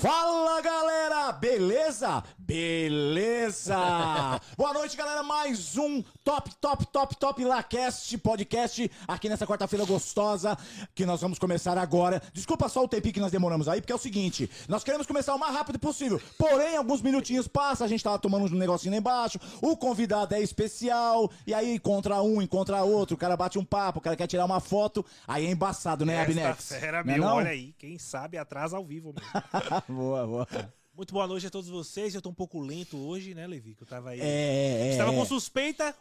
Fala galera, beleza? Beleza! Boa noite, galera. Mais um top, top, top, top Lacast podcast aqui nessa quarta-feira gostosa que nós vamos começar agora. Desculpa só o tempinho que nós demoramos aí, porque é o seguinte: nós queremos começar o mais rápido possível. Porém, alguns minutinhos passa, a gente tava tomando um negocinho lá embaixo, o convidado é especial, e aí encontra um, encontra outro, o cara bate um papo, o cara quer tirar uma foto, aí é embaçado, né, Abnex? Fera, Não é meu, não? olha aí. Quem sabe atrasa ao vivo mesmo. boa, boa. Muito boa noite a todos vocês. Eu tô um pouco lento hoje, né, Levi? Que eu tava aí. É, é, Estava é. com suspeita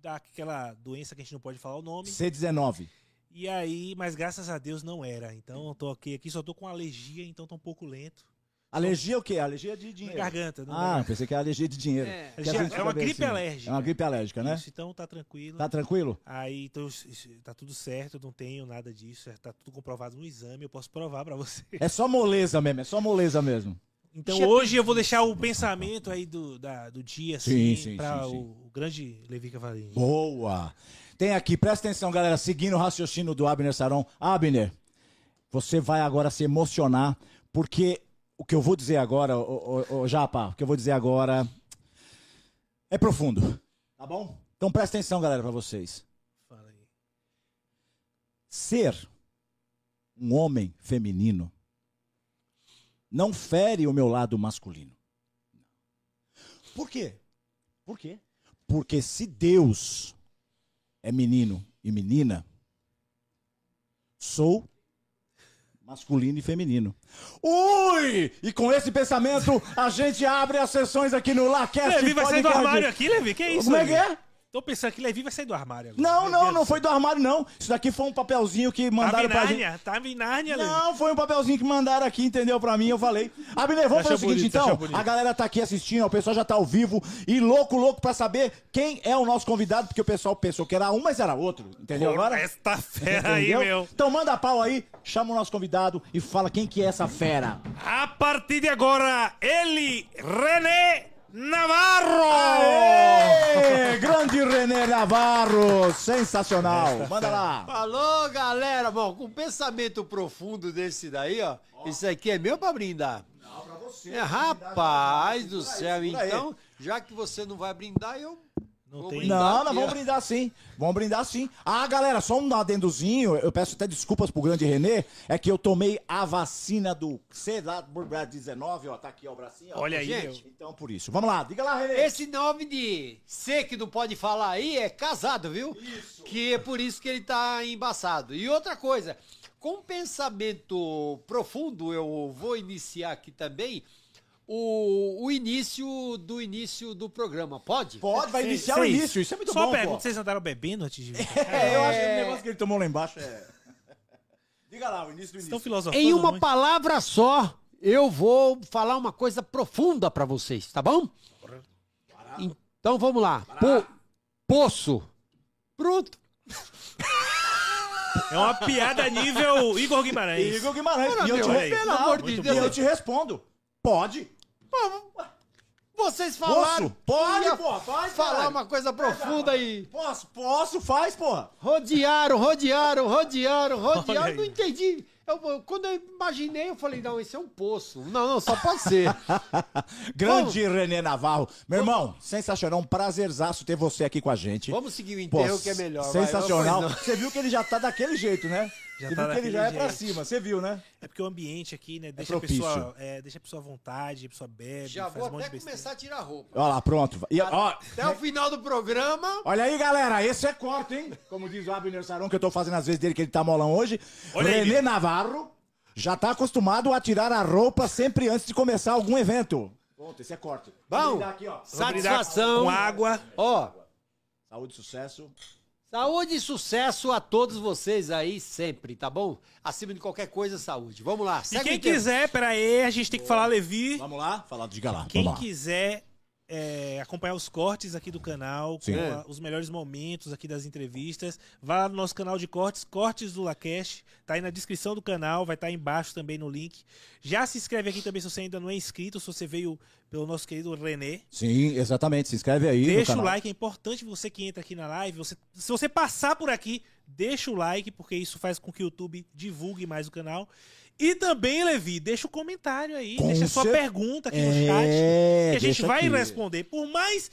daquela doença que a gente não pode falar o nome. C19. E aí, mas graças a Deus não era. Então eu tô aqui, aqui só tô com alergia, então tô um pouco lento. Alergia o quê? Alergia de Na dinheiro. garganta. Não Ah, pensei que era alergia de dinheiro. É. É uma gripe assim. alérgica. É uma gripe alérgica, né? Isso, então tá tranquilo. Tá tranquilo? Aí então, isso- tá tudo certo, eu não tenho nada disso. Tá tudo comprovado no exame, eu posso provar pra você. É só moleza mesmo, é só moleza mesmo. Então Che- hoje eu vou deixar o pensamento aí do, da- do dia, Sim, assim, sim, pra sim, sim. O, o grande Levi Cavalinho. Boa! Tem aqui, presta atenção, galera, seguindo o raciocínio do Abner Saron. Abner, você vai agora se emocionar, porque o que eu vou dizer agora, ô, ô, ô, Japa, o que eu vou dizer agora é profundo, tá bom? Então presta atenção, galera, pra vocês. Fala aí. Ser um homem feminino não fere o meu lado masculino. Por quê? Por quê? Porque se Deus é menino e menina, sou masculino e feminino. Ui! E com esse pensamento, a gente abre as sessões aqui no Lacast Levi vai sair do armário aqui, Levi? Que isso? Como é que é? Tô pensando que Levi vai sair do armário agora. Não, Meu não, Deus não foi do armário, não. Isso daqui foi um papelzinho que Tava mandaram em pra gente. Tava em Nárnia, Levi. Não, foi um papelzinho que mandaram aqui, entendeu? Pra mim, eu falei. Abner, vamos fazer o seguinte, bonito, então. A galera tá aqui assistindo, o pessoal já tá ao vivo. E louco, louco pra saber quem é o nosso convidado, porque o pessoal pensou que era um, mas era outro. Entendeu agora? Esta fera aí, Entendeu? meu. Então manda pau aí, chama o nosso convidado e fala quem que é essa fera. A partir de agora, ele, René Navarro! Aê! Grande René Navarro, sensacional. Manda lá. Alô, galera. Bom, com um pensamento profundo desse daí, ó. Isso aqui é meu pra brindar. Não, pra você. É, rapaz do céu. Então, já que você não vai brindar, eu. Não vou tem- brindar Não, aqui, nós vamos ó. brindar sim. Vamos brindar sim. Ah, galera, só um adendozinho. Eu peço até desculpas pro grande Renê. É que eu tomei a vacina do C19, ó. Tá aqui, ó, o bracinho. ó. Olha aí, Gente. Então, por isso. Vamos lá, diga lá, Renê. Esse nome de C que não pode falar aí é casado, viu? Isso. Que é por isso que ele tá embaçado. E outra coisa, com um pensamento profundo, eu vou iniciar aqui também o, o início do início do programa. Pode? Pode, vai iniciar o início. Isso é muito Só bom, uma pergunta, vocês andaram bebendo antes de vir? É, eu acho que o negócio que ele tomou lá embaixo é... Diga lá, o início do Estão início. filosofando Em uma muito. palavra só, eu vou falar uma coisa profunda pra vocês, tá bom? Então vamos lá. Po- poço. Pronto. É uma piada nível Igor Guimarães. Igor Guimarães. Ora, E eu, te, e eu te respondo. Pode. Vocês falaram. Posso? Pode, porra, faz, Falar caralho. uma coisa profunda aí. Posso? Posso? Faz, porra. Rodearam, rodearam, rodearam, rodearam. Não entendi. Eu- quando eu imaginei, eu falei, não, esse é um poço. Não, não, só pode ser. Grande René Navarro. Meu irmão, sensacional. Um prazerzaço ter você aqui com a gente. Vamos seguir o Pô, enterro que é melhor. vai. Sensacional. Não. Você viu que ele já tá daquele jeito, né? Já tá ele já é pra cima. Você viu, né? É porque o ambiente aqui, né, deixa, a propício. pessoa, é, deixa a pessoa à vontade, a pessoa bebe, Já faz vou um monte até besteira. começar a tirar a roupa. Olha lá, pronto. E, ó, Até o final do programa. olha aí, galera. Esse é corte, hein? Como diz o Abner Saron, que eu tô fazendo às vezes dele, que ele tá molão hoje. Olha aí, René Vitor. Navarro já tá acostumado a tirar a roupa sempre antes de começar algum evento. Pronto, esse é corte. Bom. Aqui, ó. Satisfação. Com água. Ó, Saúde e sucesso. Saúde e sucesso a todos vocês aí sempre, tá bom? Acima de qualquer coisa, saúde. Vamos lá. E quem quiser, pera aí, a gente tem que falar, Levi. Vamos lá? Falar, diga lá. Quem Vamos lá. quiser é, acompanhar os cortes aqui do canal, a- os melhores momentos aqui das entrevistas, vá lá no nosso canal de cortes, Cortes do Lacash, tá aí na descrição do canal, vai estar aí embaixo também no link. Já se inscreve aqui também se você ainda não é inscrito, se você veio pelo nosso querido René. Sim, exatamente. Se inscreve aí. Deixa o like, é importante você que entra aqui na live. Você, se você passar por aqui, deixa o like, porque isso faz com que o YouTube divulgue mais o canal. E também, Levi, deixa o comentário aí, Com deixa a sua pergunta aqui no É, chat. Que a gente vai aqui. responder. Por mais.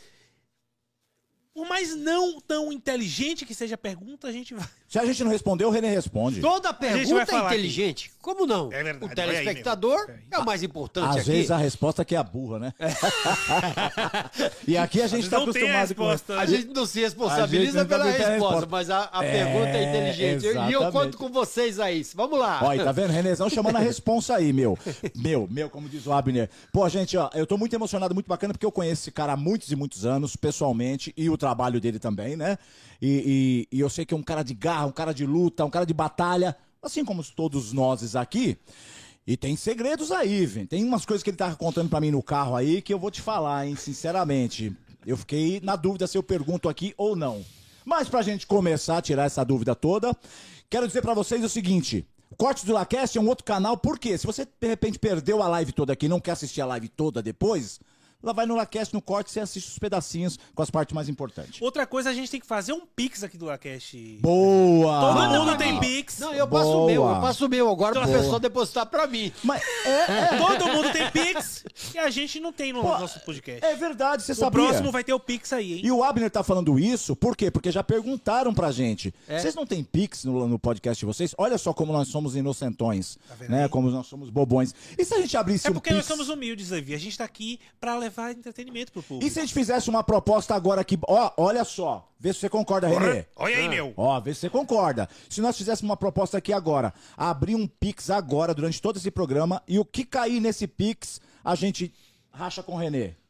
Por mais não tão inteligente que seja a pergunta, a gente vai. Se a gente não responder, o René responde. Toda pergunta é falar aqui. inteligente. Como não? É verdade, O olha aí, telespectador meu. é o mais importante Às aqui. vezes a resposta que é a burra, né? e aqui a gente tá não tem a acostumado com resposta. A gente não se responsabiliza pela resposta, resposta. mas a, a É, pergunta é inteligente. Eu- E eu exatamente. conto com vocês aí. Vamos lá. E tá vendo? Renezão chamando a responsa aí, meu. Meu, meu, como diz o Abner. Pô, gente, ó, eu tô muito emocionado, muito bacana, porque eu conheço esse cara há muitos e muitos anos, pessoalmente, e o trabalho dele também, né? E, e- e eu sei que é um cara de garra, um cara de luta, um cara de batalha, assim como todos nós aqui. E tem segredos aí, velho. Tem umas coisas que ele tava contando pra mim no carro aí que eu vou te falar, hein, sinceramente. Eu fiquei na dúvida se eu pergunto aqui ou não. Mas pra gente começar a tirar essa dúvida toda, quero dizer pra vocês o seguinte: Corte do Lacast é um outro canal, por quê? Se você de repente perdeu a live toda aqui e não quer assistir a live toda depois, lá vai no Lacast no Corte, você assiste os pedacinhos com as partes mais importantes. Outra coisa, a gente tem que fazer um pix aqui do Lacast. Boa! Todo mundo tem pix. Não, eu passo Boa. o meu, eu passo o meu agora Boa. pessoal depositar pra mim. Mas é, é, Todo mundo tem pix e a gente não tem no Pô, nosso podcast. é verdade, você o sabia. próximo vai ter o pix aí, hein? E o Abner tá falando isso, por quê? Porque já perguntaram pra gente. É? Vocês não têm Pix no, no podcast de vocês? Olha só como nós somos inocentões, vendo né? aí? Como nós somos bobões. E se a gente abrisse É um porque Pix? nós somos humildes, Levi. A gente tá aqui pra levar entretenimento pro público. E se a gente fizesse uma proposta agora aqui, ó, olha só, vê se você concorda, Renê. Olha aí, meu. Ó, vê se você concorda. Se nós fizéssemos uma proposta aqui agora, abrir um Pix agora, durante todo esse programa, e o que cair nesse Pix, a gente racha com o Renê.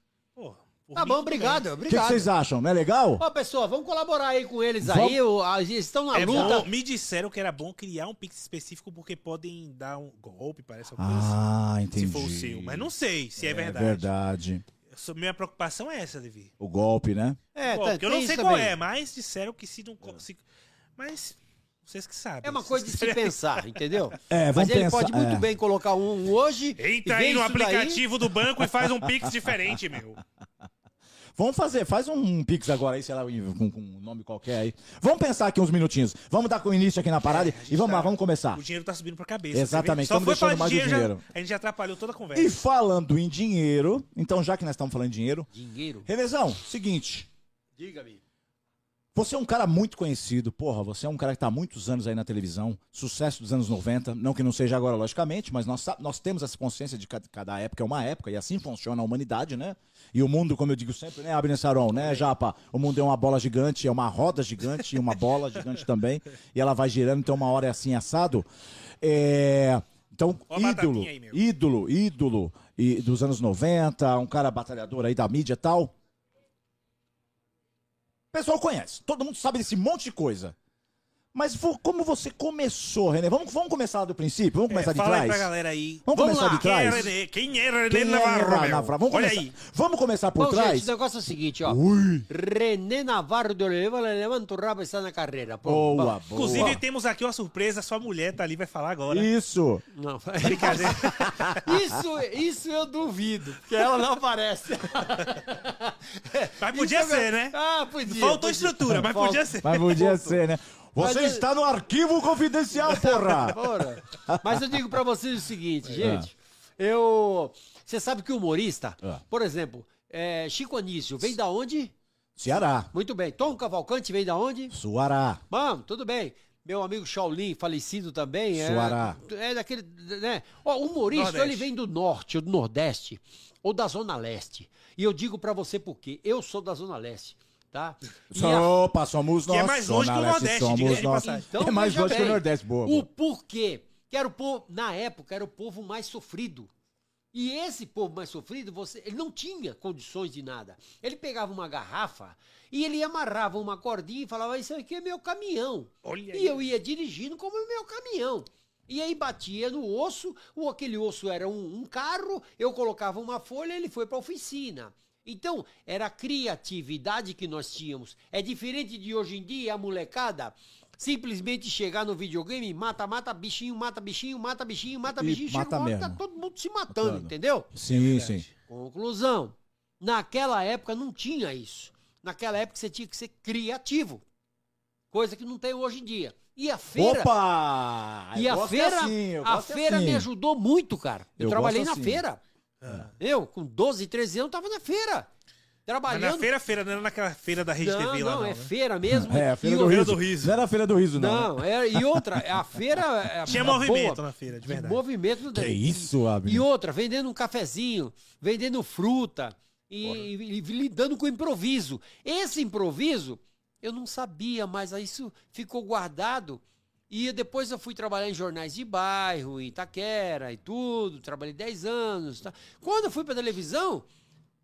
Tá mim, bom, tudo obrigado, O que, que obrigado. vocês acham? Não é legal? Ó, pessoal, vamos colaborar aí com eles Vamos. aí. Eles estão na. É luta. bom, me disseram que era bom criar um pix específico porque podem dar um golpe, parece alguma coisa Ah, assim, entendi. se for o seu. Mas não sei se é, É verdade. verdade. Eu sou- minha preocupação é essa, Levi. O golpe, né? É, Pô, tá- porque eu não sei qual também. é, mas disseram que se não. se- Mas vocês que sabem. É uma coisa de se pensar, entendeu? É, Mas vamos ele pensar, pode muito é. bem colocar um hoje. Entra e aí no isso daí. aplicativo do banco e faz um pix diferente, meu. Vamos fazer, faz um Pix agora aí, sei lá, com, com um nome qualquer aí. Vamos pensar aqui uns minutinhos. Vamos dar com início aqui na parada É, a gente e vamos tá- lá, vamos começar. O dinheiro tá subindo pra cabeça. Exatamente, estamos deixando mais de o dinheiro, dinheiro. já- a gente já atrapalhou toda a conversa. E falando em dinheiro, então já que nós estamos falando em dinheiro, Dinheiro. Renezão, seguinte, Diga-me. Você é um cara muito conhecido, porra, você é um cara que tá há muitos anos aí na televisão, sucesso dos anos 90, não que não seja agora, logicamente, mas nós, nós temos essa consciência de que cada, cada época é uma época, e assim funciona a humanidade, né? E o mundo, como eu digo sempre, né, Abner Saron, né, Japa? O mundo é uma bola gigante, é uma roda gigante e uma bola gigante também, e ela vai girando, então uma hora é assim, assado. É... Então, ídolo, aí, ídolo, ídolo e dos anos 90, um cara batalhador aí da mídia e tal. Pessoal conhece, todo mundo sabe desse monte de coisa. Mas vo- como você começou, René? Vamos, vamos começar do princípio? Vamos começar É, de fala aí trás? pra galera aí. Vamos, Vamos começar lá, de Quem é trás? René? Quem é René Quem é Navarro, René meu? Navarro? Vamos Olha começar, aí. vamos começar por Bom, trás? gente, o negócio é o seguinte, ó. Ui, René Navarro de Oliveira levanta o rabo e está na carreira. Pô, boa, boa. Inclusive, temos aqui uma surpresa. Sua mulher tá ali, vai falar agora. Isso. Não, Brincadeira. isso, isso eu duvido, porque ela não aparece. Mas podia Isso é ser, ver- né? Ah, podia. Faltou podia. estrutura, mas Falta- podia ser. Mas podia ser, né? Você Mas- está no arquivo confidencial, porra! Ora, Mas eu digo pra vocês o seguinte, gente. Eu. Você sabe que o humorista, Ah. por exemplo, é, Chico Anísio, vem da onde? Ceará. Muito bem. Tom Cavalcante vem da onde? Suará. Mano, tudo bem. Meu amigo Shaolin, falecido também. É, Suará. é daquele. Né? Ó, o humorista, Nordeste. ele vem do norte, ou do nordeste, ou da zona leste. E eu digo pra você por quê. Eu sou da zona leste, tá? E a- Opa, somos nós. é mais longe que o Nordeste, somos de nós. Então, é mais longe que o Nordeste, boa. O porquê? Que era o povo, na época, era o povo mais sofrido. E esse povo mais sofrido, você, ele não tinha condições de nada. Ele pegava uma garrafa e ele amarrava uma cordinha e falava: Isso aqui é meu caminhão. Olha E aí. eu ia dirigindo como meu caminhão. E aí batia no osso, ou aquele osso era um, um carro, eu colocava uma folha e ele foi para a oficina. Então, era a criatividade que nós tínhamos. É diferente de hoje em dia, a molecada simplesmente chegar no videogame, mata, mata, bichinho, mata, bichinho, mata, bichinho, mata, E bichinho, mata chega uma tá todo mundo se matando, Matando. entendeu? Sim, sim. Conclusão. Naquela época não tinha isso. Naquela época você tinha que ser criativo. coisa que não tem hoje em dia. E a feira. Opa! E a feira, assim, a feira assim. me ajudou muito, cara. Eu, Eu trabalhei gosto na assim. Feira. Eu, com 12, 13 anos, tava na feira. Mas Trabalhando. na feira, feira, não era naquela feira da Rede não, TV lá, não, não. é né? feira mesmo. É, a Feira E do o- Riso. do Riso. Não era a Feira do Riso, não. Não, é, e outra, a feira. é- Tinha é movimento boa, na feira, de de verdade. movimento. Que isso, Abner? E outra, vendendo um cafezinho, vendendo fruta e, e- e lidando com improviso. Esse improviso, eu não sabia, mas isso ficou guardado. E depois eu fui trabalhar em jornais de bairro, em Itaquera e tudo. Trabalhei 10 anos. Tá? Quando eu fui pra televisão,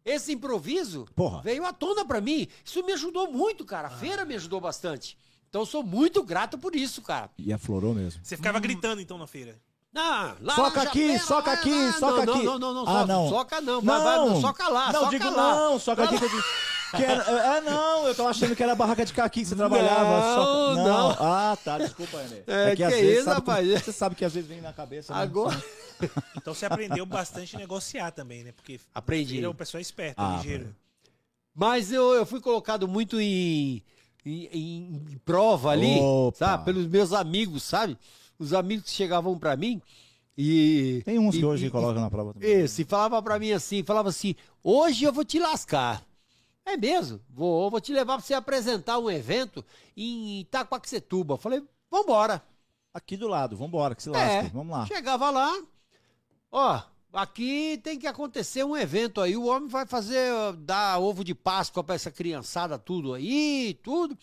esse improviso Porra. veio à tona pra mim. Isso me ajudou muito, cara. A feira me ajudou bastante. Então eu sou muito grato por isso, cara. E aflorou mesmo. Você ficava gritando então na feira. Não, lá Soca aqui, pera, soca aqui, lá. soca não, aqui. Não, não, não, Ah, soca, não. soca não, vai, vai, não, soca lá, Não, soca digo lá. não, soca aqui que. Que era, é, não, eu tô achando que era a barraca de caqui que você trabalhava. Não, soca- não. Ah, tá, desculpa, René. É, que às é vezes, isso, sabe, rapaz? Você sabe que às vezes vem na cabeça. né? Agora, Então você aprendeu bastante a negociar também, né? Porque Aprendi. feira é um pessoal esperto, Ah, ligeiro. mas eu, eu fui colocado muito em, em, em prova ali, Opa. sabe, pelos meus amigos, sabe? Os amigos que chegavam pra mim e... Tem uns e- que hoje e- colocam na prova também. Isso, e falava pra mim assim, falava assim, hoje eu vou te lascar. É mesmo, vou, vou te levar pra você apresentar um evento em Itacoaxetuba. Eu falei, vambora. Aqui do lado, vambora, que se lasque. É, Vamos lá. Chegava lá, ó, aqui tem que acontecer um evento aí, o homem vai fazer, dar ovo de Páscoa pra essa criançada, tudo aí, tudo.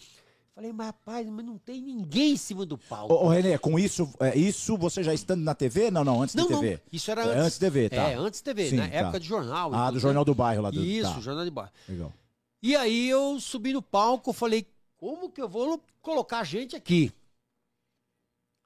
Falei, mas rapaz, mas não tem ninguém em cima do palco. Ô, ô, Renê, com isso, é, isso você já estando na TV? Não, não, antes não, não, TV. isso era É, antes. antes de TV, tá. É, antes TV, Sim, na tá. época de jornal. Ah, do Jornal né? do Bairro lá do. Isso, tá. jornal de bairro. Legal. E aí eu subi no palco, falei, como que eu vou colocar gente aqui?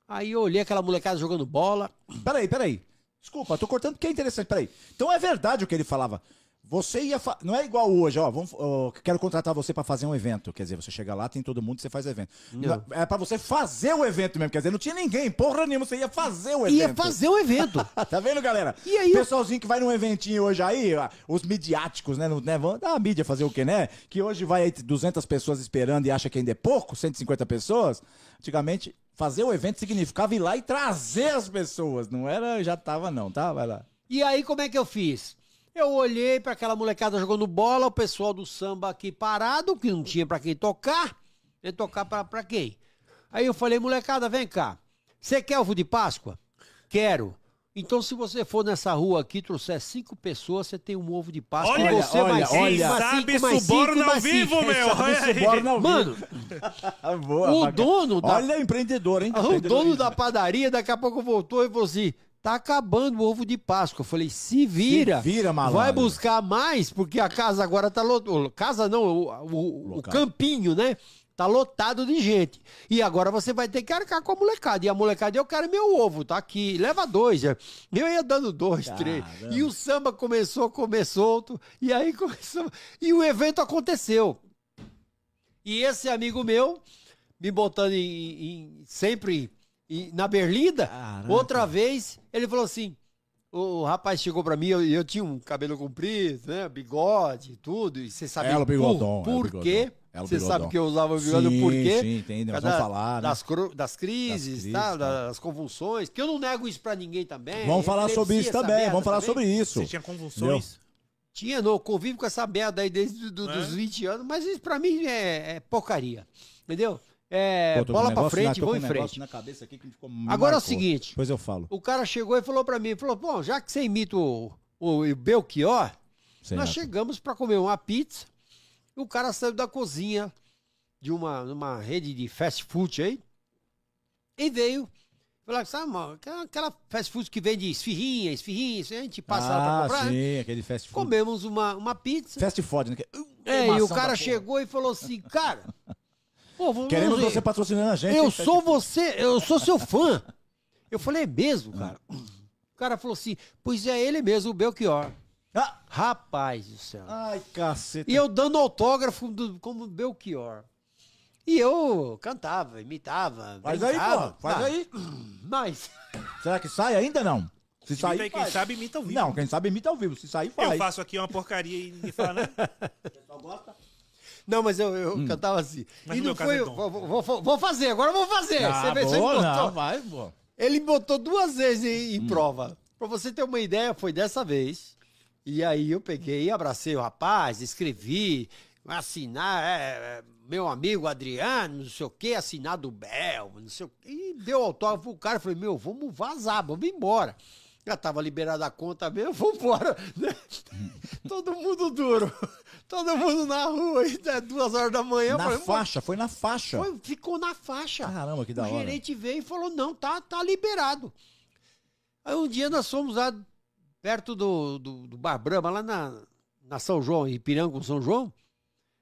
Aí eu olhei aquela molecada jogando bola. Peraí, peraí. Desculpa, tô cortando porque é interessante. Peraí. Então é verdade o que ele falava. Você ia. Fa... Não é igual hoje, ó. Vamos, ó, quero contratar você pra fazer um evento. Quer dizer, você chega lá, tem todo mundo, você faz evento. Não. É pra você fazer o evento mesmo. Quer dizer, não tinha ninguém, porra nenhuma. Você ia fazer o evento. Ia fazer um evento. tá vendo, galera? E aí o pessoalzinho que vai num eventinho hoje aí, ó, os midiáticos, né? não- né vão dar a mídia fazer o quê, né? Que hoje vai aí 200 pessoas esperando e acha que ainda é pouco, 150 pessoas. Antigamente, fazer o evento significava ir lá e trazer as pessoas. Não era, já tava não, tá? Vai lá. E aí, como é que eu fiz? Eu olhei pra aquela molecada jogando bola, o pessoal do samba aqui parado, que não tinha pra quem tocar. Ia tocar pra, pra quem? Aí eu falei, molecada, vem cá. Você quer ovo de Páscoa? Quero. Então, se você for nessa rua aqui, trouxer cinco pessoas, você tem um ovo de Páscoa. Olha, e você olha, mais cinco, olha. mais Sabe cinco, mais suborno cinco, ao vivo, cinco. meu. Olha aí. Suborno ao Mano. Boa, o bacana. dono da- Olha, empreendedor, hein? o dono da padaria daqui a pouco voltou e falou assim: tá acabando o ovo de Páscoa. Eu falei: se vira. Se vira, malandro. Vai buscar mais, porque a casa agora tá lotada. Casa não, o, o- o campinho, né? Tá lotado de gente. E agora você vai ter que arcar com a molecada. E a molecada, eu quero meu ovo, tá aqui. Leva dois. já. Eu ia dando dois, três. Caramba. E o samba começou solto. E aí começou. E o evento aconteceu. E esse amigo meu, me botando em, em- sempre em- na berlinda, Caraca. outra vez, ele falou assim: o, o rapaz chegou pra mim, eu, eu tinha um cabelo comprido, né? Bigode, tudo, e você sabe Ela o bigodão, por, o por quê? o Você sabe que eu usava o bigode Sim, por quê? sim, tem, nós Por vamos falar, né? das, das crises, crises, tá? tá. das convulsões, que eu não nego isso pra ninguém também. Vamos falar sobre isso também, vamos falar também. sobre isso. Você tinha convulsões? Tinha, no convívio com essa merda aí desde do- É? dos 20 anos, mas isso pra mim é, é porcaria. Entendeu? É Pô, bola um pra frente, vou em frente. Agora é o seguinte. Depois eu falo. O cara chegou e falou pra mim, falou, bom, já que você imita o, o Belchior, Sem nós nada. chegamos pra comer uma pizza. E o cara saiu da cozinha de uma, uma rede de fast food aí e veio. Falou, sabe, mano, aquela- fast food que vende esfirrinha, esfirrinha, a gente passa lá pra Ah, comprar. né? sim, aquele fast food. Comemos uma, uma pizza. Fast food, né? É, e o cara porra. chegou e falou assim, cara, pô, vamos Queremos ver. você patrocinando a gente. eu sou você, eu sou seu fã. Eu falei, é mesmo, cara? O cara falou assim, pois é ele mesmo, o Belchior. Ah, Rapaz do céu. ai, caceta. E eu dando autógrafo do- como Belchior. E eu cantava, imitava. Faz aí, pô. Faz Ah, aí. Mas, Será que sai ainda não? Se Imita sair, aí, quem faz. sabe imita ao vivo. Não, quem sabe imita ao vivo. Se sair, Eu faz. faço aqui uma porcaria e ninguém fala, né? Não, mas eu, eu cantava assim. Mas e não foi. é vou, vou- vou fazer, agora eu vou fazer. Ah, Você vê se ele boa, botou. não, vai, pô. Ele botou duas vezes em, Hum. em prova. Pra você ter uma ideia, foi dessa vez. E aí eu peguei, abracei o rapaz, escrevi, assinar, é, é, meu amigo Adriano, não sei o quê, assinado Bel, não sei o quê. E deu autógrafo pro cara, falei, meu, vamos vazar, vamos embora. Já tava liberada a conta mesmo, vamos embora. né? Todo mundo duro. Todo mundo na rua, até duas horas da manhã. eu Na falei, faixa, foi na faixa. foi, ficou na faixa. Caramba, que da o hora. gerente veio e falou: não, tá, tá liberado. Aí um dia nós fomos lá perto do, do, do Bar Brahma, lá na, na São João, em Ipiranga com São João.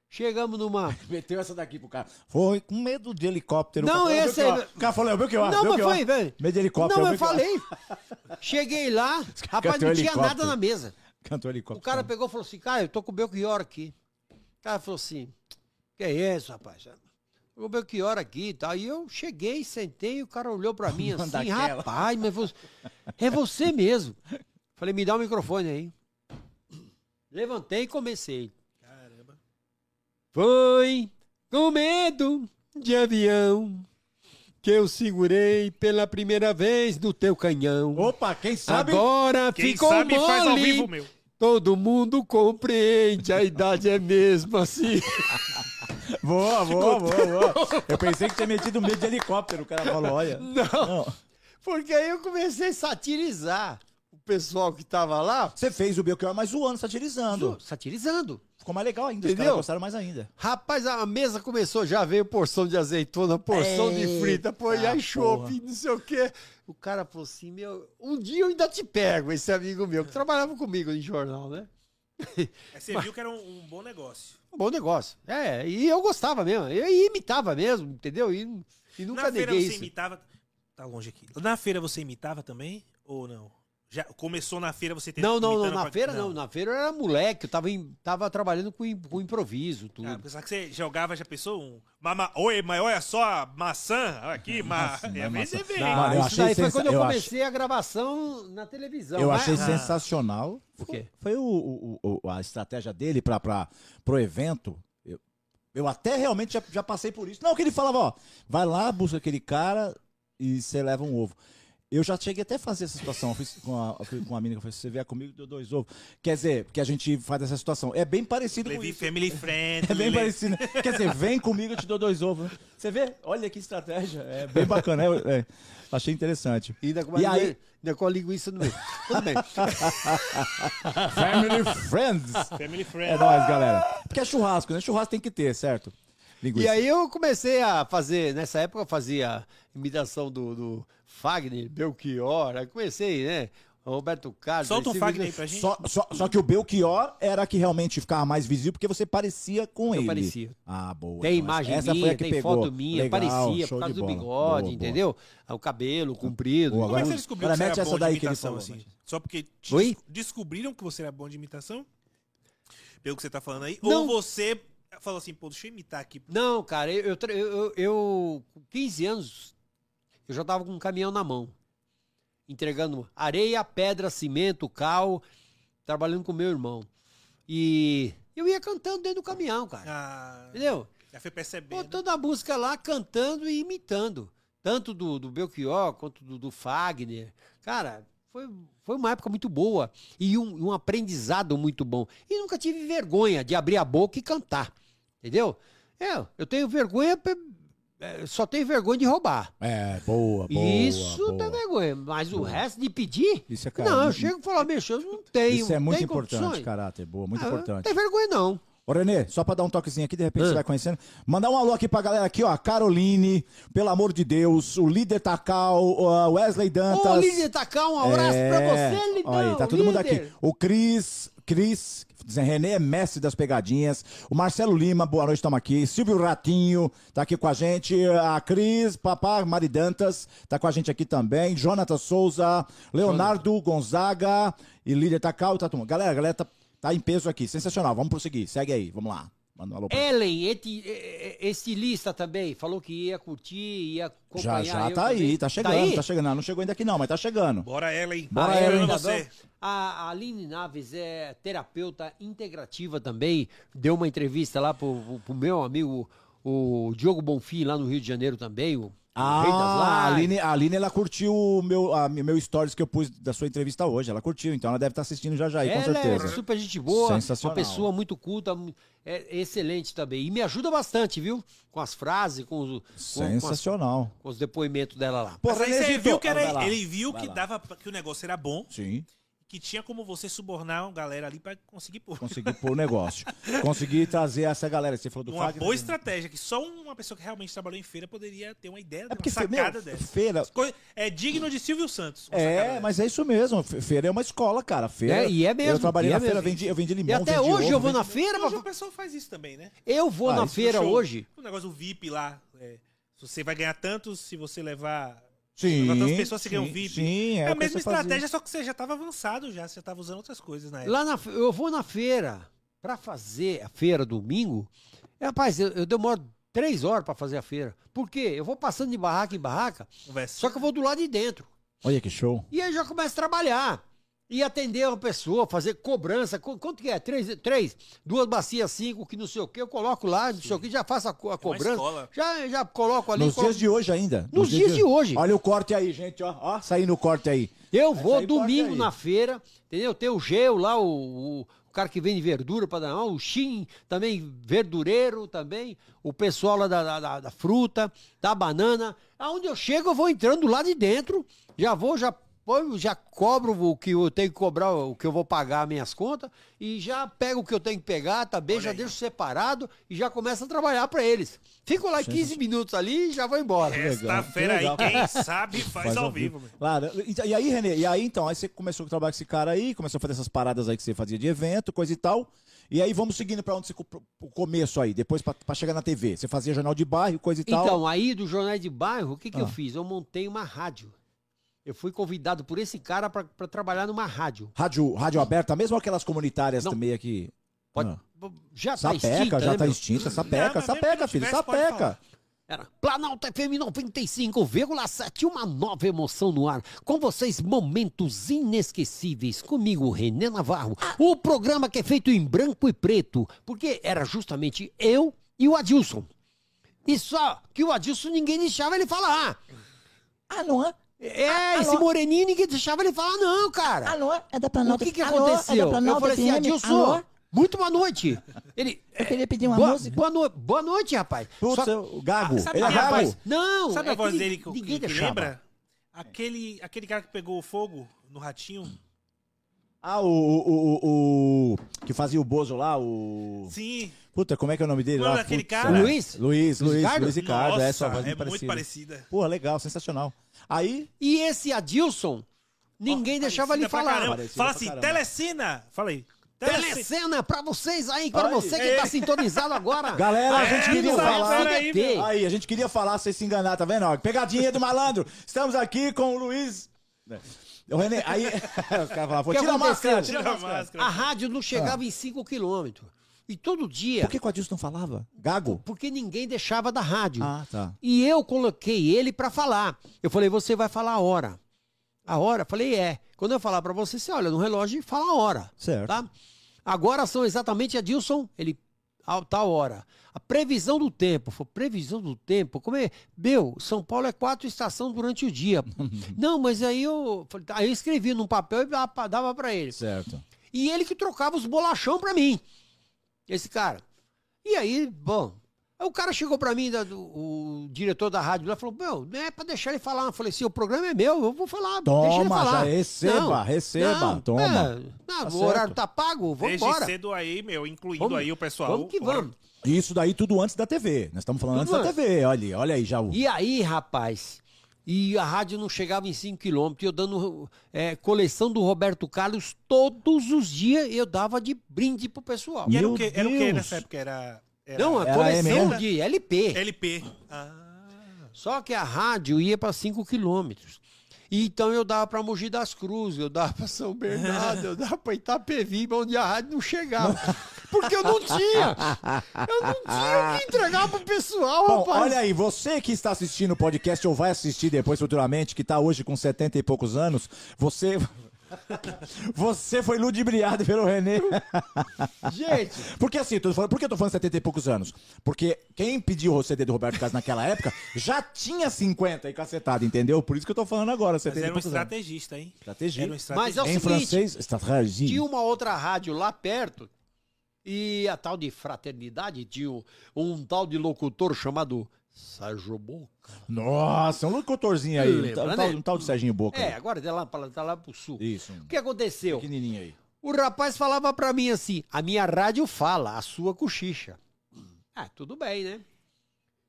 Chegamos numa. Meteu essa daqui pro cara. Foi com medo de helicóptero. Não, O cara falou, esse aí- O cara falou, é o Belchior. Não, mas foi, velho. Medo de helicóptero. Não, o eu Belchior. falei. Cheguei lá, rapaz, não tinha nada na mesa. Cantou O helicóptero. cara pegou e falou assim: cara, eu tô com o Belchior aqui. O cara falou assim: que é isso, rapaz? Tô com o Belchior aqui e tal. Aí eu cheguei, sentei, e o cara olhou pra mim assim: daquela. rapaz, mas você, é você mesmo. Falei: me dá o microfone aí. Levantei e comecei. Caramba. Foi com medo de avião que eu segurei pela primeira vez no teu canhão. Opa, quem sabe... Agora Quem ficou sabe mole. faz ao vivo, meu. Todo mundo compreende, a idade é mesmo assim. Boa, boa, boa, boa. Eu pensei que tinha metido medo de helicóptero. O cara falou, olha... Não, Não. porque aí eu comecei a satirizar o pessoal que tava lá. Você fez o Belchior mais zoando, satirizando. Satirizando. Ficou mais legal ainda. Os Entendeu? caras gostaram mais ainda. Rapaz, a mesa começou, já veio porção de azeitona, porção de frita, pô, Eita, chope, não sei o quê. O cara falou assim, meu, um dia eu ainda te pego, esse amigo meu, que trabalhava comigo em jornal, né? Aí você viu que era um, um bom negócio. Um bom negócio. É, e eu gostava mesmo, eu imitava mesmo, entendeu? E, e nunca Na feira neguei você isso. imitava. Tá longe aqui. Na feira você imitava também? Ou não? Já começou na feira você Não, não, não, imitando na pra- feira não. na feira eu era moleque, eu tava, em- tava trabalhando com, im- com improviso, tudo. Ah, pensava que você jogava, já pensou um. Mama, oi, mas olha só a maçã. Aqui, ma... Nossa, é, mas vem, maçã. vem. Não, eu isso daí foi quando eu eu comecei a gravação na televisão. Eu mas- achei Ah. sensacional. O quê? Foi o, o- o- a estratégia dele para pra, pro evento. Eu, eu até realmente já, já passei por isso. Não, que ele falava, ó, vai lá, busca aquele cara e você leva um ovo. Eu já cheguei até a fazer essa situação. Eu fiz com a, com uma menina que falou: você vier comigo, deu dois ovos. Quer dizer, porque a gente faz essa situação. É bem parecido com Levi isso. Family Friend. É bem parecido. Quer dizer, vem comigo, eu te dou dois ovos. né? Você vê? Olha que estratégia. É bem bacana. É, é. achei interessante. E ainda com, E a, aí- ainda com a linguiça no meio. Tudo bem. Family Friends. Family É Friend. nóis, galera. Porque é churrasco, né? Churrasco tem que ter, certo? Linguiça. E aí eu comecei a fazer, nessa época eu fazia imitação do, do Fagner, Belchior, aí comecei, né? Roberto Carlos. Solta um Fagner aí pra gente. Só, só, só que o Belchior era a que realmente ficava mais visível porque você parecia com Eu ele. parecia. Ah, boa. Tem Então, imagem essa minha, foi a que tem pegou. foto minha, Legal, parecia show por causa de do bola. bigode, Boa, boa. entendeu? Aí O cabelo comprido. Boa, Como é que agora- você descobriu agora que você era essa bom de imitação, falou, assim? Só porque Oi? descobriram que você era bom de imitação? Pelo que você tá falando aí? Não. Ou você falou assim, pô, deixa eu imitar aqui. Não, cara, eu, eu, eu- eu, com 15 anos, eu já tava com um caminhão na mão, entregando areia, pedra, cimento, cal, trabalhando com meu irmão. E eu ia cantando dentro do caminhão, cara. Ah, Entendeu? já foi percebendo. Botando a música lá, cantando e imitando. Tanto do, do Belchior quanto do, do Fagner. Cara, foi, foi uma época muito boa. E um, um aprendizado muito bom. E nunca tive vergonha de abrir a boca e cantar. Entendeu? É, eu tenho vergonha. é, Só tenho vergonha de roubar. É, boa, boa. Isso boa. dá vergonha. Mas o resto de pedir. Isso é cara- não, eu chego e falo, bicho, eu não tenho. Isso é muito importante, condições. caráter. Boa, muito Ah, Não importante. tem vergonha, não. Ô, Renê, só pra dar um toquezinho aqui, de repente Ah. você vai conhecendo. Mandar um alô aqui pra galera aqui, ó. Caroline, pelo amor de Deus, o líder Tacal, o Wesley Dantas. Ô, Lídia Tacar, um abraço pra você. Olha aí, tá todo mundo líder. aqui. O Cris, Cris, Renê é mestre das pegadinhas. O Marcelo Lima, boa noite, estamos aqui. Silvio Ratinho tá aqui com a gente. A Cris, Papá Mari Dantas, tá com a gente aqui também. Jonathan Souza, Leonardo Gonzaga e líder Tacal. Tá, todo mundo. galera, galera tá, tá em peso aqui. Sensacional. Vamos prosseguir. Segue aí, vamos lá. Manda um alô pra Ellen, eti- estilista também, falou que ia curtir, ia Já, acompanhar. já eu tá aí, também. tá chegando, aí? tá chegando. Não, não chegou ainda aqui não, mas tá chegando. Bora, Ellen. Bora, Ah, Ellen. você. A a Aline Naves é terapeuta integrativa também, deu uma entrevista lá pro, pro meu amigo, o Diogo Bonfim, lá no Rio de Janeiro também, o, o rei das Ah, a. Aline, a Aline, ela curtiu o meu, a, meu stories que eu pus da sua entrevista hoje. Ela curtiu, então ela deve estar assistindo já já aí, com Ela certeza. é super gente boa, Sensacional. uma pessoa muito culta, é excelente também. E me ajuda bastante, viu? Com as frases, com os, com- com, as- Sensacional. com os depoimentos dela lá. Aí você Renezito, viu que era, ele viu que dava que o negócio era bom, Sim, que tinha como você subornar uma galera ali pra conseguir pôr. consegui pôr o negócio. consegui trazer essa galera. Você falou do Uma Fagner. boa estratégia, que só uma pessoa que realmente trabalhou em feira poderia ter uma ideia, É uma sacada meu, dessa. feira. É digno de Silvio Santos. É, dessa. mas é isso mesmo. Fe- Feira é uma escola, cara. Feira. É, e é mesmo, Eu trabalhei e na é feira, vendi, eu vendi limão. E até vendi hoje ovo, eu vou vendi- na feira, Hoje pra- o pessoal faz isso também, né? eu vou Ah, na isso feira Show. hoje. O negócio do VIP lá. é, você vai ganhar tantos se você levar. Sim. Quantas pessoas você sim, VIP? Sim, é, É, a mesma você fazia. estratégia, só que você já estava avançado já. Você já estava usando outras coisas na época. Lá na, eu vou na feira pra fazer a feira domingo. É, Rapaz, eu, eu demoro três horas pra fazer a feira. Por quê? Eu vou passando de barraca em barraca, Conversa. só que eu vou do lado de dentro. Olha que show. E aí já começo a trabalhar. E atender uma pessoa, fazer cobrança. Qu- Quanto que é? Três, três duas bacias, cinco, que não sei o quê. Eu coloco lá, não sei o quê, já faço a, co- a cobrança. escola. Já, já coloco ali. Nos coloco- dias de hoje ainda. Nos dias de hoje. Olha o corte aí, gente, ó. Ó, saindo o corte aí. Eu Essa vou domingo aí. na feira, entendeu? Tem o Geu lá, o, o, cara que vende verdura para dar, o Shin também, verdureiro também, o pessoal lá da, da, da- da fruta, da banana. Aonde eu chego, eu vou entrando lá de dentro, já vou, já põe- já cobro o que eu tenho que cobrar, o que eu vou pagar minhas contas, e já pego o que eu tenho que pegar também, já deixo separado e já começo a trabalhar para eles. Fico lá 15 minutos ali e já vou embora. Sexta-feira aí, quem sabe faz, ao vivo. meu. Claro. E aí, Renê, e aí então, aí você começou a trabalhar com esse cara aí, começou a fazer essas paradas aí que você fazia de evento, coisa e tal. E aí vamos seguindo pra onde você o começo aí, depois pra, pra chegar na TV. Você fazia jornal de bairro, coisa e tal. Então, aí do Jornal de Bairro, o que, que eu Ah. fiz? Eu montei uma rádio. Eu fui convidado por esse cara para trabalhar numa rádio. Rádio, rádio aberta, mesmo aquelas comunitárias Não. também aqui. Pode, Ah. Já tá Sapeca, extinta, já né, tá meu? extinta, Não, sapeca, que sapeca, não filho, tivesse, sapeca. Era Planalto FM 95,7, uma nova emoção no ar. Com vocês, momentos inesquecíveis. Comigo, René Navarro. O programa que é feito em branco e preto, porque era justamente eu e o Adilson. E só que o Adilson ninguém deixava ele falar. Ah, não é? É, esse moreninho ninguém deixava ele falar, não, cara. Alô? É da O Planalto que que Alô? aconteceu? É da eu Planalto falei assim, FM? Adilson, Alô? muito boa noite. Ele, Eu queria pedir uma boa, música. boa, no- boa noite, rapaz. Putz, Só- o Gago. Ah, sabe ele é quem é, Gago. rapaz? Não, Sabe é a voz que dele que, ninguém que deixava. lembra? Aquele, aquele cara que pegou fogo no ratinho. Ah, o, o, o, o- Que fazia o Bozo lá, o. Sim. Puta, como é que é o nome dele Não, lá? daquele Putz, cara? é. Luiz? Luiz, Luiz, Ricardo? Luiz Ricardo. Nossa, é, sua voz é muito muito parecida. parecida. Porra, legal, sensacional. Aí, E esse Adilson, ninguém Ó, deixava ele pra falar. caramba. Parecida Fala pra assim, telecena. Fala aí. Telecena. Pra vocês aí, para Aí. você que tá sintonizado agora. galera, a É, gente queria não sabe, falar. aí. Aí, a gente queria falar, vocês se enganar, tá vendo? Ó, Pegadinha do malandro. Estamos aqui com o Luiz. O René, aí. O que tira a máscara, tira a máscara. rádio não chegava em 5 quilômetros. E todo dia, Por que o Adilson não falava? Gago? porque ninguém deixava da rádio. Ah, tá. E eu coloquei ele pra falar. Eu falei, você vai falar a hora. A hora? Falei, é. Quando eu falar pra você, você olha no relógio e fala a hora. Certo. Tá? Agora são exatamente, Adilson, ele, a tal hora. A previsão do tempo. Foi previsão do tempo. Como é? Meu, São Paulo é quatro estações durante o dia. Não, mas aí eu, aí eu escrevi num papel e dava- dava pra ele. Certo. E ele que trocava os bolachão pra mim. Esse cara. E aí, bom. Aí o cara chegou pra mim, do- o diretor da rádio lá, falou: Meu, não é pra deixar ele falar. Eu falei assim: o programa é meu, eu vou falar. deixa ele Toma, falar. já receba, receba, toma. é, não, Tá o certo. horário tá pago, vamos Desde embora. cedo aí, meu, incluindo Vamos- aí o pessoal. Vamos que vamos. Isso daí tudo antes da TV. Nós estamos falando Tudo antes da. TV. Olha, olha aí já o. E aí, rapaz, e a rádio não chegava em 5 quilômetros, eu dando é, coleção do Roberto Carlos todos os dias, eu dava de brinde pro pessoal. E era Meu o que Era o que nessa época? Era. era Não, a Era coleção de LP. LP. Ah. Só que a rádio ia para 5 quilômetros. E Então eu dava para Mogi das Cruzes, eu dava para São Bernardo, eu dava para Itapevi, onde a rádio não chegava. Porque eu não tinha. Eu não tinha o que entregar pro pessoal, Bom, rapaz. olha aí, você que está assistindo o podcast ou vai assistir depois futuramente, que está hoje com 70 e poucos anos, você. Você foi ludibriado pelo Renê. Gente, Porque assim, tô falando, por que eu tô falando 70 e poucos anos? Porque quem pediu o CD do Roberto Carlos naquela época já tinha 50 e cacetado, entendeu? Por isso que eu tô falando agora, Mas 70 e era um poucos anos. estrategista, hein? Estratégia. Era um Mas estrategista. é o Em seguinte, francês, estratégia. tinha uma outra rádio lá perto e a tal de fraternidade tinha um, tal de locutor chamado Sérgio Boca. Nossa, um locutorzinho aí. Lembra, um, né? tal, um tal de Serginho Boca. É, agora tá lá, tá lá pro sul. Isso, O que aconteceu? pequenininho aí. O rapaz falava pra mim assim: a minha rádio fala, a sua cochicha. Ah, tudo bem, né?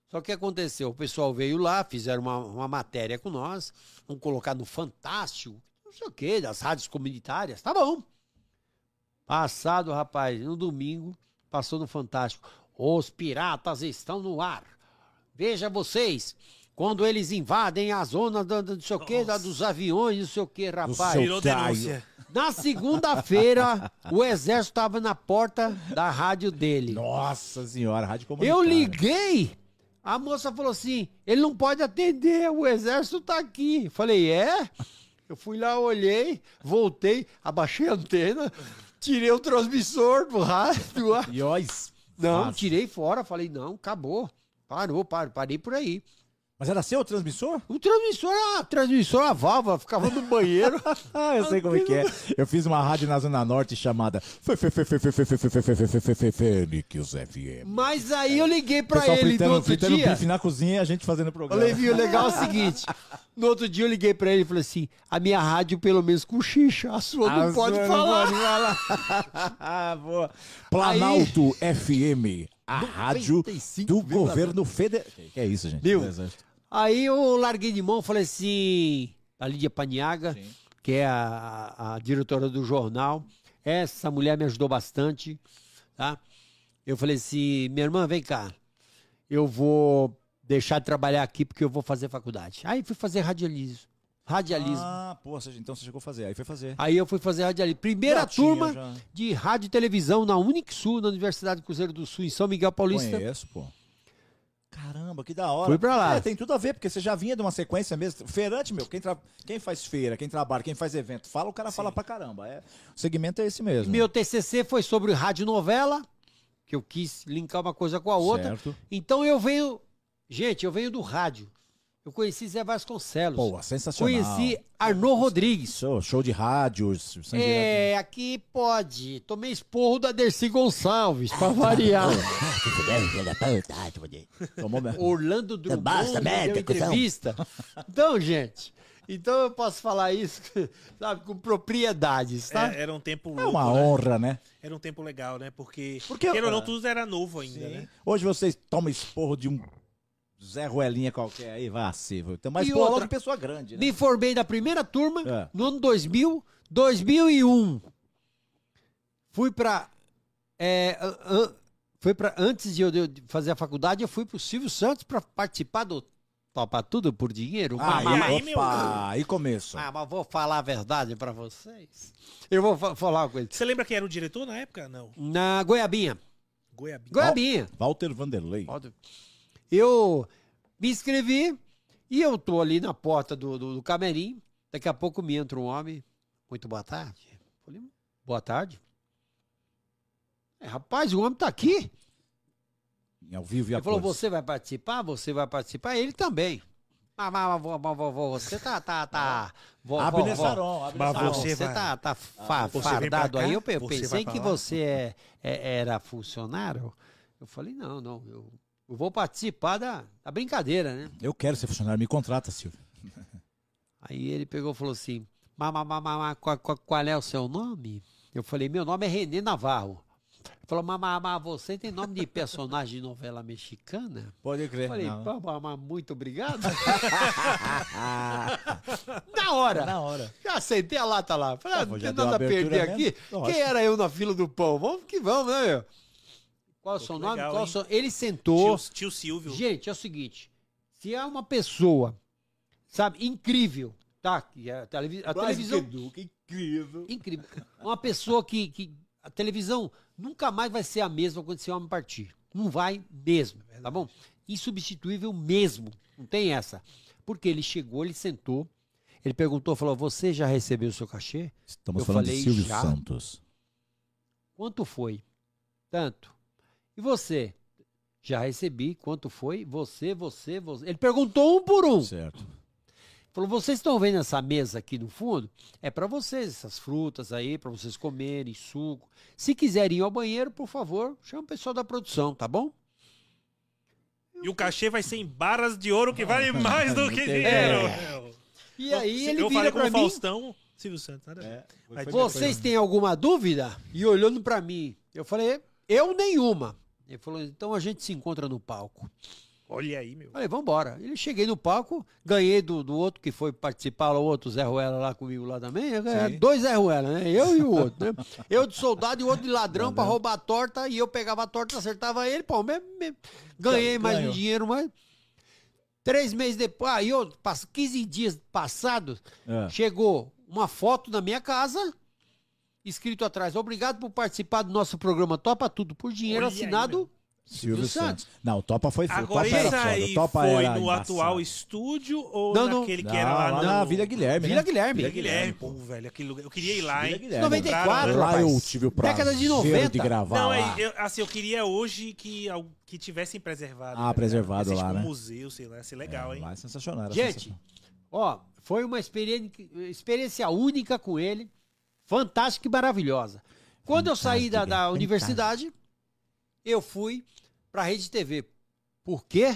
Só que aconteceu? O pessoal veio lá, fizeram uma, uma matéria com nós, vamos colocar no Fantástico, não sei o quê, das rádios comunitárias. Tá bom. Passado, rapaz, no domingo, passou no Fantástico. Os piratas estão no ar. Veja vocês, quando eles invadem a zona do, do não sei o quê, da- dos aviões, não sei o quê, rapaz. Virou denúncia. Na segunda-feira, o exército estava na porta da rádio dele. Nossa senhora, rádio comunitária. Eu liguei. A moça falou assim: ele não pode atender, o exército tá aqui. Falei, é? Eu fui lá, olhei, voltei, abaixei a antena, tirei o transmissor do rádio. E. Não, tirei fora. Falei, não, acabou. Parou, parou, parei por aí. Mas era seu o transmissor? O transmissor transmissor, a transmissora válvula, ficava no banheiro. ah, eu sei como é que é. Eu fiz uma rádio na Zona Norte chamada Fênix FM. Mas aí eu liguei pra ele foi, no outro fritando foi, bife na cozinha e a gente fazendo programa. Levi, o legal é o seguinte. No outro dia eu liguei pra ele e falei assim, a minha rádio pelo menos cochicha, a sua não pode falar. foi, foi, Planalto FM, a rádio do governo federal. Que é isso, gente. Meu, Aí eu larguei de mão, falei assim: a Lídia Paniaga, Sim. que é a, a diretora do jornal, essa mulher me ajudou bastante, tá? Eu falei assim: minha irmã, vem cá, eu vou deixar de trabalhar aqui porque eu vou fazer faculdade. Aí fui fazer radialismo. Radialismo. Ah, pô, então você chegou a fazer. Aí foi fazer. Aí eu fui fazer radialismo. Primeira Já tinha, turma já. de rádio e televisão na Unixul, na Universidade do Cruzeiro do Sul, em São Miguel Paulista. Conheço, pô. Caramba, que da hora. Fui pra lá. É, tem tudo a ver, porque você já vinha de uma sequência mesmo. Feirante, meu, quem, tra- quem faz feira, quem trabalha, quem faz evento, fala, o cara fala pra caramba. É... O segmento é esse mesmo. Meu TCC foi sobre radionovela, que eu quis linkar uma coisa com a outra. Certo. Então eu venho. Gente, eu venho do rádio. Eu conheci Zé Vasconcelos. Pô, sensacional. conheci Arnaud Rodrigues. Show, show de rádios. É, aqui pode. Tomei esporro da Dercy Gonçalves, pra variar. Tomou mesmo. Orlando Drummond Basta, me merda, cuzão. entrevista. Então, gente, então eu posso falar isso, sabe, com propriedades, tá? É, era um tempo É louco, uma né? honra, né? Era um tempo legal, né? Porque, Porque- queira ou não, é. tudo era novo ainda, né? Hoje vocês tomam esporro de um Zé Ruelinha qualquer aí, vai ser. Então, mas E pô, outra- logo de pessoa grande, né? Me formei da primeira turma É. no ano 2000, 2001. Fui pra. É, an- foi para antes de eu fazer a faculdade, eu fui pro Silvio Santos pra participar do Topa Tudo por Dinheiro. Aí, Mas- aí, meu- aí começo. Ah, mas vou falar a verdade pra vocês. Eu vou fa- falar uma coisa. Você lembra quem era o diretor na época? Não. Na Goiabinha. Goiabinha. Goiabinha. Walter Vanderlei. Eu me inscrevi e eu tô ali na porta do, do, do camerim. Daqui a pouco me entra um homem. Muito boa tarde. Falei, boa tarde. É, rapaz, o homem tá aqui. Ao vivo e a Ele falou, você vai participar? Você vai participar? Ele também. Mas, mas, mas, mas, mas, você tá, tá, tá. vó- Abre vó- Mas você você vai- tá, tá fa- fardado aí. Eu, Você pensei que você é, é- era funcionário. Eu falei, não, não. Eu, eu vou participar da, da brincadeira, né? Eu quero ser funcionário, me contrata, Silvio. Aí ele pegou e falou assim: "Ma- ma- ma- ma- qual, qual- é o seu nome? Eu falei: Meu nome é Renê Navarro. Ele falou: Mas, mas, mas você tem nome de personagem de novela mexicana? Pode Eu crer. falei: não. "Pá, pá, mas muito obrigado. na hora. Na hora. Já sentei a lata lá. Falei: ah, Ah, Não tem nada a perder mesmo? aqui. Lógico. Quem era eu na fila do pão? Vamos que vamos, né, meu? Qual é o seu nome? legal, Qual é seu... Ele sentou. Tio, tio Silvio. Gente, é o seguinte: se há uma pessoa, sabe, incrível, tá? Que a, televi- a televisão. que incrível. Incrível. Uma pessoa que, que a televisão nunca mais vai ser a mesma quando esse homem partir. Não vai mesmo, tá bom? Insubstituível mesmo. Não tem essa. Porque ele chegou, ele sentou, ele perguntou, falou: Você já recebeu o seu cachê? Estamos Eu falando falei de Silvio já. Santos. Quanto foi? Tanto. E você? Já recebi. Quanto foi? Você, você, você. Ele perguntou um por um. Certo. Falou: vocês estão vendo essa mesa aqui no fundo? É para vocês, essas frutas aí, para vocês comerem, suco. Se quiserem ir ao banheiro, por favor, chama o pessoal da produção, tá bom? E o cachê vai ser em barras de ouro que vale mais do que dinheiro. É. E aí ele eu vira falei com pra o mim. Faustão, Silvio Santos. Nada. Mas Vocês têm alguma dúvida? E olhando pra mim, eu falei: eu nenhuma. Ele falou: então a gente se encontra no palco. Olha aí, meu. Falei, vambora. Ele cheguei no palco, ganhei do, do outro que foi participar, o outro Zé Ruela lá comigo lá também. Eu dois Zé Ruela, né? Eu e o outro, né? Eu de soldado e o outro de ladrão pra roubar a torta. E eu pegava a torta, acertava ele, pô, ganhei mais um Ganhou. dinheiro, mas. Três meses depois, aí eu, pass- 15 dias passados, É. chegou uma foto na minha casa, escrito atrás: Obrigado por participar do nosso programa Topa Tudo por dinheiro, Olha aí, assinado meu. Silvio Silvio Santos. Não, o Topa foi o Agora Topa foda. aí Topa foi era no embaçado. atual estúdio ou Não, não. naquele que Não, era lá, lá no- na Vila Guilherme, Vila né? Guilherme. Vila Guilherme, pô, velho, aquele lugar. Eu queria ir lá, Vila hein? Guilherme. 94, Lá eu tive o prazer Década de 90. de gravar Não, lá. é, eu, assim, eu queria hoje que, que tivessem preservado. Ah, preservado Esse, lá, tipo, né? um museu, sei lá, ia ser legal, hein? Lá é sensacional. era Gente, sensacional. ó, foi uma experiência, experiência única com ele, fantástica e maravilhosa. Quando eu saí da, da Fantástica, universidade, eu fui pra Rede TV. Por quê?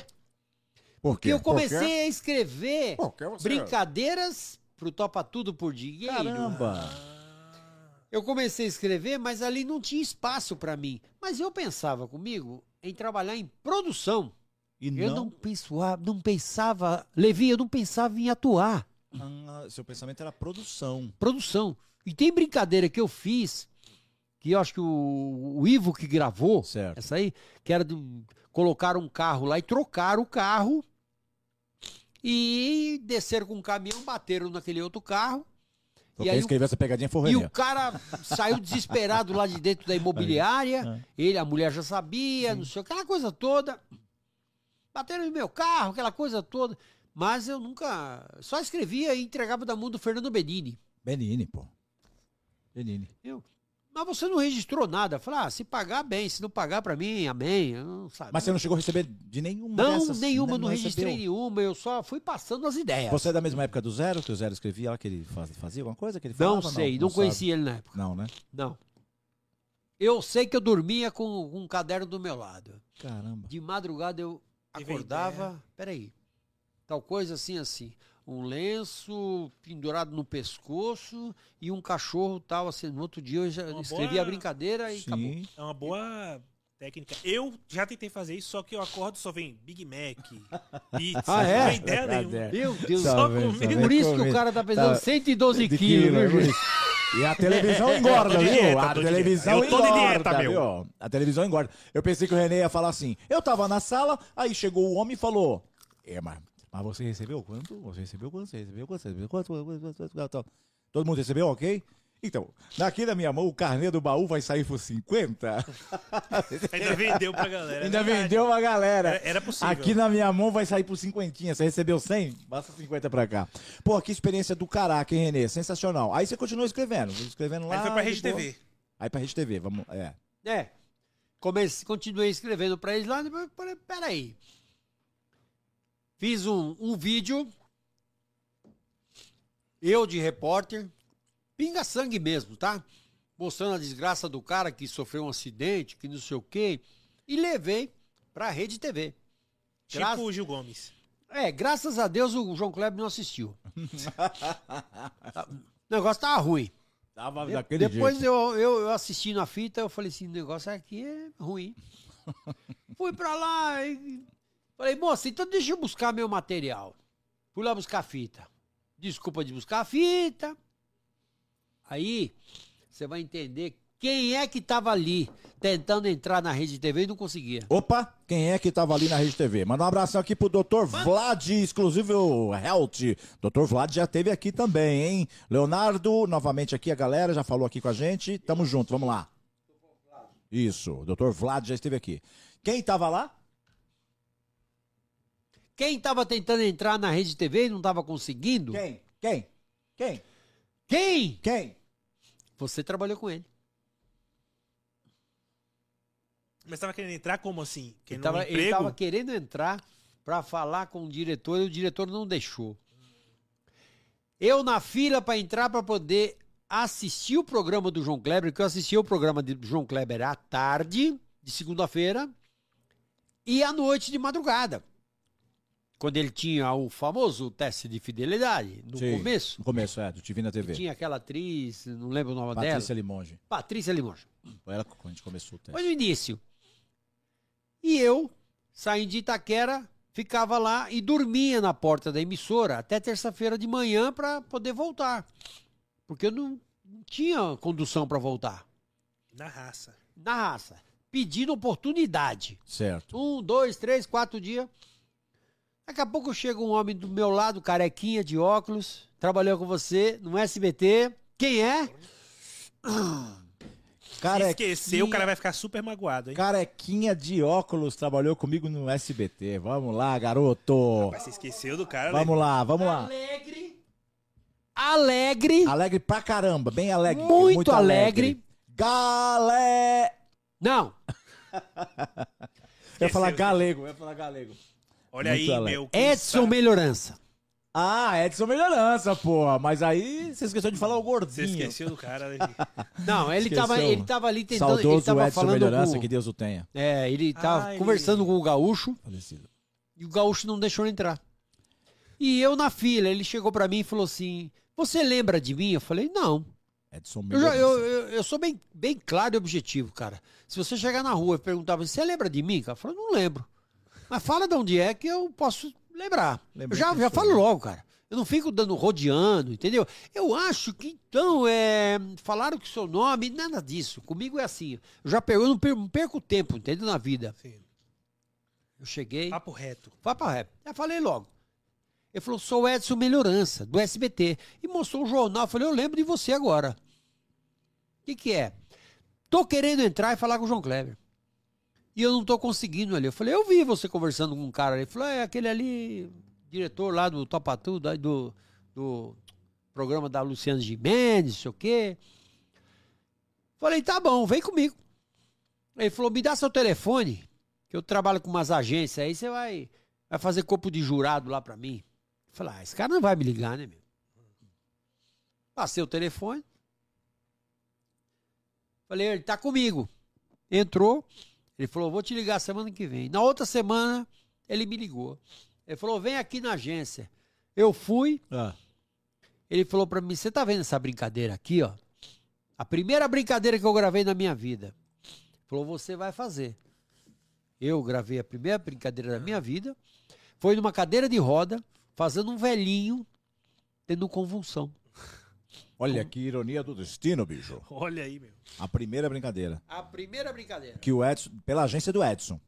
Por Porque quê? eu comecei a escrever você- brincadeiras pro Topa Tudo por Dinheiro. Caramba! Eu comecei a escrever, mas ali não tinha espaço pra mim. Mas eu pensava comigo em trabalhar em produção. E Eu não, não... pensava, não pensava, Levi, eu não pensava em atuar. Ah, seu pensamento era produção. produção. E tem brincadeira que eu fiz, que eu acho que o, o Ivo que gravou, Certo. essa aí, que era colocar um carro lá e trocar o carro e desceram com um caminhão, bateram naquele outro carro. Então E quem aí o- escreveu essa pegadinha foi o E o cara saiu desesperado lá de dentro da imobiliária. Ele, a mulher já sabia, não sei, o que, aquela coisa toda. Bateram no meu carro, aquela coisa toda. Mas eu nunca. Só escrevia e entregava da mão do Fernando Benini. Benini, pô. Benini. Eu, mas você não registrou nada. Eu falei, ah, se pagar, bem. Se não pagar pra mim, amém. Eu não sabe. Mas você não chegou a receber de nenhuma Não, dessas? nenhuma, Não não registrei recebeu? nenhuma. Eu só fui passando as ideias. Você é da mesma época do Zero, que o Zero escrevia lá, que ele faz- fazia alguma coisa? Que ele não falava? sei, não, sabe. conhecia ele na época. Não, né? Não. Eu sei que eu dormia com, com um caderno do meu lado. Caramba. De madrugada eu acordava. Peraí. Tal coisa assim, assim. Um lenço pendurado no pescoço e um cachorro tal, assim. No outro dia eu já Uma escrevi boa- a brincadeira e acabou. Sim. É uma boa técnica. Eu já tentei fazer isso, só que eu acordo só vem Big Mac, pizza, Ah, é? não tem ideia nenhuma. É. Meu Deus. Só Tá vendo, comida. tá vendo? Por isso que o cara tá pesando Tá. 112 De quilos, viu, é isso. E a televisão engorda, Tô de viu? dieta, a televisão. Eu tô de engorda, dieta, meu. viu? A televisão engorda. Eu pensei que o René ia falar assim. Eu tava na sala, aí chegou o homem e falou: É, mas, mas você recebeu quanto? Você recebeu quanto? Você recebeu quanto? Você recebeu quanto? Quanto? Quanto? Quanto? Quanto? Todo mundo recebeu, ok? Então, daqui da minha mão, o carnê do baú vai sair por 50. Ainda vendeu pra galera. é Ainda verdade. vendeu uma galera. Era, era possível. Aqui na minha mão vai sair por cinquentinha. Você recebeu 100? Basta 50 pra cá. Pô, que experiência do caraca, hein, Renê? Sensacional. Aí você continuou escrevendo. Escrevendo lá. Aí foi pra de Rede. TV. Aí pra Rede TV, vamos. É. É. Comecei, continuei escrevendo pra eles lá, peraí. Fiz um, um vídeo, eu de repórter, pinga sangue mesmo, tá? Mostrando a desgraça do cara que sofreu um acidente, que não sei o quê, e levei pra Rede TV. Tipo Gra- o Gil Gomes. É, graças a Deus o João Kleber não assistiu. O negócio tava ruim. Tava De- daquele Depois jeito. eu, eu, eu assistindo a fita, eu falei assim, o negócio aqui é ruim. Fui pra lá e falei, moça, então deixa eu buscar meu material. Fui lá buscar a fita. Desculpa de buscar a fita. Aí você vai entender quem é que tava ali tentando entrar na rede TV e não conseguia. Opa, quem é que tava ali na Rede TV? Manda um abração aqui pro Dr. Vlad, exclusivo Health. Dr. Vlad já teve aqui também, hein? Leonardo, novamente aqui, a galera já falou aqui com a gente. Tamo junto, vamos lá. Isso, doutor Vlad já esteve aqui. Quem tava lá? Quem estava tentando entrar na rede TV e não estava conseguindo? Quem? Quem? Quem? Quem? Quem? Você trabalhou com ele. Mas tava querendo entrar como assim? Ele Querendo tava, ele emprego? tava querendo entrar para falar com o diretor e o diretor não deixou. Eu na fila para entrar para poder assistir o programa do João Kleber, que eu assistia o programa do João Kleber à tarde, de segunda-feira, e à noite de madrugada. Quando ele tinha o famoso teste de fidelidade, no Sim, começo. No começo, é, do TV TV. Tinha aquela atriz, não lembro o nome Patrícia dela. Limonge. Patrícia Limonge. Foi ela quando a gente começou o teste. Foi no início. E eu, saindo de Itaquera, ficava lá e dormia na porta da emissora até terça-feira de manhã para poder voltar. Porque eu não, não tinha condução para voltar. Na raça. Na raça. Pedindo oportunidade. Certo. Um, dois, três, quatro dias. Daqui a pouco chega um homem do meu lado, carequinha de óculos, trabalhou com você no SBT. Quem é? Cara, Se esquecer, o cara vai ficar super magoado, hein? Carequinha de óculos trabalhou comigo no SBT. Vamos lá, garoto. Mas você esqueceu do cara, Vamos lá, vamos lá. Alegre. Alegre. Alegre pra caramba, bem alegre. Muito alegre. Galé. Não. Eu ia falar Esqueceu. galego, eu ia falar galego. Olha Muito aí, alegre. meu. Edson sabe- Melhorança. Ah, Edson Melhorança, porra. Mas aí você esqueceu de falar o Você gordinho. esqueceu do cara. né? Não, ele Esqueceu. tava, ele tava ali tentando. ele Saudoso tava Edson falando Melhorança, com, que Deus o tenha. É, ele tava ele- conversando com o gaúcho Falecido. e o gaúcho não deixou entrar. E eu na fila, ele chegou pra mim e falou assim: Você lembra de mim? Eu falei: Não. Edson Eu, já- Melhorança. eu, eu, eu sou bem, bem claro e objetivo, cara. Se você chegar na rua e perguntar, você lembra de mim? Cara, eu falo, não lembro. Mas fala de onde é que eu posso lembrar. Lembra eu já, já sou falo logo, cara. Eu não fico dando rodeando, entendeu? Eu acho que então, é, falaram que o seu nome, nada disso. Comigo é assim. Eu já perco, eu não perco, tempo, entendeu? Na vida. Sim. Eu cheguei. Papo reto. Pra rap. Já falei logo. Ele falou, sou Edson Melhorança, do SBT. E mostrou o jornal. Eu falei, eu lembro de você agora. O que, que é? Tô querendo entrar e falar com o João Kleber. E eu não tô conseguindo ali. Eu falei, eu vi você conversando com um cara ali. Ele falou, é aquele ali, diretor lá do Topatu, da- do, do programa da Luciana Gimenez, não sei o quê. Falei, tá bom, vem comigo. Ele falou, me dá seu telefone, que eu trabalho com umas agências aí, você vai, vai fazer corpo de jurado lá pra mim. Eu falei, ah, esse cara não vai me ligar, né, meu? Passei o telefone. Falei, ele tá comigo. Entrou. Ele falou, vou te ligar semana que vem. Na outra semana, ele me ligou. Ele falou, vem aqui na agência. Eu fui. Ah, Ele falou pra mim, você tá vendo essa brincadeira aqui, ó? A primeira brincadeira que eu gravei na minha vida. Falou, você vai fazer. Eu gravei a primeira brincadeira da minha vida. Foi numa cadeira de roda, fazendo um velhinho, tendo convulsão. Olha que ironia do destino, bicho. Olha aí, meu. A primeira brincadeira. A primeira brincadeira. Que o Edson, pela agência do Edson.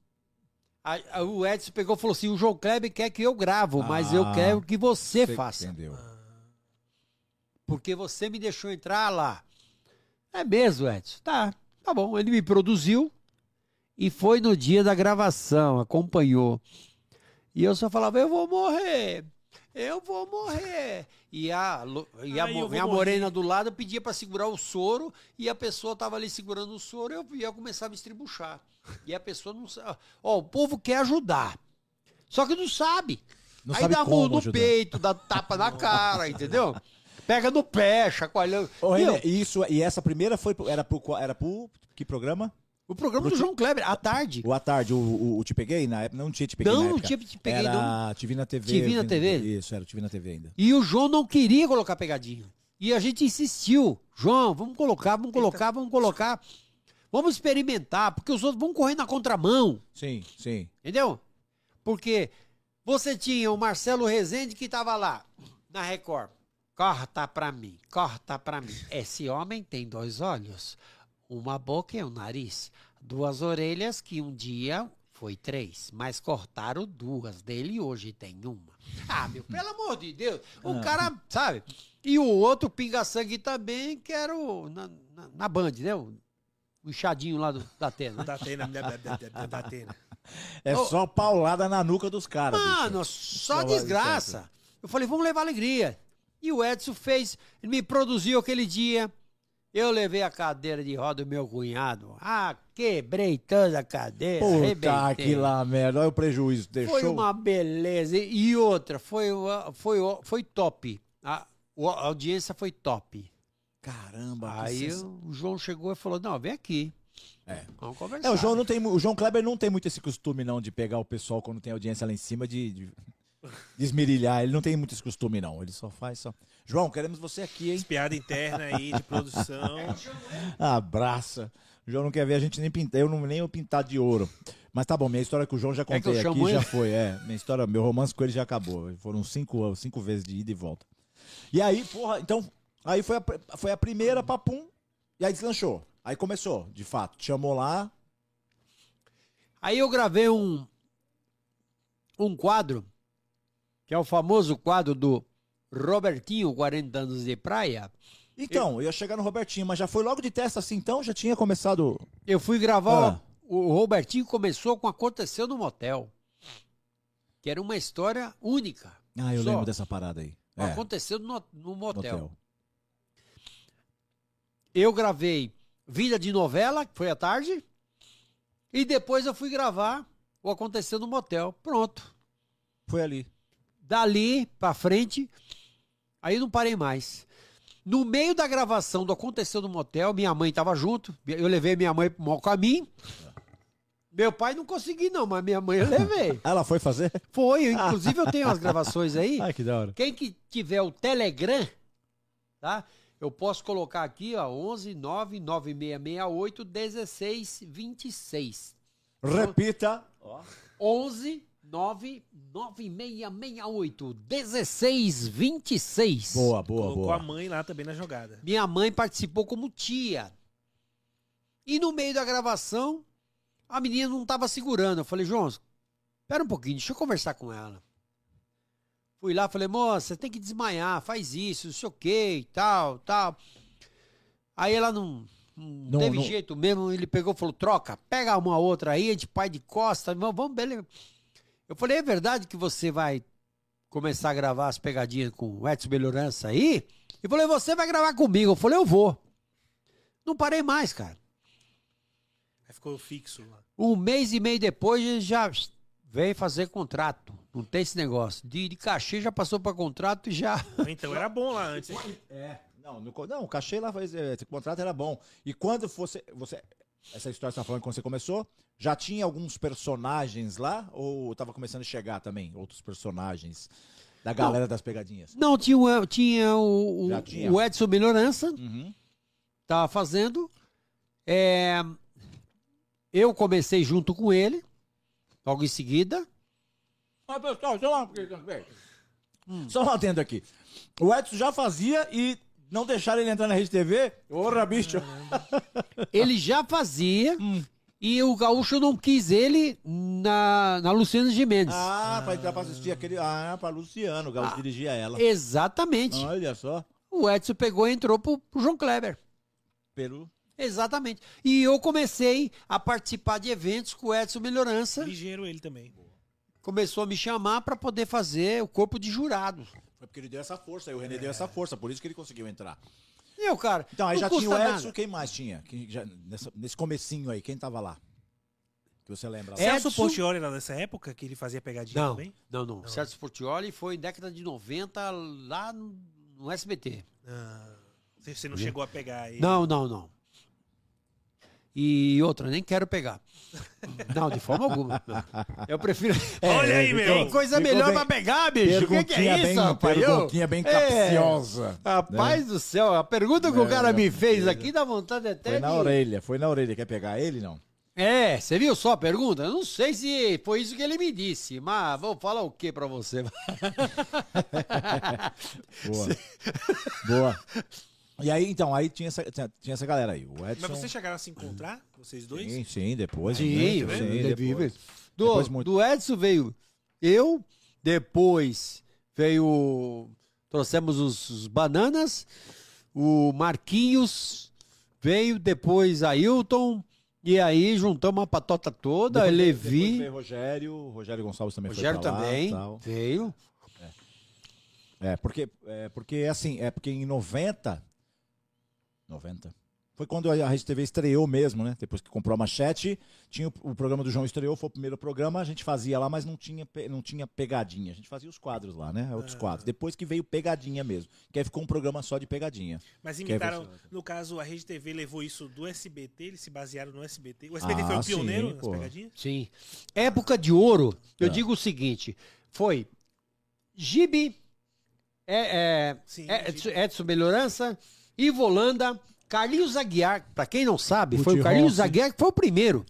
A- a- o Edson pegou e falou assim: o João Kleber quer que eu gravo, mas eu Ah, quero que você Você faça. Entendeu? Porque você me deixou entrar lá. É mesmo, Edson? Tá, tá bom. Ele me produziu e foi no dia da gravação, acompanhou. E eu só falava, eu vou morrer, eu vou morrer. E a, e a, mo- e a morena do lado pedia pra segurar o soro e a pessoa tava ali segurando o soro e eu ia começar a me estribuchar. E a pessoa não sabe. Ó, o povo quer ajudar. Só que não sabe. Não Aí sabe dá como murro no ajudar. peito, dá tapa na cara, entendeu? Pega no pé, chacoalhando. Ô, René, e isso, e essa primeira foi pro- era pro, era pro que programa? O programa do João Kleber, à tarde. O à tarde, o, o, o Te Peguei na época? Não tinha Te Peguei Não, não tinha Te Peguei, Era TV na TV. TV na TV? Isso, era TV na TV ainda. E o João não queria colocar pegadinha. E a gente insistiu. João, vamos colocar, vamos colocar, vamos colocar. Vamos experimentar, porque os outros vão correr na contramão. Sim, sim. Entendeu? Porque você tinha o Marcelo Rezende que estava lá, na Record. Corta pra mim, corta pra mim. Esse homem tem dois olhos, uma boca e um nariz, duas orelhas que um dia foi três, mas cortaram duas dele e hoje tem uma. Ah, meu, pelo amor de Deus. O cara, sabe? E o outro pinga-sangue também, que era o, na, na, na Band, né? O O inchadinho lá do, da Atena. Da Atena, da, da, da, da Atena. É Ô. só paulada na nuca dos caras. bicho. Mano, só Só desgraça. Eu falei, vamos levar alegria. E o Edson fez, ele me produziu aquele dia. Eu levei a cadeira de roda do meu cunhado. Ah, quebrei toda a cadeira. Puta arrebentei. que lá merda. Olha o prejuízo. Deixou. Foi uma beleza. E outra, foi, foi, foi top. A, a audiência foi top. Caramba. Aí o João chegou e falou: Não, vem aqui. É. Vamos conversar. É, o João, não tem, o João Kleber não tem muito esse costume, não, de pegar o pessoal quando tem audiência lá em cima, de, de, de esmirilhar. Ele não tem muito esse costume, não. Ele só faz só. João, queremos você aqui, hein? Piada interna aí de produção. Abraça. O João não quer ver a gente nem pintar. Eu não nem eu pintar de ouro. Mas tá bom, minha história com o João já contei chamo aqui, já ele? foi. É, minha história, meu romance com ele já acabou. Foram cinco, cinco vezes de ida e volta. E aí, porra, então. Aí foi a, foi a primeira papum. E aí deslanchou. Aí começou, de fato. Te chamou lá. Aí eu gravei um, um quadro, que é o famoso quadro do Robertinho, 40 anos de praia. Então, eu ia chegar no Robertinho, mas já foi logo de testa assim, então já tinha começado. Eu fui gravar, Ah. o Robertinho começou com Aconteceu no Motel, que era uma história única. Ah, eu Só. lembro dessa parada aí. É, Aconteceu no, no motel. motel. Eu gravei Vida de Novela, que foi à tarde, e depois eu fui gravar o Aconteceu no Motel. Pronto. Foi ali. Dali pra frente, aí eu não parei mais. No meio da gravação do Aconteceu no Motel, minha mãe tava junto. Eu levei minha mãe pro mau caminho. Meu pai não consegui, não, mas minha mãe eu levei. Ela foi fazer? Foi, eu- inclusive eu tenho as gravações aí. Ai, que da hora. Quem que tiver o Telegram, tá? Eu posso colocar aqui, ó, 11 9 9668 16 26. Repita. 11 9 9668 16 26. Boa, boa, Colocou boa. a mãe lá também na jogada. Minha mãe participou como tia. E no meio da gravação, a menina não tava segurando. Eu falei, João, espera um pouquinho, deixa eu conversar com ela. Fui lá, falei, moça, você tem que desmaiar, faz isso, não sei o que e tal, tal. Aí ela não, não, Não- teve não- jeito mesmo, ele pegou e falou, troca, pega uma outra aí, a gente pai de costa, vamos, vamos, beleza. Eu falei, é verdade que você vai começar a gravar as pegadinhas com o Edson Melhorança aí? E falei, você vai gravar comigo. Eu falei, eu vou. Não parei mais, cara. Aí ficou fixo lá. Um mês e meio depois ele já veio fazer contrato. Não tem esse negócio. De, de cachê já passou para contrato e já. Então era bom lá antes. hein? É. Não, no não, o cachê lá, faz- é, esse contrato era bom. E quando fosse, você, essa história que você tá falando quando você começou, já tinha alguns personagens lá? Ou tava começando a chegar também, outros personagens da galera das pegadinhas? Não, tinha, o- tinha o, o- tinha? o Edson Melhorança, Uhum. tava fazendo. É, eu comecei junto com ele, logo em seguida. Mas, pessoal, só uma Só um atento aqui. O Edson já fazia e não deixaram ele entrar na Rede TV? Porra, bicho. Ele já fazia Hum. e o Gaúcho não quis ele na, na Luciana Gimenez. Ah, pra entrar pra assistir aquele. Ah, pra Luciano, o Gaúcho dirigia ela. Exatamente. Olha só. O Edson pegou e entrou pro, pro João Kleber. Peru. Exatamente. E eu comecei a participar de eventos com o Edson Melhorança. Ligeiro ele também. Começou a me chamar para poder fazer o corpo de jurado. Foi porque ele deu essa força, aí o René deu essa força, por isso que ele conseguiu entrar. E eu, cara. Então, aí não já tinha o Edson, nada. quem mais tinha? Quem já- nessa- nesse comecinho aí, quem tava lá? Que você lembra? lá? É. Celso Portioli era dessa época que ele fazia pegadinha Não, também? não, não. Sérgio Portioli foi em década de 90 lá no, SBT. Ah, você- você não chegou a pegar ele. Não, não, não. E outra, nem quero pegar. Não, de forma alguma. Eu prefiro. Olha aí, É, meu. Tem coisa melhor bem- pra pegar, bicho. O que, que é isso, bem, rapaz? Eu- perguntinha bem capciosa. É, rapaz do céu, a pergunta que o É, cara me fez aqui dá vontade até Foi na de... orelha, foi na orelha. Quer pegar ele, não? É, você viu só a pergunta? Eu não sei se foi isso que ele me disse, mas vou falar o que pra você? Boa. Boa. E aí, então, aí tinha essa, tinha, tinha essa galera aí. O Edson... Mas vocês chegaram a se encontrar, vocês dois? Sim, sim, depois. Sim, muito, né? sim, Depois. Do, Depois muito. do Edson veio eu, depois veio. Trouxemos os, os bananas, o Marquinhos, veio depois Ailton, e aí juntamos a patota toda, Depois Levi, depois veio Rogério, Rogério Gonçalves também Rogério foi pra lá, também veio. É, porque, é, porque assim, é porque em 90. 90. Foi quando a Rede TV estreou mesmo, né? Depois que comprou a Machete, tinha o, o programa do João estreou, foi o primeiro programa, a gente fazia lá, mas não tinha, não tinha pegadinha. A gente fazia os quadros lá, né? Outros quadros. Depois que veio pegadinha mesmo. Que aí ficou um programa só de pegadinha. Mas imitaram, você- no caso, a Rede TV levou isso do SBT, eles se basearam no SBT. O SBT Ah, foi o pioneiro sim, nas pô. pegadinhas? Sim. Época de ouro, eu É. digo o seguinte: foi Gibi, é, é, Sim, é- Gibi. Edson, Edson Melhorança, Ivo Holanda, Carlinhos Aguiar. Pra quem não sabe, Ruth foi o Carlinhos Ronce. Aguiar que foi o primeiro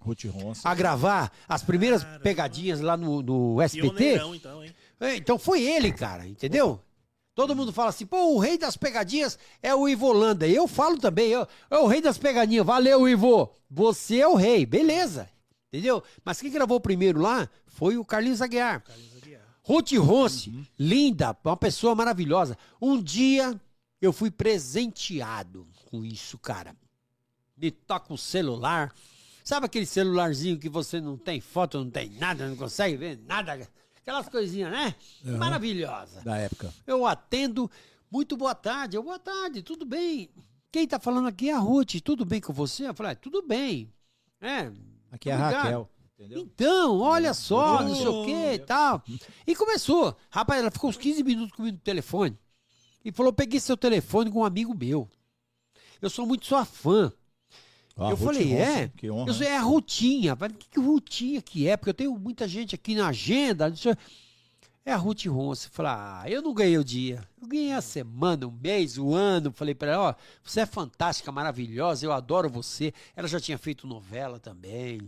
a gravar as primeiras Caramba. pegadinhas lá no, no SBT. Pioneirão, então, hein? É, Então foi ele, cara, entendeu? Todo mundo fala assim, pô, o rei das pegadinhas é o Ivo Holanda. E eu falo também, eu, é o rei das pegadinhas. Valeu, Ivo. Você é o rei, beleza. Entendeu? Mas quem gravou primeiro lá foi o Carlinhos Aguiar. Carlinhos Aguiar. Ruth Ronce, linda, uma pessoa maravilhosa. Um dia eu fui presenteado com isso, cara. Me toca o celular. Sabe aquele celularzinho que você não tem foto, não tem nada, não consegue ver nada? Aquelas coisinhas, né? Maravilhosa. Da época. Eu atendo. Muito boa tarde. Eu, boa tarde, tudo bem? Quem tá falando aqui é a Ruth. Tudo bem com você? Eu falei, ah, tudo bem. É, Aqui é a. Raquel. Entendeu? então, olha só, não sei o que e tal. E começou. Rapaz, ela ficou uns 15 minutos comigo no telefone. E falou: peguei seu telefone com um amigo meu. Eu sou muito sua fã. Ah, eu falei, é? Que honra. Eu sou, é a Rutinha. Falei, que, que Rutinha que é? Porque eu tenho muita gente aqui na agenda. sei- É a Ruth Ronce. Falei, ah, eu não ganhei o dia. Eu ganhei a semana, o mês, o ano. Falei pra ela, ó, você é fantástica, maravilhosa, eu adoro você. Ela já tinha feito novela também.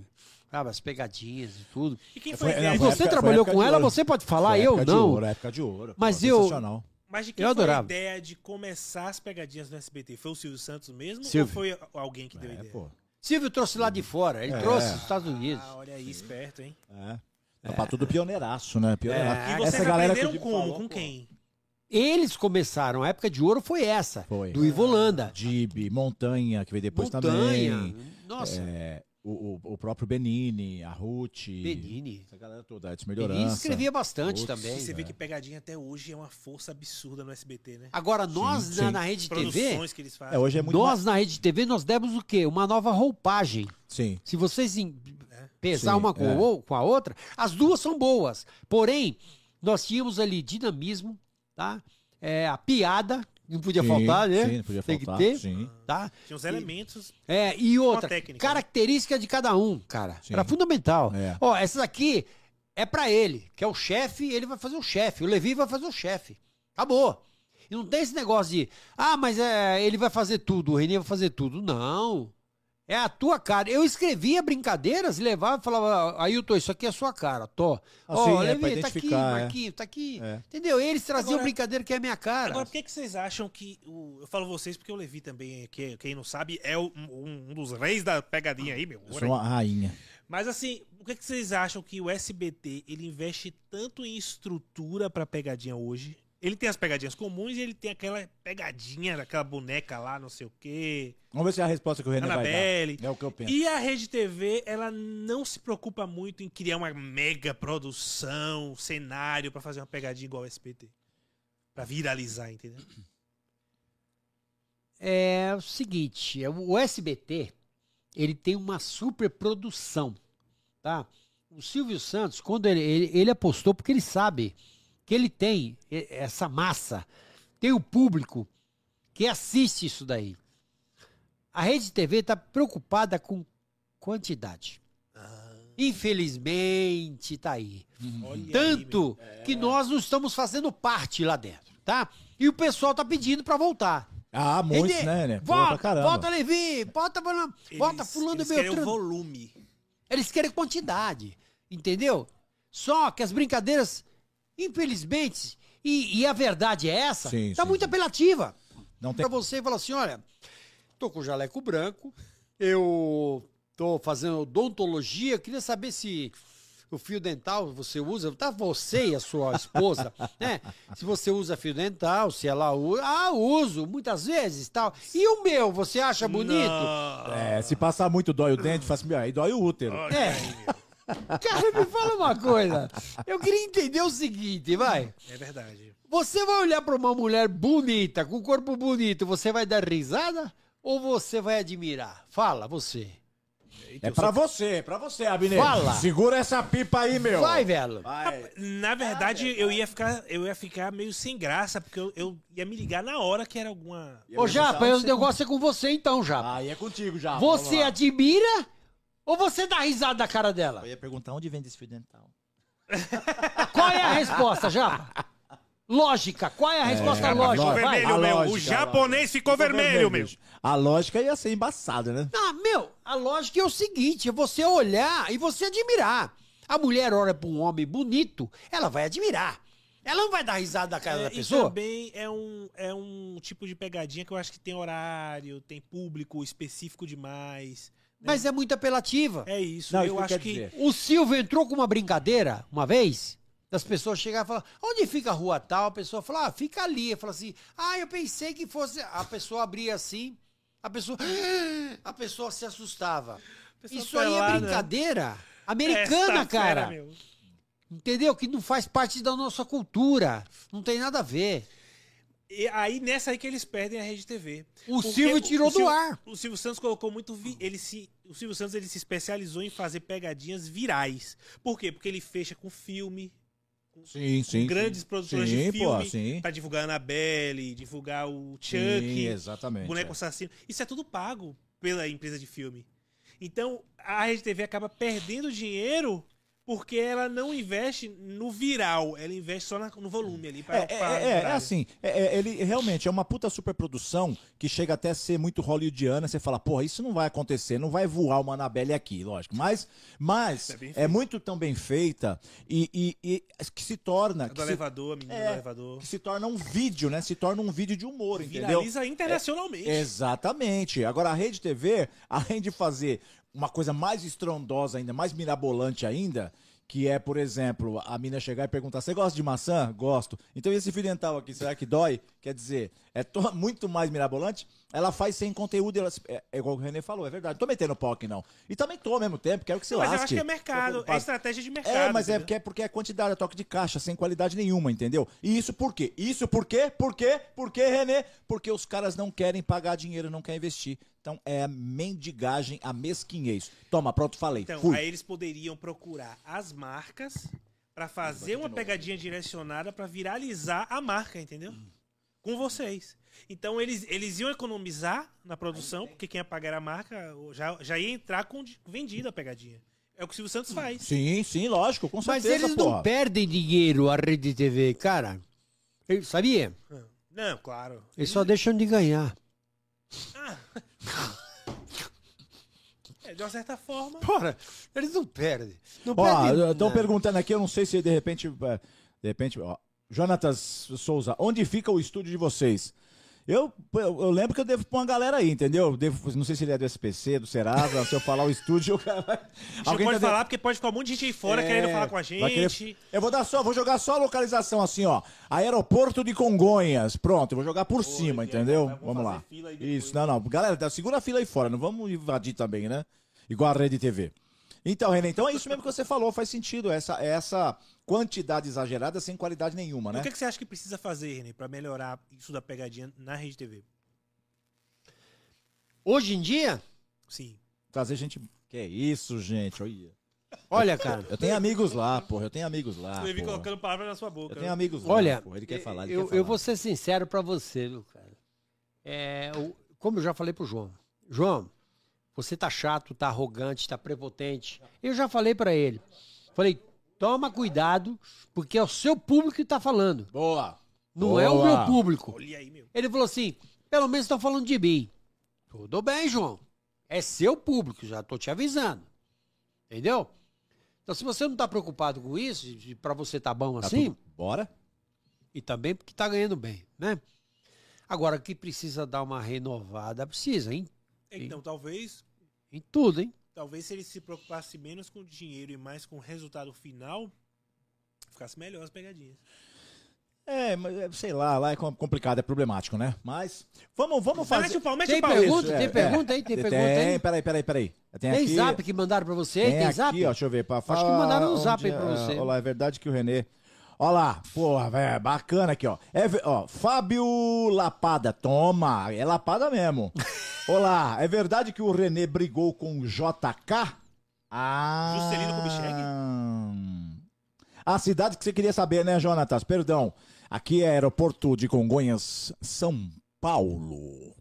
Sabe, as pegadinhas e tudo. E quem Foi- foi, a não, E foi você época- trabalhou época com ela, você pode falar, Foi eu época de não. ouro, época de ouro. Mas eu- sensacional. Mas de quem Eu foi a adorava. ideia de começar as pegadinhas no SBT? Foi o Silvio Santos mesmo Silvio. ou foi alguém que deu a É, ideia? pô. Silvio trouxe lá de fora, ele É. trouxe dos Estados Unidos. Ah, olha aí, esperto, hein? É. Tá pra tudo pioneiraço, né? Pioneiraço. É. E vocês Essa galera que aprenderam como? falou, com quem? Eles começaram, a época de ouro foi essa, Foi. do Ivo Holanda. Dib, Montanha, que veio depois Montanha, também. nossa, É, o, o, o próprio Benini, a Ruth. Benini. Essa galera toda, Edson Benini Melhorança. escrevia bastante também. Você vê é. que pegadinha até hoje é uma força absurda no SBT, né? Agora, nós Sim, na, sim. na As Rede TV, produções que eles fazem. É, hoje é muito nós na Rede TV, nós demos o quê? Uma nova roupagem. Sim. Se vocês em- pesar Sim, uma com, é. o- com a outra, as duas são boas. Porém, nós tínhamos ali dinamismo, tá? É, a piada, não podia Sim, faltar, né? Sim, não podia Tem que faltar. ter. Sim. Tá? Tinha os elementos. É, e outra, técnica, característica de cada um, cara. Sim. Era fundamental. É. Ó, essa daqui é pra ele, que é o chefe, ele vai fazer o chefe. O Levi vai fazer o chefe. Acabou. E não tem esse negócio de, ah, mas é, ele vai fazer tudo, o Renê vai fazer tudo. Não. É a tua cara. Eu escrevia brincadeiras, levava e falava, Ailton, isso aqui é a sua cara, tô. Assim, Ó, é, Levi, pra tá aqui, identificar, é. Marquinhos, tá aqui. É. Entendeu? Eles traziam Agora- brincadeira que é a minha cara. Agora, por que, que vocês acham que. O... Eu falo vocês porque eu Levi também, que, quem não sabe, é o- um, um dos reis da pegadinha aí, meu. Eu sou uma rainha. Mas assim, por que, que vocês acham que o SBT ele investe tanto em estrutura pra pegadinha hoje? Ele tem as pegadinhas comuns e ele tem aquela pegadinha daquela boneca lá, não sei o quê. Vamos ver se é a resposta que o René Annabelle. vai dar. É o que eu penso. E a Rede TV, ela não se preocupa muito em criar uma mega produção, cenário pra fazer uma pegadinha igual ao SBT. Pra viralizar, entendeu? É o seguinte, é o SBT, ele tem uma super produção, tá? O Silvio Santos, quando ele, ele, ele apostou, porque ele sabe que ele tem essa massa, tem o público que assiste isso daí. A Rede TV está preocupada com quantidade. Infelizmente, tá aí. Olha aí, Tanto meu. que nós não estamos fazendo parte lá dentro, tá? E o pessoal tá pedindo para voltar. Ah, muitos, Ele- né, né? Volta, volta Levi, volta, fulano- volta Eles- fulano eles querem o Beltrano. volume. Eles querem quantidade, entendeu? Só que as brincadeiras, infelizmente, e, e a verdade é essa, Sim, tá sim, muito sim. apelativa. Não tem... Pra você falar assim, olha, tô com jaleco branco, eu tô fazendo odontologia, queria saber se O fio dental você usa, tá você e a sua esposa, né? Se você usa fio dental, se ela usa, ah, uso muitas vezes, tal. E o meu, você acha bonito? Não. É, se passar muito dói o dente, faz aí dói o útero. É. Cara, me fala uma coisa. Eu queria entender o seguinte, vai. É verdade. Você vai olhar pra uma mulher bonita, com corpo bonito, você vai dar risada ou você vai admirar? Fala, você. É pra você, é pra você, Abner. Fala. Segura essa pipa aí, meu. Vai, velho. Vai. Na verdade, eu ia ficar, eu ia ficar meio sem graça, porque eu, eu ia me ligar na hora que era alguma. Ô, Japa, o negócio é com você então, Japa. Aí é contigo já. Você admira ou você dá risada da cara dela? Eu ia perguntar onde vende esse fio dental. Qual é a resposta, Japa? Lógica, qual é a resposta lógica? Ficou. Vai. vermelho, A meu. o lógica, japonês ficou vermelho, meu. A lógica ia ser embaçada, né? Ah, meu, a lógica é o seguinte: é você olhar e você admirar. A mulher olha pra um homem bonito, ela vai admirar. Ela não vai dar risada da cara É, da e pessoa. também é um, é um tipo de pegadinha que eu acho que tem horário, tem público específico demais. Mas é muito apelativa. É isso. Não, eu isso que acho que. dizer. O Silvio entrou com uma brincadeira uma vez. Das pessoas chegavam e falavam, onde fica a rua tal? A pessoa fala, ah, fica ali. Fala assim, ah, eu pensei que fosse. A pessoa abria assim, a pessoa. A pessoa se assustava. Pessoa Isso aí é pelada. brincadeira americana, Esta cara. fera, meu. Entendeu? Que não faz parte da nossa cultura. Não tem nada a ver. E aí, nessa aí que eles perdem a Rede TV. O Porque Silvio tirou do Silvio- ar. O Silvio Santos colocou muito. vi- Ele se, o Silvio Santos ele se especializou em fazer pegadinhas virais. Por quê? Porque ele fecha com filme, Sim, sim. grandes sim. produções sim, de filme, Pô, sim. pra divulgar a Annabelle, divulgar o Chuck, exatamente. boneco é. assassino. Isso é tudo pago pela empresa de filme. Então, a Rede TV acaba perdendo dinheiro porque ela não investe no viral, ela investe só na- no volume ali. Pra, É, é, pra é, é assim, é, é, ele realmente é uma puta superprodução que chega até a ser muito hollywoodiana. Você fala, porra, isso não vai acontecer, não vai voar uma Annabelle aqui, lógico. Mas, mas É é, muito tão bem feita e, e- e que se torna. A Que do se, elevador, a menina é, do elevador. que se torna um vídeo, né? Se torna um vídeo de humor, entendeu? Viraliza internacionalmente. Exatamente. Agora, a Rede TV, além de fazer uma coisa mais estrondosa ainda, mais mirabolante ainda, que é, por exemplo, a mina chegar e perguntar: Você gosta de maçã? Gosto. Então, esse fio dental aqui, será que dói? Quer dizer, é to- muito mais mirabolante. Ela faz sem conteúdo. Ela, é, é igual o René falou, é verdade. Não tô metendo pau aqui, não. E também tô ao mesmo tempo, quero que você Mas eu lasque. acho que é mercado, é estratégia de mercado. É, mas é entendeu? porque, é porque é quantidade, é toque de caixa, sem qualidade nenhuma, entendeu? E isso por quê? Isso por quê? Por quê? Por quê, Renê? Porque os caras não querem pagar dinheiro, não querem investir. Então é a mendigagem, a mesquinhez. Toma, pronto, falei. Então, Fui. aí eles poderiam procurar as marcas pra fazer uma pegadinha direcionada pra viralizar a marca, entendeu? Com vocês. Então eles, eles iam economizar na produção, porque quem ia pagar era a marca já, já ia entrar com di- vendida a pegadinha. É o que o Silvio Santos faz. Sim, sim, lógico, com Mas certeza, eles porra. não perdem dinheiro a Rede TV, cara. Ele- Sabia? Não, claro. Eles só deixam de ganhar. Ah. É, de uma certa forma. Porra, eles não perdem. Não Ó, perdem estão perguntando aqui, eu não sei se de repente. é, De repente, ó. Jonatas Souza, onde fica o estúdio de vocês? Eu, eu, eu lembro que eu devo pôr uma galera aí, entendeu? Devo, não sei se ele é do SPC, do Serasa, se eu falar o estúdio, o cara vai. Não pode tá de- falar, porque pode ficar um monte de gente aí fora É, querendo falar com a gente. querer- Eu vou dar só, vou jogar só a localização assim, ó. Aeroporto de Congonhas. Pronto, eu vou jogar por cima, é, entendeu? vamos Vamos lá. Isso, não, não. Galera, dá- segura a fila aí fora, não vamos invadir também, né? Igual a Rede TV. Então, René, então é isso mesmo que você falou, faz sentido. Essa, essa quantidade exagerada sem qualidade nenhuma, né? O que, que você acha que precisa fazer, René, pra melhorar isso da pegadinha na Rede TV? Hoje em dia, Sim. Trazer gente. Que isso, gente? Olha. olha, cara. Eu tenho amigos lá, porra. Eu tenho amigos lá. Levi porra. colocando palavras na sua boca. Eu tenho amigos lá. Olha, porra. Ele quer falar, ele eu, quer falar. eu vou ser sincero pra você, viu, cara. É, o- como eu já falei pro João. João, você tá chato, tá arrogante, tá prepotente. Eu já falei pra ele. Falei, toma cuidado, porque é o seu público que tá falando. Boa. Não é o Boa. meu público. Olha aí, meu. Ele falou assim: pelo menos estão falando de mim. Tudo bem, João. É seu público, já tô te avisando. Entendeu? Então, se você não tá preocupado com isso, pra você tá bom Tá assim, tudo- Bora? e também porque tá ganhando bem, né? Agora, que precisa dar uma renovada, precisa, hein? Então, talvez. Em tudo, hein? Talvez se ele se preocupasse menos com o dinheiro e mais com o resultado final, ficasse melhor as pegadinhas. É, mas é, sei lá, lá é com- complicado, é problemático, né? Mas vamos, vamos fazer. Mete o pau, mete Tem o pau. pergunta? Isso, Tem pergunta aí? Tem pergunta aí? Peraí, peraí, peraí. Tem, Tem aqui, zap que mandaram pra você? Tem, Tem, zap? aqui, ó, deixa eu ver. Pra Acho que mandaram um zap aí pra você. Olha lá, é verdade que o Renê... Olha lá, porra, velho, bacana aqui, ó. É, ó. Fábio Lapada, toma, é Lapada mesmo. Olá, é verdade que o Renê brigou com o JK? Ah... Juscelino Kubitschek? A cidade que você queria saber, né, Jonatas? Perdão. Aqui é aeroporto de Congonhas, São Paulo.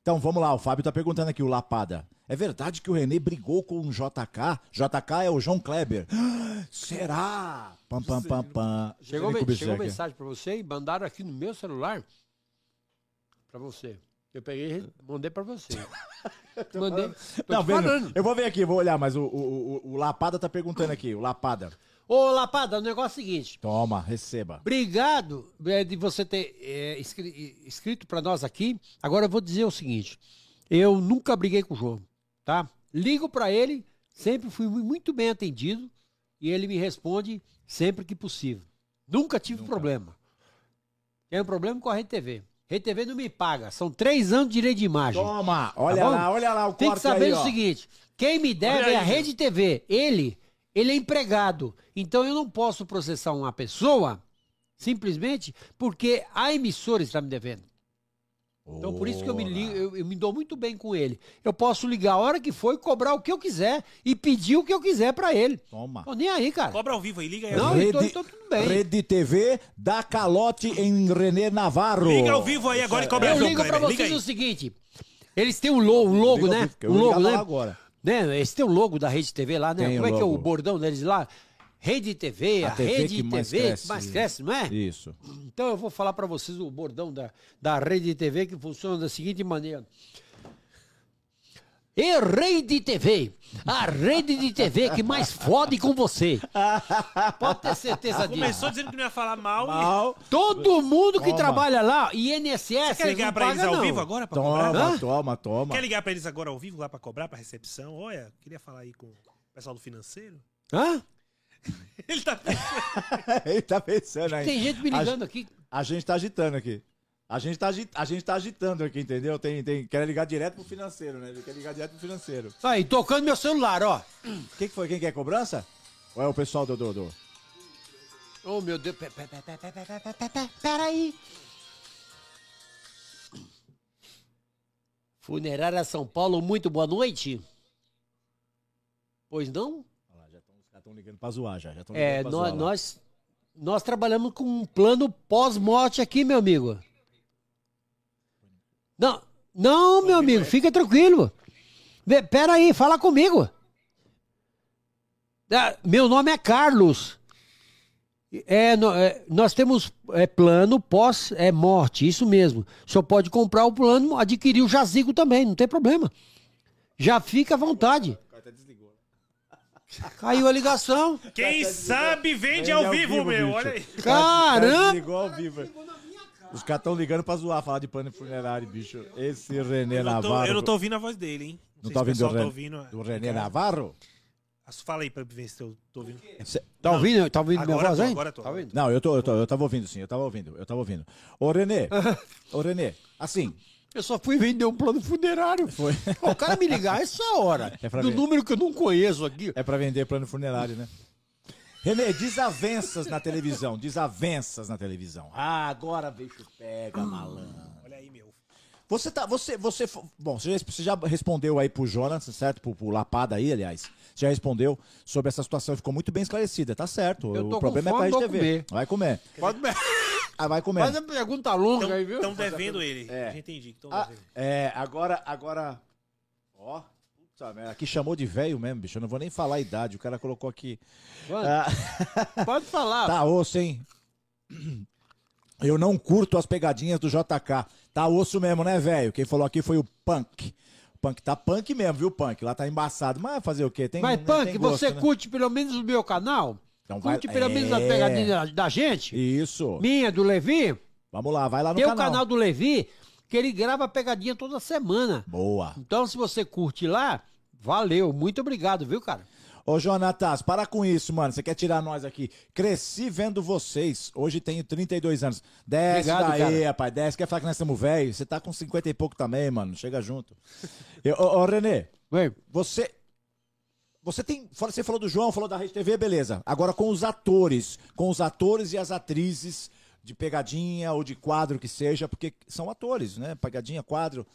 Então vamos lá, o Fábio tá perguntando aqui, o Lapada. É verdade que o Renê brigou com o JK? JK é o João Kleber. Será? Pam, pam, pam, pam. Chegou, chegou mensagem pra você e mandaram aqui no meu celular pra você. Eu peguei e mandei pra você. mandei. Tô Não, te vendo, falando. eu vou ver aqui, vou olhar, mas o, o, o, o Lapada tá perguntando aqui, o Lapada. Ô, Lapada, o negócio é o seguinte. Toma, receba. Obrigado é, de você ter é, escri- escrito pra nós aqui. Agora eu vou dizer o seguinte: eu nunca briguei com o João, tá? Ligo pra ele, sempre fui mu- muito bem atendido e ele me responde sempre que possível. Nunca tive problema. Tenho problema com a Rede TV. Rede TV não me paga. São três anos de direito de imagem. Toma, olha Tá lá, olha lá o Tem que saber aí, o ó. seguinte: quem me deve é a Rede TV. Ele, ele é empregado. Então eu não posso processar uma pessoa simplesmente porque a emissora está me devendo. Então por isso que eu me, ligo, eu, eu me dou muito bem com ele. Eu posso ligar a hora que for e cobrar o que eu quiser e pedir o que eu quiser pra ele. Toma. Tô nem aí, cara. Cobra ao vivo aí, liga aí. Não, Rede, então- então tudo bem. Rede TV dá calote em René Navarro. Liga ao vivo aí agora e cobra ao Eu vivo. ligo pra liga vocês aí. o seguinte: eles têm um logo, um logo Liga né? eu Um logo, né? lá agora. né? Esse tem o logo da Rede TV lá, né? Tem Como é que é o bordão deles lá? Rede TV, a, A TV Rede que mais TV cresce. que mais cresce, não é? Isso. Então eu vou falar pra vocês o bordão da, da Rede TV que funciona da seguinte maneira. E Rede TV, a rede de TV que mais fode com você. Pode ter certeza disso. Começou dizendo que não ia falar mal. e- Mal. Todo mundo que Toma. trabalha lá, INSS, Quer ligar pra eles ao não. vivo agora pra cobrar? Toma, Hã? toma, toma. Quer ligar pra eles agora ao vivo lá pra cobrar, pra recepção? Olha, queria falar aí com o pessoal do financeiro. Hã? Ele tá pensando. Ele tá pensando aí. Tem gente me ligando a, aqui. A gente tá agitando aqui. A gente, tá, a gente tá agitando aqui, entendeu? Tem, tem, quer ligar direto pro financeiro, né? Quer ligar direto pro financeiro. Aí, tocando meu celular, ó. Quem que foi? Quem quer cobrança? Ou é o pessoal do Dodô? Oh, meu Deus. Peraí. Funerária São Paulo, muito boa noite. Pois não? Estão ligando pra zoar já. já É, nós, zoar nós, nós trabalhamos com um plano pós-morte aqui, meu amigo. Não, não, meu amigo, fica tranquilo. Pera aí, fala comigo. Ah, Meu nome é Carlos. É, é, nós temos é, plano pós-morte, isso mesmo. O senhor pode comprar o plano, adquirir o jazigo também, não tem problema. Já fica à vontade. Caiu a ligação. Quem sabe vende Vende ao ao vivo, vivo, meu. bicho. Olha aí. Caramba! Desligou ao vivo. Os caras estão ligando pra zoar, falar de plano funerário, bicho. Esse René Eu não, tô, Navarro. eu não tô ouvindo a voz dele, hein? Não sei tá o ouvindo pessoal do, tá Ren- ouvindo. do René Navarro? Fala aí pra ver se eu tô ouvindo. Tá ouvindo, tá ouvindo minha Agora voz, tô, hein? agora tô. Tá ouvindo? Não, eu, tô, eu, tô, eu tava ouvindo sim, eu tava ouvindo, eu tava ouvindo. Ô Renê, ô Renê, assim, Eu só fui vender um plano funerário. foi. O cara me ligar essa hora, É do ver. número que eu não conheço aqui. É pra vender plano funerário, né? Renê, desavenças na televisão, desavenças na televisão. Ah, agora bicho pega, malandro. Olha aí, meu. Você tá, você, você, bom, você já, você já respondeu aí pro Jonas, certo? Pro, pro Lapada aí, aliás. Você já respondeu sobre essa situação, ficou muito bem esclarecida, tá certo. Eu o problema com é fome, pra comer. Vai comer. Pode me... Ah, vai comer. Faz a pergunta longa aí, viu? Estão devendo ele. É. Já entendi Ah, é, agora, agora. Ó. Puta merda, aqui chamou de velho mesmo, bicho. Eu não vou nem falar a idade. O cara colocou aqui. Mano, Ah, Pode falar. tá osso, hein? Eu não curto as pegadinhas do JK. Tá osso mesmo, né, velho? Quem falou aqui foi o Punk. O Punk tá punk mesmo, viu, Punk? Lá tá embaçado. Mas fazer o quê? Tem, Mas, né, Punk, tem gosto, você né? curte pelo menos o meu canal? Então vai- curte pelo menos É. as pegadinhas da, gente? Isso. Minha, do Levi? Vamos lá, vai lá no Tem o canal. canal do Levi, que ele grava pegadinha toda semana. Boa. Então, se você curte lá, Valeu, muito obrigado, viu, cara? Ô, Jonatas, para com isso, mano. Você quer tirar nós aqui. Cresci vendo vocês. Hoje tenho 32 anos. Desce Obrigado, daí, cara. rapaz. Desce. Quer falar que nós estamos velhos? Você tá com 50 e pouco também, mano. Chega junto. Eu, ô, ô, Renê, Oi. você. Você tem. Você falou do João, falou da Rede TV, beleza. Agora com os atores. Com os atores e as atrizes de pegadinha ou de quadro que seja, porque são atores, né? Pegadinha, quadro.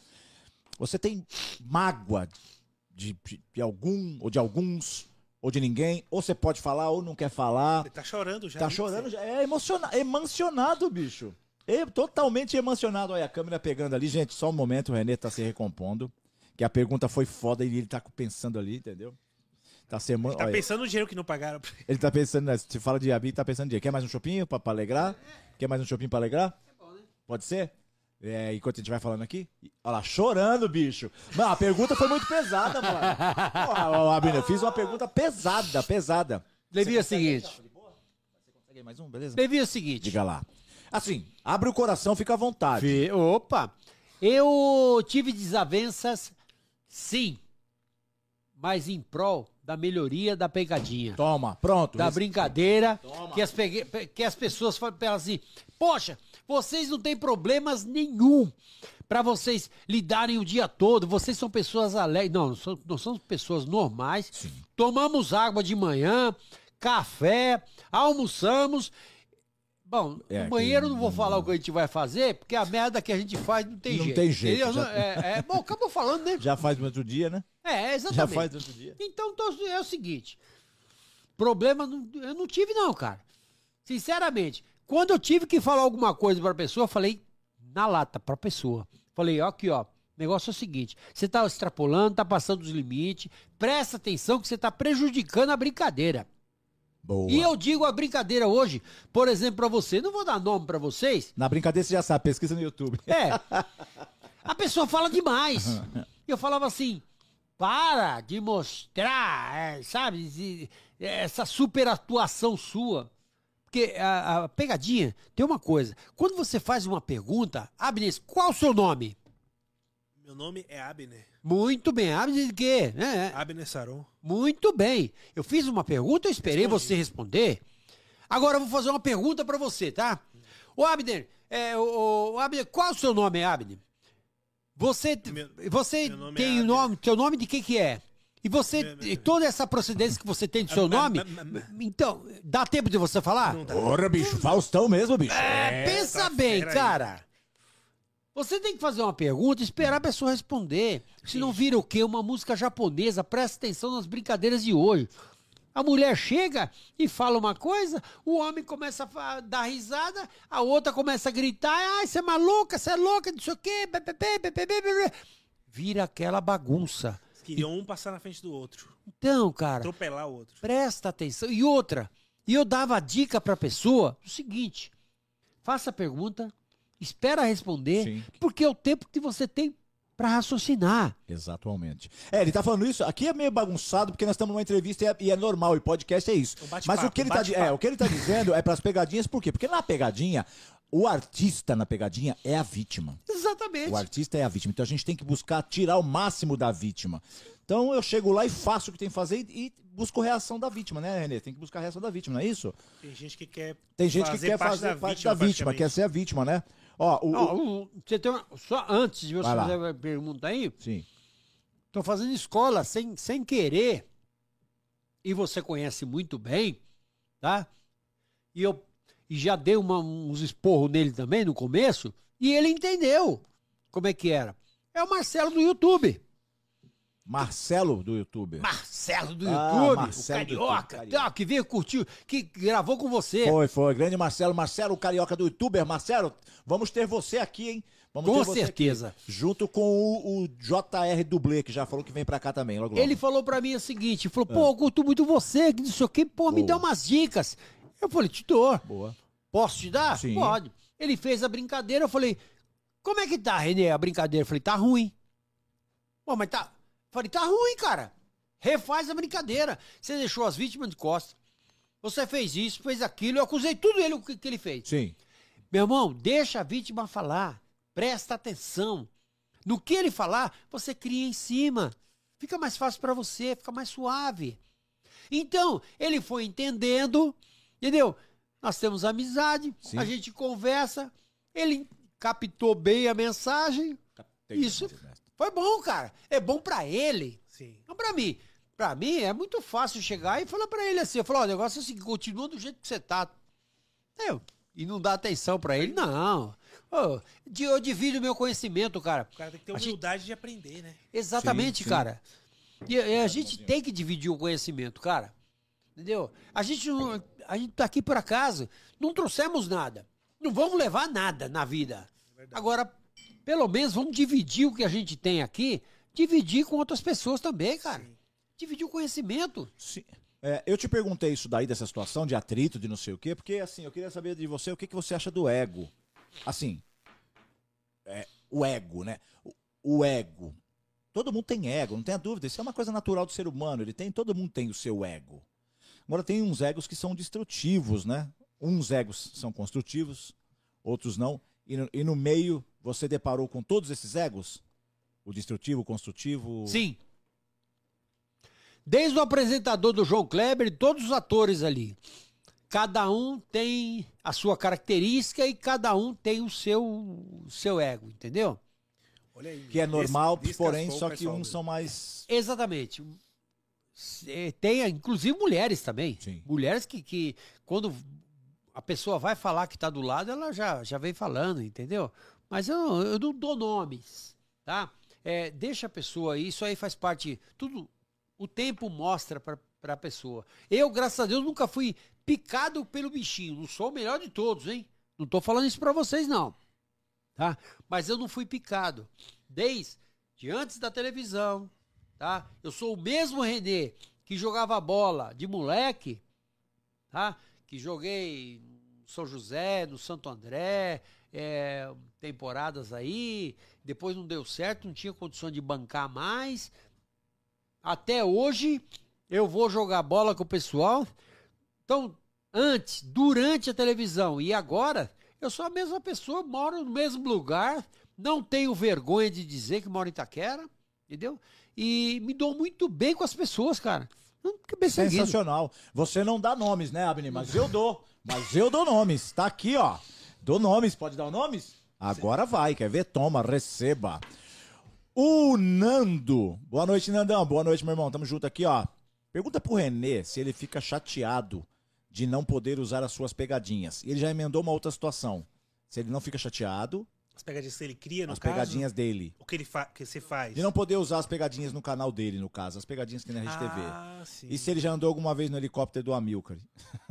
Você tem mágoa de, de- de algum, ou de alguns, ou de ninguém, ou você pode falar ou não quer falar. Ele tá chorando já. Tá chorando, já. é emociona, emocionado, bicho. É totalmente emocionado. Olha a câmera pegando ali, gente. Só um momento, o Renê tá se recompondo. Que a pergunta foi foda e ele tá pensando ali, entendeu? Tá se emo... Tá olha, pensando no dinheiro que não pagaram ele. Ele tá pensando, né? Se fala de Abi, tá pensando em dinheiro. Quer mais um chopinho pra, pra alegrar? Quer mais um chopinho pra alegrar? Pode ser? É, enquanto a gente vai falando aqui. Olha lá, chorando, bicho. Não, a pergunta foi muito pesada, mano. Porra, Abner, eu fiz uma pergunta pesada, pesada. Levi é o seguinte. Você consegue mais um, beleza? Levi é o seguinte. Diga lá. Assim, abre o coração, fica à vontade. Opa! Eu tive desavenças, sim, mas em prol da melhoria da pegadinha. Toma, pronto. Da Esse- brincadeira, Toma. que as, pegue- que as pessoas falam assim: Poxa, vocês não têm problemas nenhum pra vocês lidarem o dia todo, vocês são pessoas alegres. Não, nós somos, nós somos pessoas normais. Tomamos água de manhã, café, almoçamos. Bom, É, no banheiro que- não vou falar o que a gente vai fazer, porque a merda que a gente faz não tem Não jeito. tem jeito, já- É, é, bom, acabou falando, né? Já faz no outro dia, né? É, exatamente. Já faz no outro dia. Então é o seguinte: problema não- eu não tive, não, cara. Sinceramente, quando eu tive que falar alguma coisa pra pessoa, eu falei na lata pra pessoa. Falei, ó, aqui, ó. O negócio é o seguinte: você tá extrapolando, tá passando dos limites, presta atenção que você tá prejudicando a brincadeira. Boa. E eu digo a brincadeira hoje, por exemplo, pra você, não vou dar nome pra vocês, Na brincadeira você já sabe, pesquisa no YouTube. é. A pessoa fala demais. Eu falava assim, para de mostrar, é, sabe, de- essa super atuação sua. Porque a, a pegadinha tem uma coisa. Quando você faz uma pergunta, Abner, qual o seu nome? Meu nome é Abner. Muito bem, Abner de quê? É, é. Abner Saron. Muito bem. Eu fiz uma pergunta, eu esperei você responder. Agora eu vou fazer uma pergunta pra você, tá? Ô Abner, é, o, o Abner, qual é o seu nome, Abner? Você, Meu- você meu nome tem é o Abner. nome, seu nome de que que é? E você, Meu- meu- e toda essa procedência que você tem do seu nome, então, dá tempo de você falar? Porra, bicho, Faustão mesmo, bicho. É, pensa tá bem, cara. Você tem que fazer uma pergunta esperar a pessoa responder. Senão vira o quê? Uma música japonesa. Presta atenção nas brincadeiras de hoje. A mulher chega e fala uma coisa, o homem começa a dar risada, a outra começa a gritar, ai, você é maluca, você é louca, não sei o quê. bê, bê, bê, bê, bê, bê, bê." Vira aquela bagunça. Queriam um passar na frente do outro. Então, cara, Atropelar o outro. Presta atenção. E outra, e eu dava a dica pra pessoa o seguinte: faça a pergunta, espera responder, Sim. porque é o tempo que você tem pra raciocinar. Exatamente. É, ele tá falando isso. Aqui é meio bagunçado porque nós estamos numa entrevista e é, e é normal. E podcast é isso. Um bate-papo, Mas o que ele um tá, é, o que ele tá dizendo é pras pegadinhas, por quê? Porque na pegadinha, o artista na pegadinha é a vítima. Exatamente. O artista é a vítima. Então a gente tem que buscar tirar o máximo da vítima. Então eu chego lá e faço o que tem que fazer e, e busco reação da vítima, né, Renê? Tem que buscar a reação da vítima, não é isso? Tem gente que quer Tem gente que fazer quer parte fazer da parte vítima, da vítima, quer ser a vítima, né? Ó, o, Ó, o- você tem uma- só antes de você fazer a pergunta aí, Sim. tô fazendo escola sem, sem querer. E você conhece muito bem, tá? E eu e já dei uma- uns esporros nele também no começo, e ele entendeu como é que era. É o Marcelo do YouTube. Marcelo do YouTube. Marcelo do Ah, YouTube, Marcelo o do carioca, YouTube, carioca. tá, que veio curtir, que gravou com você. Foi, foi. Grande Marcelo. Marcelo, o carioca do youtuber. Marcelo, vamos ter você aqui, hein? Vamos Com ter você certeza. aqui. junto com o, o JR Dublê, que já falou que vem pra cá também, logo logo. Ele falou pra mim o seguinte, falou, pô, eu curto muito você, que não sei o que, pô, me Boa. dá umas dicas. Eu falei, te dou. Boa. Posso te dar? Sim. Pode. Ele fez a brincadeira, eu falei, como é que tá, Renê, a brincadeira? Eu falei, tá ruim. Pô, mas tá... Falei, tá ruim, cara. Refaz a brincadeira. Você deixou as vítimas de costas. Você fez isso, fez aquilo, eu acusei tudo ele o que, que ele fez. Sim. Meu irmão, deixa a vítima falar. Presta atenção. No que ele falar, você cria em cima. Fica mais fácil para você, fica mais suave. Então, ele foi entendendo, entendeu? Nós temos amizade, Sim. a gente conversa, ele captou bem a mensagem. Isso foi bom, cara. É bom para ele. Sim. Não pra mim. Pra mim é muito fácil chegar e falar pra ele assim, eu falo, ó, o negócio é o seguinte, continua do jeito que você tá. Eu, e não dá atenção pra ele, não. Di- eu divido meu conhecimento, cara. O cara tem que ter A gente- humildade de aprender, né? Exatamente, Sim, sim. cara. E, e a gente tem que dividir o conhecimento, cara. Entendeu? A gente, não, a gente tá aqui por acaso. Não trouxemos nada. Não vamos levar nada na vida. Agora, pelo menos vamos dividir o que a gente tem aqui, dividir com outras pessoas também, cara. Dividir o conhecimento. Sim. É, eu te perguntei isso daí, dessa situação de atrito, de não sei o quê, porque assim, eu queria saber de você o que, que você acha do ego. Assim, é, o ego, né? O, o ego. Todo mundo tem ego, não tenha dúvida. Isso é uma coisa natural do ser humano. Ele tem, todo mundo tem o seu ego. Agora tem uns egos que são destrutivos, né? Uns egos são construtivos, outros não. E no, e no meio você deparou com todos esses egos? O destrutivo, o construtivo? Sim. Desde o apresentador do João Kleber e todos os atores ali. Cada um tem a sua característica e cada um tem o seu, o seu ego, entendeu? Olha aí. Que é normal, porém, só que uns dele. são mais. Exatamente. É, Tem, inclusive, mulheres também. Sim. Mulheres que, que, quando a pessoa vai falar que tá do lado, ela já, já vem falando, entendeu? Mas eu, eu não dou nomes, tá? É, deixa a pessoa isso aí faz parte. Tudo. O tempo mostra pra, pra pessoa. Eu, graças a Deus, nunca fui picado pelo bichinho. Não sou o melhor de todos, hein? Não tô falando isso pra vocês, não. Tá? Mas eu não fui picado. Desde antes da televisão, tá? Eu sou o mesmo Renê que jogava bola de moleque, tá? Que joguei no São José, no Santo André, é, temporadas aí, depois não deu certo, não tinha condição de bancar mais. Até hoje eu vou jogar bola com o pessoal. Então, antes, durante a televisão e agora, eu sou a mesma pessoa, moro no mesmo lugar, não tenho vergonha de dizer que moro em Itaquera, entendeu? E me dou muito bem com as pessoas, cara. Sensacional. Você não dá nomes, né, Abner? Mas eu dou. Mas eu dou nomes. Tá aqui, ó. Dou nomes. Pode dar nomes? Agora vai. Quer ver? Toma, receba. O Nando. Boa noite, Nandão. Boa noite, meu irmão. Tamo junto aqui, ó. Pergunta pro Renê se ele fica chateado de não poder usar as suas pegadinhas. E ele já emendou uma outra situação. Se ele não fica chateado, As pegadinhas que ele cria, no as caso. pegadinhas dele. O que, ele fa... que você faz. De não poder usar as pegadinhas no canal dele, no caso. As pegadinhas que tem na Rede TV. Ah, sim. E se ele já andou alguma vez no helicóptero do Amilcar?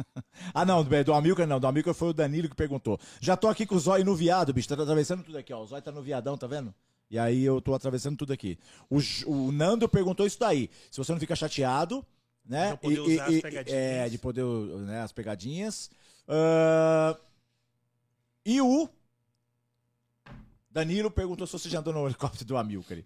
ah, não, do Amilcar não. Do Amilcar foi o Danilo que perguntou. Já tô aqui com o zóio no viado, bicho. Tá atravessando tudo aqui, ó. O zóio tá no viadão, tá vendo? E aí eu tô atravessando tudo aqui. O, o Nando perguntou isso daí. Se você não fica chateado, né? Não poder usar as pegadinhas. É, de poder, né, as pegadinhas. Ah, e o Danilo perguntou se você já andou no helicóptero do Amilcar.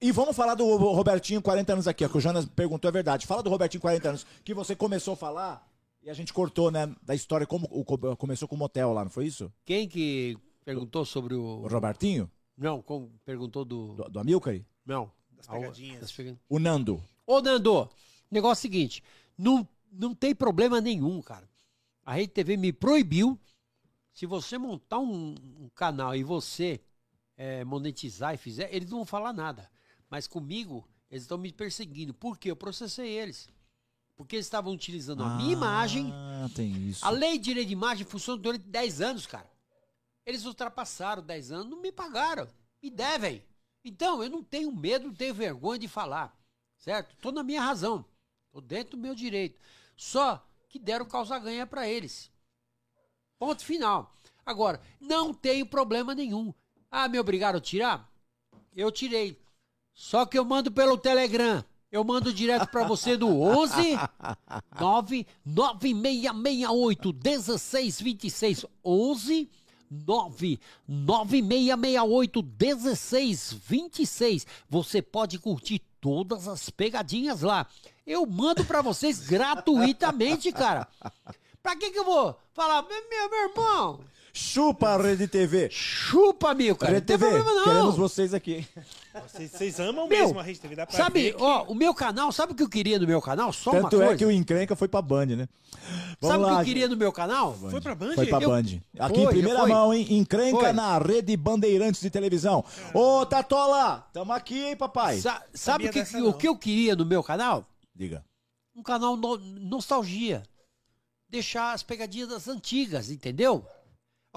E vamos falar do Robertinho, 40 anos aqui, ó, que o Jonas perguntou, é verdade. Fala do Robertinho, 40 anos, que você começou a falar e a gente cortou, né, da história, como começou com o motel lá, não foi isso? Quem que perguntou sobre o. O Robertinho, Não, com- perguntou do. do, do Amilcar? Não. Das pegadinhas. O Nando. Ô, Nando, o negócio é o seguinte: não, não tem problema nenhum, cara. A Rede TV me proibiu. Se você montar um, um canal e você é, monetizar e fizer, eles não vão falar nada. Mas comigo, eles estão me perseguindo. Por quê? Eu processei eles. Porque eles estavam utilizando a minha imagem. Ah, tem isso. A lei de direito de imagem funciona durante 10 anos, cara. Eles ultrapassaram 10 anos, não me pagaram. Me devem. Então, eu não tenho medo, não tenho vergonha de falar. Certo? Tô na minha razão. Tô dentro do meu direito. Só que deram causa-ganha para eles. Ponto final. Agora, não tenho problema nenhum. Ah, me obrigaram a tirar? Eu tirei. Só que eu mando pelo Telegram. Eu mando direto para você do 11 9 9668 1626 11 9 9668 1626. Você pode curtir todas as pegadinhas lá. Eu mando para vocês gratuitamente, cara. Pra que que eu vou falar, meu, meu irmão? Chupa a Rede TV. Chupa, meu, cara. Rede não tem TV, problema, não. queremos vocês aqui. Vocês, vocês amam Meu, mesmo a Rede TV, dá pra Sabe, ver ó, o meu canal, sabe o que eu queria no meu canal? Só uma Tanto coisa. é que o encrenca foi pra Band, né? Vamos Sabe o que lá, eu queria no meu canal? Foi pra Band? Foi pra Eu- Band. Aqui Foi, em primeira foi. mão, hein? Encrenca Foi. na rede Bandeirantes de televisão. Ô, Tatola, tamo aqui, hein, papai? Sa- sabe o que, dessa o não. que eu queria no meu canal? Diga. Um canal no- nostalgia. Deixar as pegadinhas das antigas, entendeu?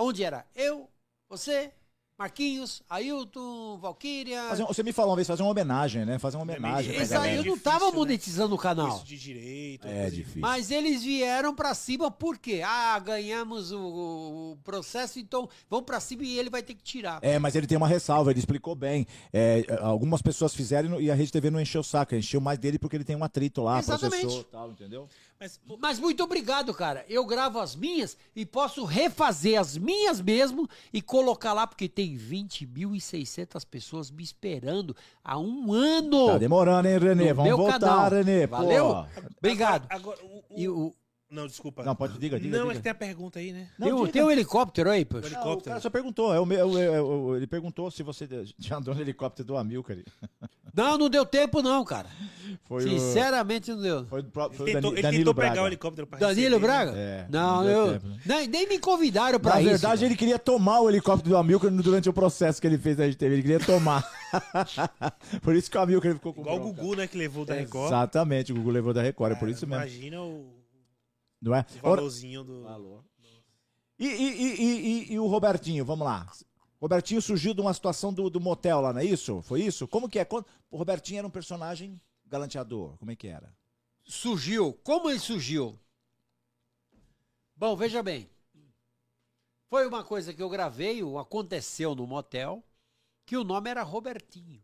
Onde era eu, você, Marquinhos, Ailton, Valkyria. Fazer um- você me falou uma vez, fazer uma homenagem, né? Fazer uma homenagem. Exato, galera. eu não Difícil, tava né? monetizando o canal. Isso de direito. É de- difícil. Mas eles vieram pra cima por quê? Ah, ganhamos o, o processo, então vamos pra cima e ele vai ter que tirar. É, mas ele tem uma ressalva, ele explicou bem. É, algumas pessoas fizeram e a Rede TV não encheu o saco, encheu mais dele porque ele tem um atrito lá, Exatamente. processor e tal, entendeu? Mas, pô, Mas muito obrigado, cara. Eu gravo as minhas e posso refazer as minhas mesmo e colocar lá, porque tem 20.600 pessoas me esperando há um ano. Tá demorando, hein, Renê? Vamos voltar, canal. Renê. Pô. Valeu? Obrigado. Agora, o- o- E o, Não, desculpa. Não, pode, diga, diga, Não, diga. é que tem a pergunta aí, né? Não, tem, um- diga. tem um helicóptero aí, poxa. O helicóptero. cara só perguntou. É o meu, é o- é o- ele perguntou se você já andou no helicóptero do Amilcar. Não, não deu tempo não, cara. Foi Sinceramente não deu. o, foi, foi Ele o tentou, Dani- ele Danilo tentou Braga. pegar o helicóptero pra Danilo receber, né? Braga? É, não, não eu, tempo, né? nem, nem me convidaram pra Na isso. verdade, cara. ele queria tomar o helicóptero do Amilcar durante o processo que ele fez na RedeTV. Ele queria tomar. por isso que o Amilcar ficou com Igual o. Gugu, né, que levou da Record. Exatamente, o Gugu levou da Record, é por isso mesmo. Imagina o, Não é? o valorzinho do... E, e- e- e- e- e o Robertinho, vamos lá. Robertinho surgiu de uma situação do, do motel lá, não é isso? Foi isso? Como que é? Quando- O Robertinho era um personagem galanteador. Como é que era? surgiu. Como ele surgiu? Bom, veja bem. Foi uma coisa que eu gravei, o aconteceu no motel, que o nome era Robertinho,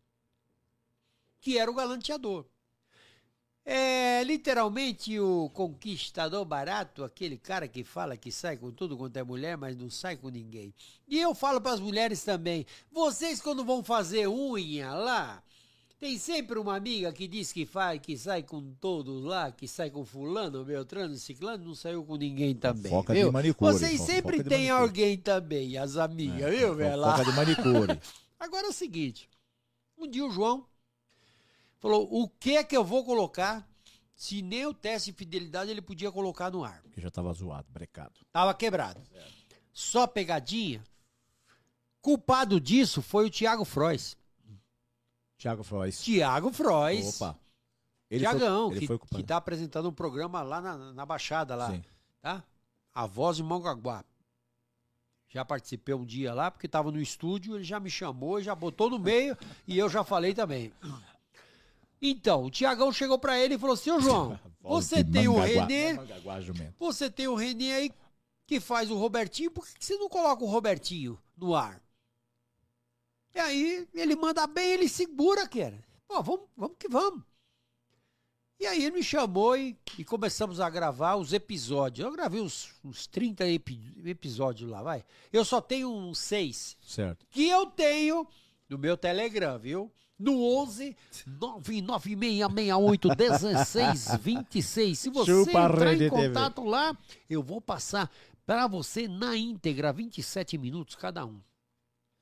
que era o galanteador. É literalmente o conquistador barato, aquele cara que fala que sai com tudo quanto é mulher, mas não sai com ninguém. E eu falo para as mulheres também: vocês, quando vão fazer unha lá, tem sempre uma amiga que diz que faz, que sai com todos lá, que sai com fulano, beltrano, ciclano, não saiu com ninguém também. Foca de viu? manicure, Vocês sempre de manicure. alguém também, as amigas, viu, velho? lá? Foca de manicure. Agora é o seguinte: um dia o João falou: o que é que eu vou colocar se nem o teste de fidelidade ele podia colocar no ar? Porque já tava zoado, brecado. Tava quebrado. Só pegadinha. Culpado disso foi o Thiago Frois. Thiago Frois. Thiago Frois. Opa. Ele Tiagão, foi, ele que, que culpado. tá apresentando um programa lá na, na Baixada, lá, Sim. tá? A Voz de Mongaguá. Já participei um dia lá, porque tava no estúdio, ele já me chamou, já botou no meio e eu já falei também. Então, o Tiagão chegou pra ele e falou assim, ô João, você tem o jumento. você tem o Renê aí que faz o Robertinho, por que que você não coloca o Robertinho no ar? E aí, ele manda bem, ele segura, cara. Pô, vamos, vamos que vamos. E aí ele me chamou e, e começamos a gravar os episódios. Eu gravei uns, uns 30 epi- episódios lá, vai. Eu só tenho uns seis Certo. que eu tenho no meu Telegram, viu? No 11 99668 1626. Se você Chupa entrar em Rede TV. contato lá, eu vou passar para você na íntegra 27 minutos cada um.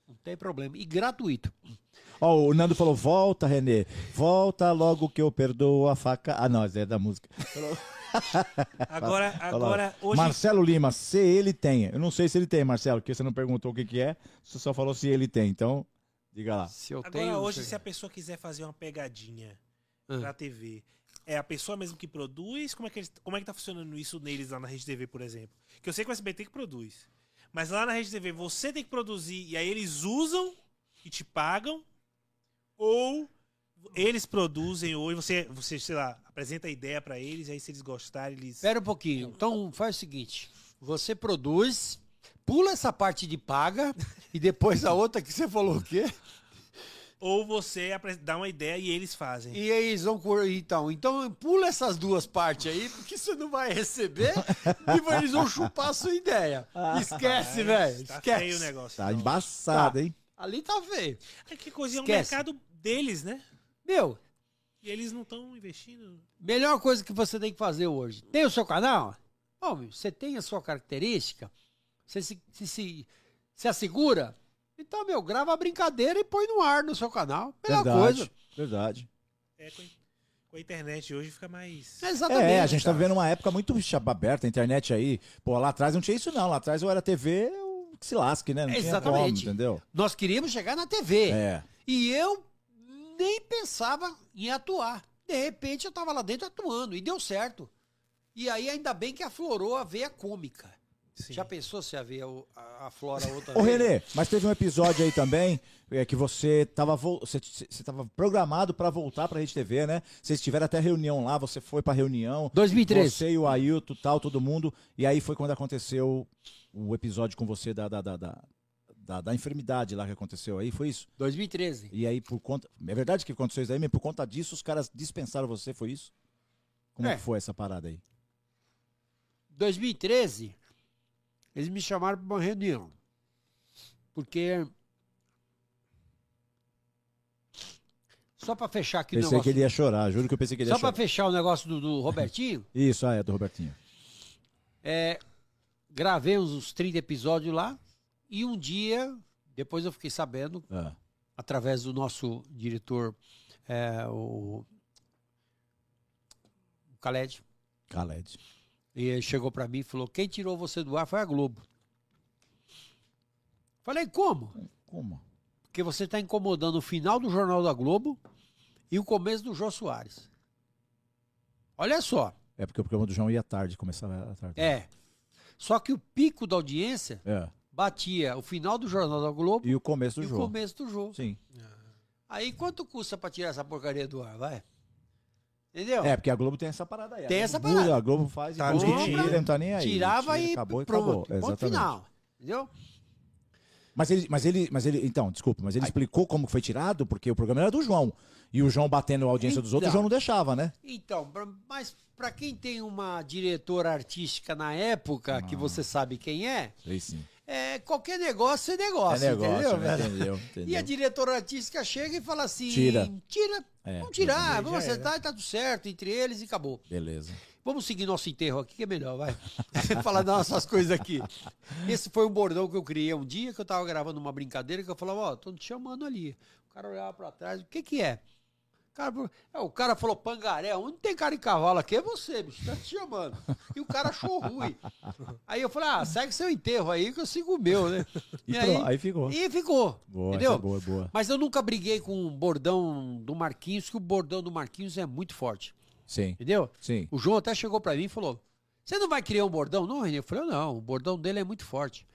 Não tem problema. E gratuito. Ó, o Nando falou: volta, Renê. Volta logo que eu perdoo a faca. Ah, não, é da música. Agora, agora, hoje... Marcelo Lima, se ele tem. Eu não sei se ele tem, Marcelo, porque você não perguntou o que, que é, você só falou se ele tem. Então, diga lá. Se eu Agora, tenho. hoje, se a pessoa quiser fazer uma pegadinha Ah. pra TV, é a pessoa mesmo que produz? Como é que, eles, como é que tá funcionando isso neles lá na Rede TV, por exemplo? Que eu sei que o SBT que produz. Mas lá na Rede TV, você tem que produzir e aí eles usam e te pagam? Ou eles produzem ou você, você, sei lá, apresenta a ideia pra eles, aí se eles gostarem, eles... Espera um pouquinho. Então faz o seguinte: você produz, pula essa parte de paga e depois a outra que você falou o quê? Ou você dá uma ideia e eles fazem. E aí eles vão então, então pula essas duas partes aí, porque você não vai receber e eles vão chupar a sua ideia. Esquece, Ah, velho. Tá Esquece. feio o negócio. Tá então. embaçado, hein? Ali tá feio. É que coisa é um mercado deles, né? Meu, E eles não estão investindo. melhor coisa que você tem que fazer hoje. Tem o seu canal? Bom, você tem a sua característica. Você se, se, se, se assegura? Então, meu, grava a brincadeira e põe no ar no seu canal. Melhor verdade, coisa. verdade. É, com, com a internet hoje fica mais. Exatamente. É, a gente tá cara. vivendo uma época muito chapa aberta, a internet aí. Pô, lá atrás não tinha isso não. Lá atrás eu era TV, eu que se lasque, né? Não tinha como, Exatamente. entendeu? Nós queríamos chegar na TV. É. E eu nem pensava em atuar. De repente eu tava lá dentro atuando e deu certo. E aí ainda bem que aflorou a veia cômica. Sim. Já pensou se a veia o- a- aflora outra Ô, vez? Renê, mas teve um episódio aí também é, que você tava, vo- você, você tava programado pra voltar pra Rede TV, né? Vocês tiveram até reunião lá, você foi pra reunião. 2013. Você e o Ailton, tal, todo mundo. E aí foi quando aconteceu o episódio com você da, da, da, da, da- da enfermidade lá que aconteceu aí, foi isso? 2013. E aí, por conta. É verdade que aconteceu isso aí, mas por conta disso, os caras dispensaram você, foi isso? Como é É. que foi essa parada aí? 2013, eles me chamaram para uma reunião. Porque. Só para fechar aqui o Pensei negócio. que ele ia chorar, juro que eu pensei que ele ia Só para fechar o negócio do, do Robertinho, Isso, ah, é, do Robertinho. é, gravei uns, uns 30 episódios lá. E um dia, depois eu fiquei sabendo, Ah, através do nosso diretor, é, o, o Khaled, Khaled. E ele chegou pra mim e falou: quem tirou você do ar foi a Globo. Falei, como? Como? Porque você está incomodando o final do Jornal da Globo e o começo do Jô Soares. Olha só. É porque o programa do João ia tarde, começava à tarde. É. Só que o pico da audiência É. batia o final do Jornal da Globo E o começo do e o jogo. começo do jogo. Sim. Aí quanto custa pra tirar essa porcaria do ar, vai? Entendeu? É, porque a Globo tem essa parada aí. Tem essa muda, parada. A Globo faz Tá e tira, não tá nem aí. Tirava Tira, e acabou e pronto. acabou. Ponto Exatamente. final. Entendeu? Mas ele, mas ele, mas ele, então, desculpa, mas ele explicou como foi tirado, porque o programa era do João. E o João batendo a audiência dos outros, o Então. João não deixava, né? Então, pra- mas para quem tem uma diretora artística na época, Ah. que você sabe quem é, Sei sim. É qualquer negócio é negócio, é negócio, entendeu? né? velho? entendeu? E a entendeu. direira artística chega e fala assim: Tira. Tira. É, vamos tirar, já vamos acertar e tá tudo certo entre eles e acabou. Beleza. Vamos seguir nosso enterro aqui, que é melhor, vai. Falar das nossas coisas aqui. Esse foi um bordão que eu criei um dia que eu tava gravando uma brincadeira que eu falava, ó, tô te chamando ali. O cara olhava pra trás, o que que é? O cara, falou- é, o cara falou, pangaré, onde tem cara de cavalo aqui é você, bicho, tá te chamando. E o cara achou ruim. Aí eu falei, ah, segue seu enterro aí que eu sigo o meu, né? E pronto, aí ficou. E ficou, Boa, entendeu? é boa, boa. Mas eu nunca briguei com o bordão do Marquinhos, que o bordão do Marquinhos é muito forte, Sim, entendeu? sim. O João até chegou pra mim e falou: Você não vai criar um bordão? Não, Renê. Eu falei: Não, o bordão dele é muito forte.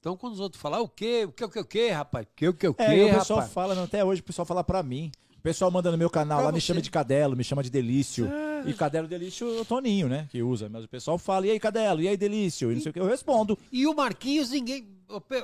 Então, quando os outros falam: O quê? O que, o que, o que, rapaz? O que, o que, o que, É, e o pessoal rapaz? fala, não, até hoje o pessoal fala pra mim. O pessoal manda no meu canal Pra lá, me você. chama de Cadelo, me chama de Delício. E Cadelo Delício é o Toninho, né? Que usa. Mas o pessoal fala, e aí, Cadelo? E aí, Delício? E não sei o que. Eu respondo. E o Marquinhos, ninguém.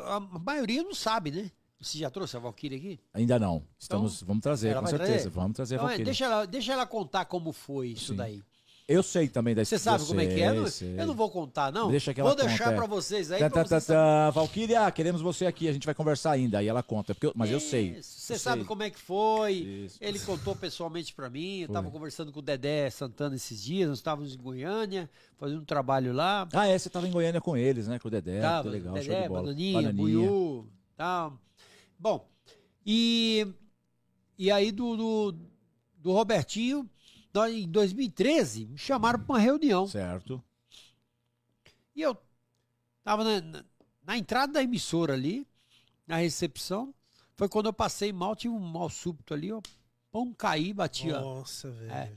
A maioria não sabe, né? Você já trouxe a Valkyrie aqui? Ainda não. Estamos, vamos trazer, com certeza. trazer? Vamos trazer a Então, é, Valkyrie. deixa, ela, deixa ela contar como foi isso Sim. daí. Eu sei também da Você sabe eu como é que é? sei, sei. Eu não vou contar, não. Deixa que vou ela deixar conta, é. pra vocês aí. Tá, tá, tá, tá. Valkyria, queremos você aqui, a gente vai conversar ainda. Aí ela conta, porque eu- mas eu sei. Isso, Você Eu sabe sei. como é que foi. Isso. Ele contou pessoalmente pra mim. Eu Foi. tava conversando com o Dedé Santana esses dias. Nós estávamos em Goiânia, fazendo um trabalho lá. Ah, é, você tava em Goiânia com eles, né? Com o Dedé. Tava, legal, show Dedé, de bola. Bananinha, Buiú, tal. Bom, e, e aí do, do, do Robertinho, em 2013, me chamaram pra uma reunião. Certo. E eu tava na, na, na entrada da emissora ali, na recepção. Foi quando eu passei mal, tive um mal súbito ali, ó. Pão caí, bati, ó, Nossa, velho. É.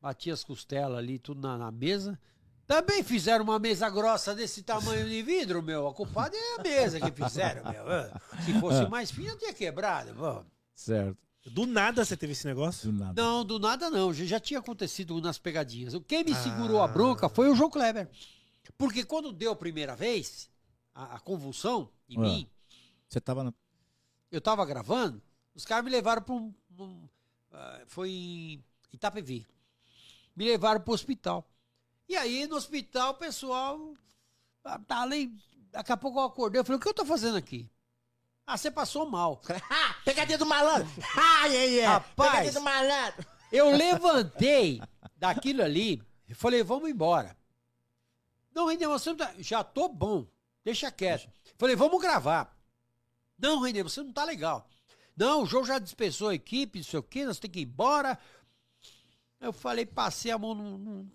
bati as costelas ali, tudo na, na mesa. Também fizeram uma mesa grossa desse tamanho de vidro, meu. A culpada é a mesa que fizeram, meu. Se fosse mais fina, eu tinha quebrado. pô. Certo. Do nada você teve esse negócio? Do nada. Não, do nada não. Já, tinha acontecido nas pegadinhas. Quem me Ah. segurou a bronca foi o João Kleber. Porque quando deu a primeira vez, a, a convulsão em Ah. mim, Você tava na. eu tava gravando, os caras me levaram para um. um, ah, foi em Itapevi. Me levaram pro hospital. E aí, no hospital, o pessoal. ah, Tá ali. Daqui a pouco eu acordei. Eu falei: o que eu tô fazendo aqui? Ah, você passou mal. Pegadinha do malandro! Ah, yeah, yeah. Rapaz. Pegadinha do malandro! Eu levantei daquilo ali e falei, vamos embora. Não, Renê, você não tá... já tô bom. Deixa quieto. Falei, vamos gravar. Não, Renê, você não tá legal. Não, o João já dispensou a equipe, não sei o quê, nós temos que ir embora. Eu falei, passei a mão no, no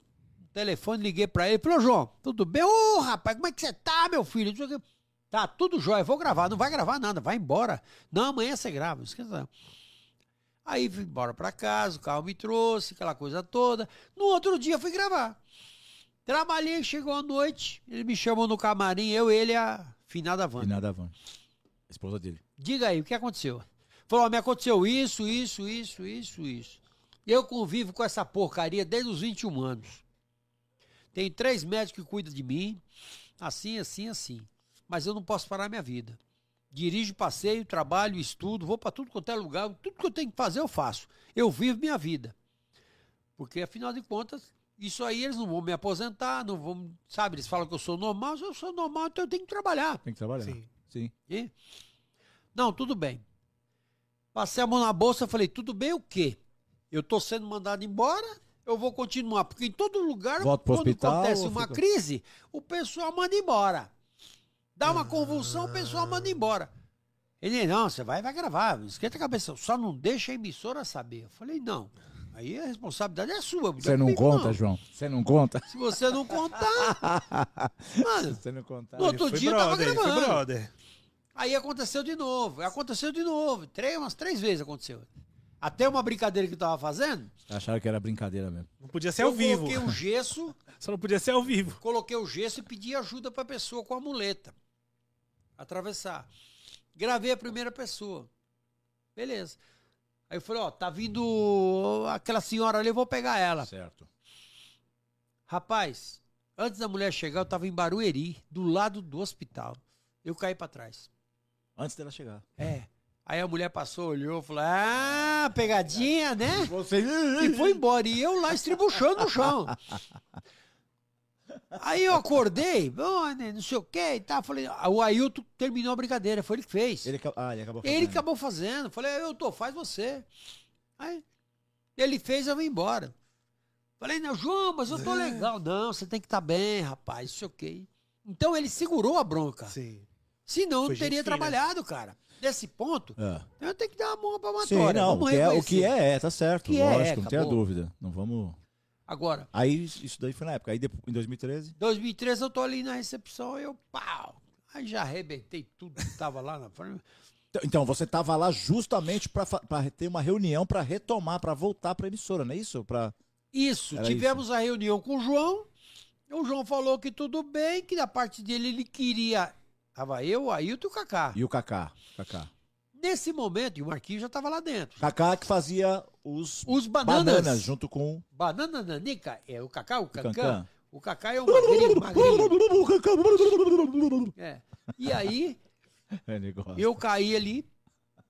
telefone, liguei pra ele. Falei, João, tudo bem? Ô, rapaz, como é que você tá, meu filho? Não sei o quê. Tá, tudo jóia, vou gravar. Não vai gravar nada, vai embora. Não, amanhã você grava, não esqueça. não. Aí fui embora pra casa, o carro me trouxe, aquela coisa toda. No outro dia fui gravar. Trabalhei, chegou a noite, ele me chamou no camarim, eu, ele e a finada E Wanda. nada van. Esposa dele. Diga aí, o que aconteceu? Falou, ó, me aconteceu isso, isso, isso, isso, isso. Eu convivo com essa porcaria desde os 21 anos. Tem três médicos que cuidam de mim, assim, assim, assim. Mas eu não posso parar minha vida. Dirijo, passeio, trabalho, estudo, vou para tudo quanto é lugar, tudo que eu tenho que fazer eu faço. Eu vivo minha vida. Porque afinal de contas, isso aí eles não vão me aposentar, não vão, sabe, eles falam que eu sou normal, se eu sou normal, então eu tenho que trabalhar. Tem que trabalhar. Sim. Sim. E? Não, tudo bem. Passei a mão na bolsa, falei, tudo bem o quê? Eu tô sendo mandado embora, eu vou continuar, porque em todo lugar, Volto quando hospital acontece uma fica- crise, o pessoal manda embora. Dá uma convulsão, o pessoal manda embora. Ele, não, você vai, vai gravar, não esquenta a cabeça, só não deixa a emissora saber. Eu falei, não, aí a responsabilidade é sua. Você não comigo, conta, João? Você não conta? Se você não contar, mano, Você não conta? No outro dia eu tava brother, foi gravando. brother. Aí aconteceu de novo, aconteceu de novo. Três, umas três vezes aconteceu. Até uma brincadeira que eu tava fazendo. Acharam que era brincadeira mesmo. Não podia ser ao eu vivo. coloquei um gesso, Só não podia ser ao vivo. coloquei o gesso e pedi ajuda pra pessoa com a muleta. Atravessar. Gravei a primeira pessoa. Beleza. Aí eu falei, ó, tá vindo aquela senhora ali, eu vou pegar ela. Certo. Rapaz, antes da mulher chegar, eu tava em Barueri, do lado do hospital. Eu caí pra trás. Antes dela chegar. É. Aí a mulher passou, olhou, falou: Ah, pegadinha, né? Você. E foi embora. E eu lá estribuchando no chão. Aí eu acordei, "Ô, né, não sei o que e tal. Falei, ah, o Ailton terminou a brincadeira, foi ele que fez. Ele, ah, ele acabou Ele fazendo. acabou fazendo. Falei, eu tô, faz você. Aí ele fez, eu vim embora. Falei, não, João, mas eu tô legal. Não, você tem que estar bem, rapaz, não sei o quê. Então ele segurou a bronca. Sim. Senão eu Foi não teria fina. trabalhado, cara. Nesse ponto, É. eu tenho que dar uma mão pra Sim, matória. não, o que, é, o que é, é, tá certo. Que é, lógico, não tenha acabou. dúvida. Não vamos. Agora, Aí isso daí foi na época. Aí depois, em 2013. 2013 eu tô ali na recepção, eu pau. Aí já arrebentei tudo que tava lá na frente. Então- Então, você tava lá justamente pra ter uma reunião pra retomar, pra voltar pra emissora, não é isso? Pra... Isso, Era tivemos a reunião com o João. O João falou que tudo bem, que da parte dele ele queria. Tava eu, o Ailton e o Kaká. E o Kaká. Kaká. Nesse momento, e o Marquinhos já tava lá dentro. Kaká que fazia os Os bananas. bananas junto com Banana Nanica, é o Kaká, o o Cancã. Cancã. O Kaká é um magrinho, magrinho. É. E aí, É, eu caí ali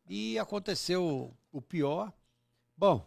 e aconteceu o pior. Bom,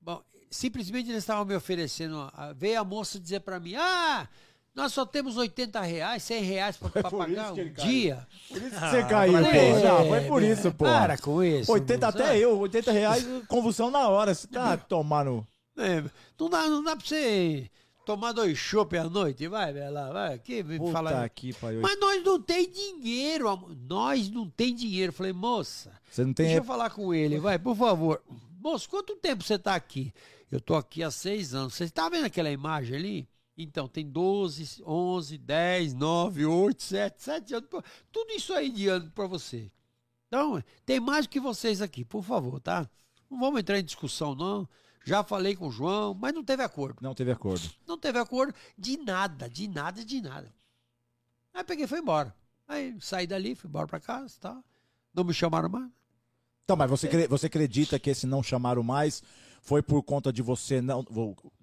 bom simplesmente eles estavam me oferecendo. Veio a moça dizer pra mim: Ah, nós só temos 80 reais, 100 reais pra, pra por pagar isso que um dia. Por isso que Ah, você caiu, pô. Já, foi por isso, pô. Para com isso. 80 moça. até eu, 80 reais, convulsão na hora. Você tá tomando. É, não, dá, não dá pra você tomar dois chopp à noite, vai, vai lá, vai aqui, me Puta fala. aqui, pai. Mas nós não tem dinheiro, amor. nós não tem dinheiro. Falei, moça, Você não tem. deixa eu falar com ele, vai, por favor. Moço, quanto tempo você tá aqui? Eu tô aqui há seis anos. Você tá vendo aquela imagem ali? Então, tem 12, 11, 10, 9, 8, 7, 7 anos. Tudo isso aí de ano pra você. Então, tem mais que vocês aqui, por favor, tá? Não vamos entrar em discussão, não. Já falei com o João, mas não teve acordo. Não teve acordo. Não teve acordo de nada, de nada, de nada. Aí peguei e fui embora. Aí saí dali, fui embora pra casa e tal. Não me chamaram mais. Então, mas você, você acredita que esse não chamaram mais foi por conta de você não.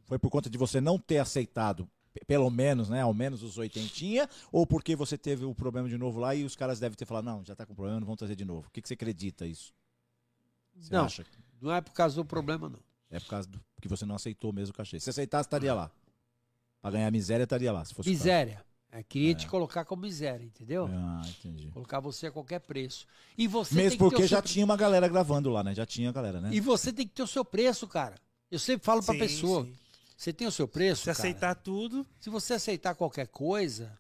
Foi por conta de você não ter aceitado, pe- pelo menos, né? Ao menos os oitentinha, ou porque você teve o problema de novo lá e os caras devem ter falado, não, já tá com problema, não vamos trazer de novo. O que, que você acredita isso? Você não, acha? não é por causa do problema, não. É por causa do que você não aceitou mesmo o cachê. Se aceitasse, estaria lá. Pra ganhar miséria, estaria lá. Se fosse. Miséria. É, queria te colocar como miséria, entendeu? Ah, entendi. Colocar você a qualquer preço. E você Mesmo porque já seu... tinha uma galera gravando lá, né? Já tinha galera, né? E você tem que ter o seu preço, cara. Eu sempre falo pra Sim, pessoa, sim. Você tem o seu preço, Se cara. aceitar tudo, Se você aceitar qualquer coisa,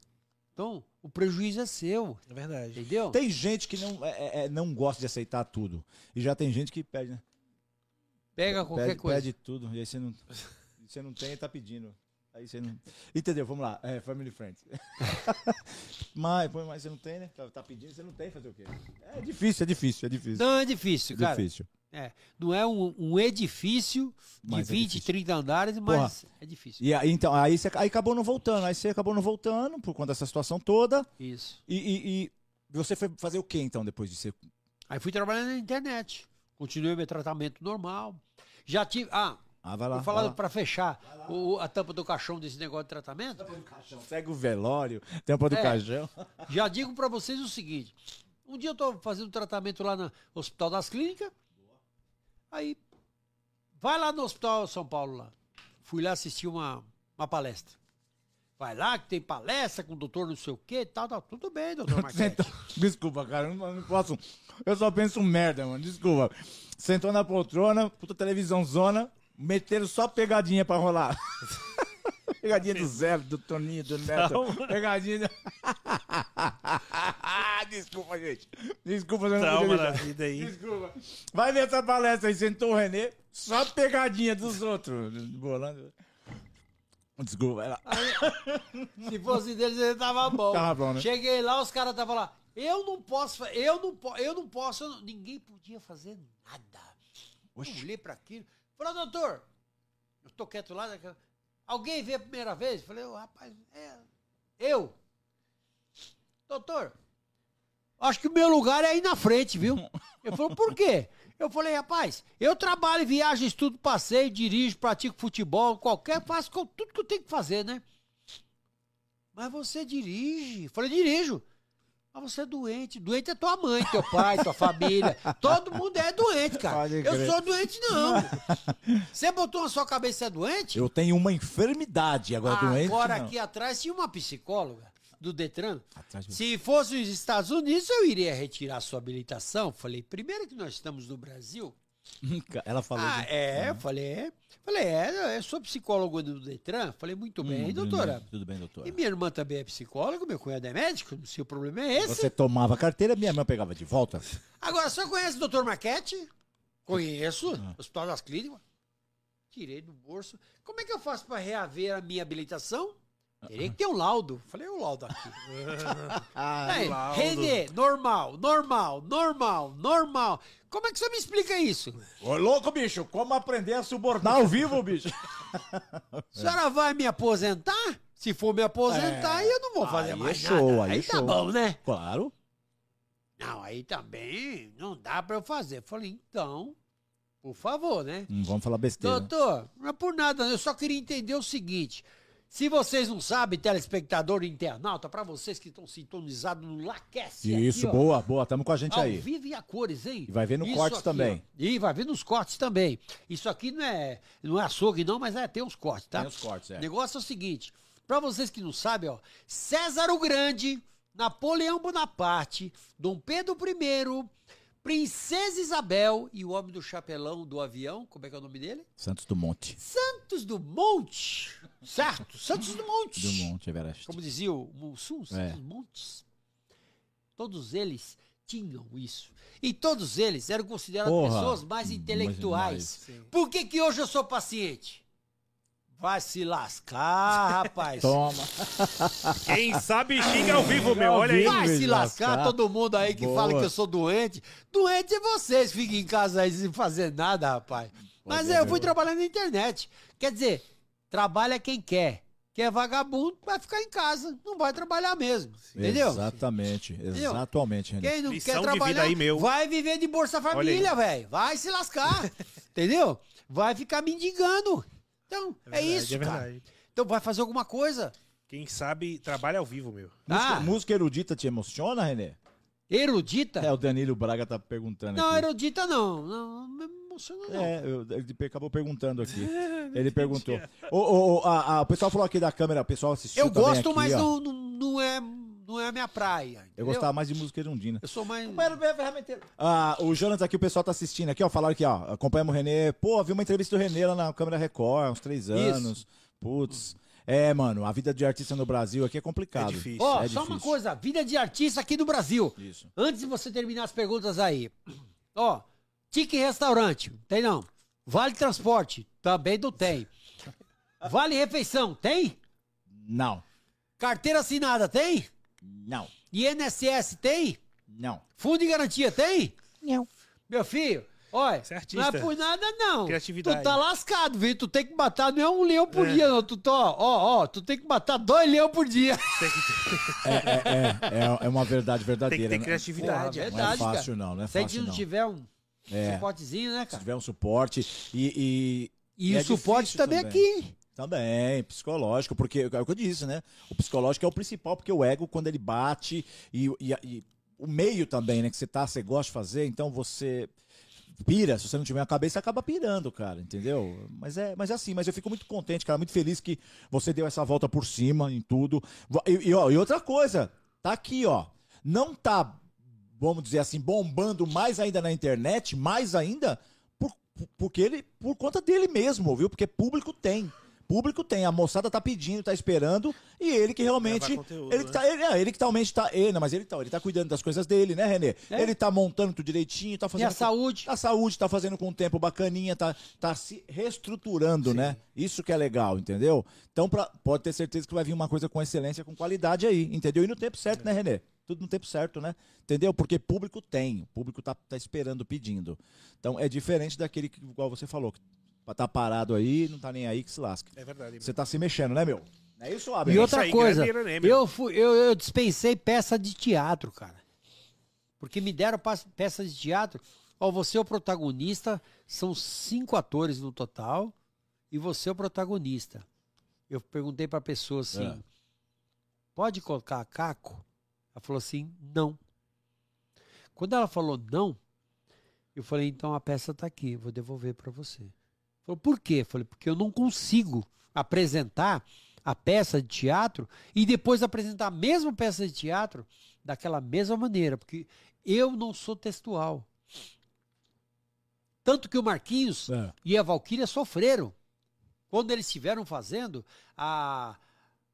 Então, o prejuízo é seu, É verdade. entendeu? Tem gente que não, é- é- não gosta de aceitar tudo. E já tem gente que pede, né? Pega qualquer pede, coisa. pede tudo. E aí você não, você não tem e tá pedindo. Aí você não. Entendeu? Vamos lá. É, family friends. mas, pô, mas você não tem, né? Tá, tá pedindo, você não tem, fazer o quê? É difícil, é difícil, é difícil. Não é difícil, é cara. difícil. É, não é um, um edifício de Mas é 20, difícil. 30 andares, mas é difícil. E aí, então, aí você aí acabou não voltando. Aí você acabou não voltando por conta dessa situação toda. Isso. E, e- e você foi fazer o quê, então, depois de ser. Aí fui trabalhando na internet. Continuei meu tratamento normal. Já tive. Ah, Ah, vai lá. vou falar pra fechar o- a tampa do caixão desse negócio de tratamento. Segue o velório, tampa do É. caixão. Já digo pra vocês o seguinte: um dia eu tô fazendo tratamento lá no Hospital das Clínicas. Aí, vai lá no Hospital São Paulo lá. Fui lá assistir uma, uma palestra. Vai lá que tem palestra com o doutor não sei o que tal, tal. Tudo bem, doutor Marquete. Desculpa, cara, eu não, não posso. Eu só penso merda, mano. Desculpa. Sentou na poltrona, puta televisão zona, meteram só pegadinha pra rolar. pegadinha do Zé, do Toninho, do Neto. Pegadinha. Desculpa, gente. Desculpa, eu não na vida aí. Desculpa. Vai ver essa palestra aí, sentou o Renê, só pegadinha dos outros. Bolando. Desculpa, vai lá. Se fosse deles, ele tava bom. Tava bom, né? Cheguei lá, os caras estavam lá. Eu não posso, eu não, po- eu não posso, eu não- ninguém podia fazer nada. Eu olhei pra aquilo. Falei, doutor, eu tô quieto lá. Alguém veio a primeira vez? Falei, "Ô, rapaz, é. Eu. Doutor, acho que o meu lugar é aí na frente, viu? Ele falou, por quê? Eu falei, rapaz, eu trabalho, viajo, estudo, passeio, dirijo, pratico futebol, qualquer, faço tudo que eu tenho que fazer, né? Mas você dirige. Falei, dirijo. Mas você é doente. Doente é tua mãe, teu pai, tua família. Todo mundo é doente, cara. Eu sou doente, não. Você botou na sua cabeça é doente? Eu tenho uma enfermidade, agora doente. Agora não. aqui atrás tinha uma psicóloga do Detran. De- Se fosse os Estados Unidos, eu iria retirar sua habilitação. Falei, primeiro que nós estamos no Brasil. Ela falou. Ah, de- é, eu falei, é. Falei, é, eu sou psicólogo do Detran. Falei, muito bem, Hum, doutora. Tudo bem, doutora. E minha irmã também é psicóloga, meu cunhado é médico, não sei o problema é esse. Você tomava carteira, minha mãe pegava de volta. Agora, você conhece o doutor Marquete? Conheço, Ah. Hospital das Clínicas. Tirei do bolso. Como é que eu faço para reaver a minha habilitação? Teria que ter um laudo. Falei, o laudo aqui. Ah, Aí, laudo. Renê, normal, normal, normal, normal. Como é que você me explica isso? Ô, louco, bicho, como aprender a subornar ao vivo, bicho? A senhora vai me aposentar? Se for me aposentar, eu não vou fazer Aí é mais show, nada. aí é tá show. bom, né? Claro. Não, aí também não dá pra eu fazer. Falei, então, por favor, né? Não vamos falar besteira. Doutor, não é por nada, eu só queria entender o seguinte. Se vocês não sabem, telespectador e internauta, pra vocês que estão sintonizados no Laquece. Isso, aqui, ó, boa, boa. Tamo com a gente Ao aí. vivo e a cores, hein? E vai ver no Isso cortes aqui, também. ó. E vai ver nos cortes também. Isso aqui não é, não é açougue, não, mas é, tem uns cortes, tá? Tem os cortes, é. O negócio é o seguinte: pra vocês que não sabem, ó, César o Grande, Napoleão Bonaparte, Dom Pedro I, Princesa Isabel e o homem do chapelão do avião, como é que é o nome dele? Santos do Monte. Santos do Monte. Certo? Santos do Monte Everest. Como dizia o Mussum, Santos É. Montes. Todos eles tinham isso. E todos eles eram considerados Porra, pessoas mais intelectuais. mais-. Por que, que hoje eu sou paciente? Vai se lascar, rapaz. Toma. Quem sabe xinga ao vivo, meu. Olha aí. Vai se lascar, lascar. todo mundo aí que Boa. fala que eu sou doente. Doente é vocês que ficam em casa aí sem fazer nada, rapaz. Mas é, eu fui meu. trabalhar na internet. Quer dizer, trabalha quem quer. Quem é vagabundo vai ficar em casa, não vai trabalhar mesmo. Entendeu? Exatamente. Exatamente, René. Quem não Lição quer trabalhar, aí, meu. vai viver de Bolsa Família, velho. Vai se lascar. entendeu? Vai ficar mendigando. Então, é, verdade, isso, é cara. Então vai fazer alguma coisa. Quem sabe trabalha ao vivo, meu. Música, Ah, música erudita te emociona, René? erudita? É, o Danilo Braga tá perguntando não, aqui. erudita não. Não, emociona não. É, eu- ele acabou perguntando aqui. Ele perguntou. Ô, ô, a- a- o pessoal falou aqui da câmera, o pessoal assistiu Eu gosto, aqui, mas não, não, não é, não é a minha praia. Eu entendeu? gostava mais de música erundina. Eu sou mais. Ah, o Jonas aqui, o pessoal tá assistindo aqui, ó. Falaram aqui, ó. Acompanhamos o Renê. Pô, vi uma entrevista do Renê lá na câmera Record, há uns três anos. Putz. É, mano, a vida de artista no Brasil aqui é complicado. É difícil. Ó, é só uma difícil. coisa, vida de artista aqui no Brasil. Isso. Antes de você terminar as perguntas aí. Ó, tique restaurante, tem não. Vale transporte, também não tem. Vale refeição, tem? Não, Carteira assinada, tem? não, INSS, tem? não. Fundo de garantia, tem? Não. Meu filho, olha, é não é por nada não. Criatividade. Tu tá lascado, viu? Tu tem que matar não é um leão por É. dia, não. Tu tá, ó, ó, tu tem que matar dois leões por dia. Tem que ter, É, é, é uma verdade tem que verdadeira. ter né? criatividade. Porra, é. Não é Verdade, fácil, cara. não, não é Se a gente fácil, não não. tiver um É. suportezinho, né, Se cara? tiver um suporte e. E, E, é o suporte difícil também, aqui. Também, psicológico, porque é o que eu disse, né? O psicológico é o principal, porque o ego, quando ele bate, e, e- e o meio também, né? Que você tá, você gosta de fazer, então você pira. Se você não tiver a cabeça, você acaba pirando, cara, entendeu? Mas é, mas é assim, mas eu fico muito contente, cara, muito feliz que você deu essa volta por cima em tudo. E, e, ó, e outra coisa, tá aqui, ó. Não tá, vamos dizer assim, bombando mais ainda na internet, mais ainda, por, por- porque ele, por conta dele mesmo, viu? Porque público tem. Público tem, a moçada tá pedindo, tá esperando, e ele que realmente. Conteúdo, ele, que né? tá, ele, é, ele que realmente tá. Ele, não, mas ele tá, ele tá cuidando das coisas dele, né, Renê? É. Ele tá montando tudo direitinho, tá E fazendo. a saúde? A saúde tá fazendo com um tempo bacaninha, tá, tá se reestruturando, né? Isso que é legal, entendeu? Então pra- pode ter certeza que vai vir uma coisa com excelência, com qualidade aí, entendeu? E no tempo certo, né, Renê? Tudo no tempo certo, né? Entendeu? Porque público tem, o público tá, tá esperando, pedindo. Então é diferente daquele que, igual você falou, que tá parado aí, não tá nem aí que se lasca. É verdade. Você tá se mexendo, né, meu? É isso, Abel? E outra aí, coisa, né, eu, fui, eu, eu dispensei peça de teatro, cara. Porque me deram peça de teatro. Ó, você é o protagonista, são cinco atores no total, e você é o protagonista. Eu perguntei pra pessoa assim: É. pode colocar Caco? Ela falou assim: não. Quando ela falou não, eu falei: então a peça tá aqui, vou devolver pra você. Falou, por quê? Eu falei, porque eu não consigo apresentar a peça de teatro e depois apresentar a mesma peça de teatro daquela mesma maneira, porque eu não sou textual. Tanto que o Marquinhos É. e a Valquíria sofreram quando eles estiveram fazendo a,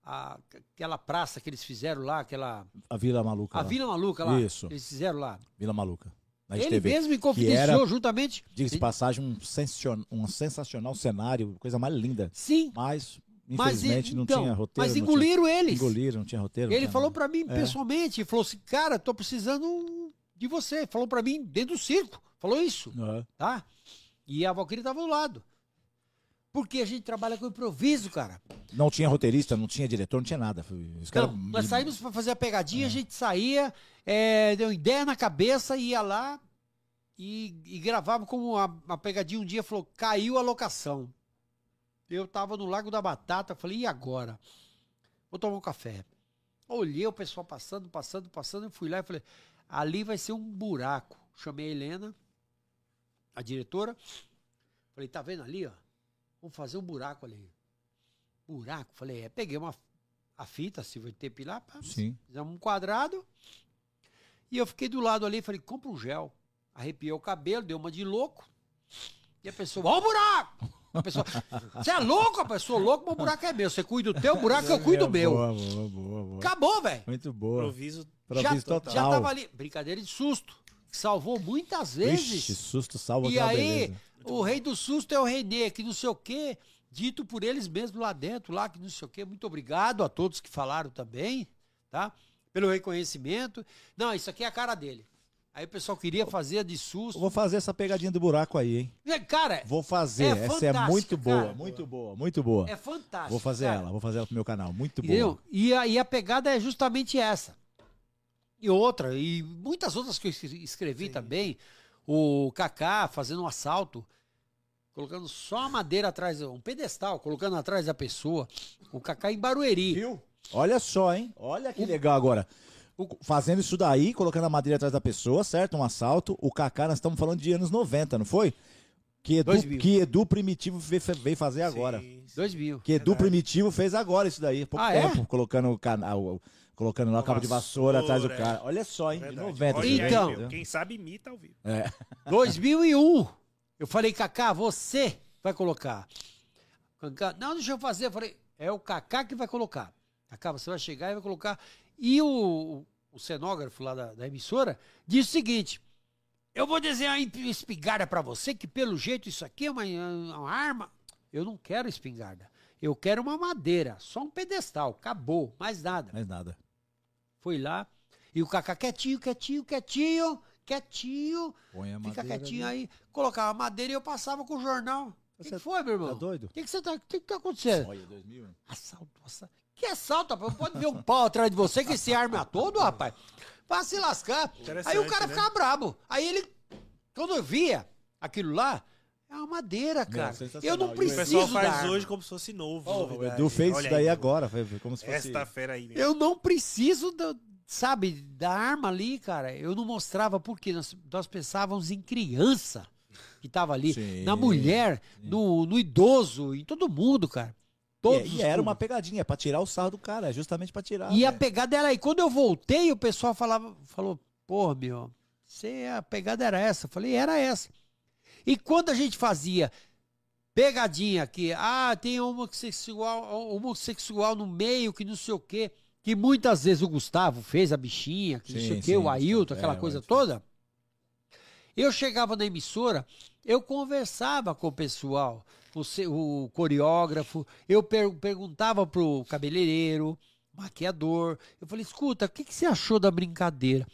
a- aquela praça que eles fizeram lá, aquela A Vila Maluca. a lá. Vila Maluca lá, Isso. eles fizeram lá. Vila Maluca. Na Ele TV. mesmo me confidenciou juntamente. Diga-se de passagem, um, sensacion- um sensacional cenário, coisa mais linda. Sim, Mas, mas infelizmente, não então, tinha roteiro. mas não engoliram tinha, eles. Engoliram, não tinha roteiro. não Ele tinha falou pra mim É. pessoalmente, falou assim, cara, tô precisando de você. Falou pra mim dentro do circo, falou isso, Aham. tá? E a Valkyrie tava do lado. Porque a gente trabalha com improviso, cara. Não tinha roteirista, não tinha diretor, não tinha nada. Os Não, nós saímos pra fazer a pegadinha, a gente saía, é, deu ideia na cabeça, ia lá e, e gravava como uma, uma pegadinha. Um dia falou, caiu a locação. Eu tava no Lago da Batata, falei, e agora? Vou tomar um café. Olhei o pessoal passando, passando, passando, eu fui lá e falei, ali vai ser um buraco. Chamei a Helena, a diretora, falei, tá vendo ali, ó? Vamos fazer um buraco ali. Buraco? Falei, é, peguei uma a fita, se vai ter pilar, pá, Sim. fizemos um quadrado. E eu fiquei do lado ali, falei, compra um gel. Arrepiei o cabelo, deu uma de louco. E a pessoa, ó o buraco! A pessoa, você é louco, a pessoa louca, mas o buraco é meu. Você cuida do teu buraco, eu cuido do meu. Boa, boa, boa, boa. Acabou, velho. Muito boa. Improviso. Já, Improviso total. já tava ali. Brincadeira de susto. Salvou muitas vezes. Ixi, susto salva E aquela aí, beleza. O rei do susto é o Renê, que não sei o quê, dito por eles mesmos lá dentro, lá que não sei o quê. Muito obrigado a todos que falaram também, tá? Pelo reconhecimento. Não, isso aqui é a cara dele. Aí o pessoal queria fazer de Eu susto. Vou fazer essa pegadinha do buraco aí, hein? É, Cara, Vou fazer. É essa é muito boa, cara. muito boa, muito boa. é fantástico. Vou fazer cara. ela, vou fazer ela pro meu canal. Muito Entendeu? boa. E a, e a pegada é justamente essa. E outra, e muitas outras que eu es- escrevi também. O Kaká fazendo um assalto, colocando só a madeira atrás, um pedestal, colocando atrás da pessoa. O Kaká em Barueri. Viu? Olha só, hein? Olha que legal agora. O- Fazendo isso daí, colocando a madeira atrás da pessoa, certo? Um assalto. O Kaká, nós estamos falando de anos 90, não foi? Que Edu, 2000. que Edu Primitivo veio, fazer agora. Sim, sim. Dois mil. Que Edu Primitivo fez agora isso daí, há pouco Ah, é? tempo, colocando o canal, colocando lá o cabo de vassoura atrás do cara. Olha só, hein? De Verdade. 90. Olha aí, Então. Quem sabe imita ao vivo. É. 2001. Eu falei, Kaká, você vai colocar. Não, deixa eu fazer. Eu falei, É o Kaká que vai colocar. Kaká, você vai chegar e vai colocar. E o, o cenógrafo lá da, da emissora disse o seguinte: eu vou desenhar uma espingarda pra você, que pelo jeito isso aqui é uma, uma arma. Eu não quero espingarda. Eu quero uma madeira, só um pedestal, acabou, mais nada. Mais nada. Foi lá e o Kaká quietinho, quietinho, quietinho, quietinho. Põe a Fica quietinho ali. aí, colocava madeira e eu passava com o jornal. O que, Você que foi, meu irmão? Tá doido? O que, que você tá, que, que tá acontecendo? Olha, 2000. Assalto, assalto. Que assalto, rapaz? Pode ver um pau atrás de você que se arma todo, rapaz. Vai se lascar. Aí o cara né? ficava brabo. Aí ele, quando eu via aquilo lá, é uma madeira, cara. Eu não E o preciso pessoal faz arma. hoje como se fosse novo. Ó, o. Edu fez isso daí aí, agora, foi como se fosse... Esta fera aí. né? Eu não preciso, do, sabe, da arma ali, cara. Eu não mostrava porque nós, nós pensávamos em criança que tava ali, Sim, na mulher, no, no idoso, em todo mundo, cara. Todos E, e era uma pegadinha, é pra tirar o sarro do cara, é justamente pra tirar. E a né? pegada era aí. Quando eu voltei, o pessoal falava, falou, pô, meu, você, a pegada era essa. Eu falei, era essa. E quando a gente fazia pegadinha que, ah, tem homossexual, homossexual no meio, que não sei o quê, que muitas vezes o Gustavo fez a bichinha, que não Sim, sei o quê, sim, o Ailton, aquela é, coisa toda. Eu chegava na emissora, eu conversava com o pessoal, o, o coreógrafo, eu per- perguntava pro cabeleireiro, maquiador, eu falei, escuta, o que, que você achou da brincadeira?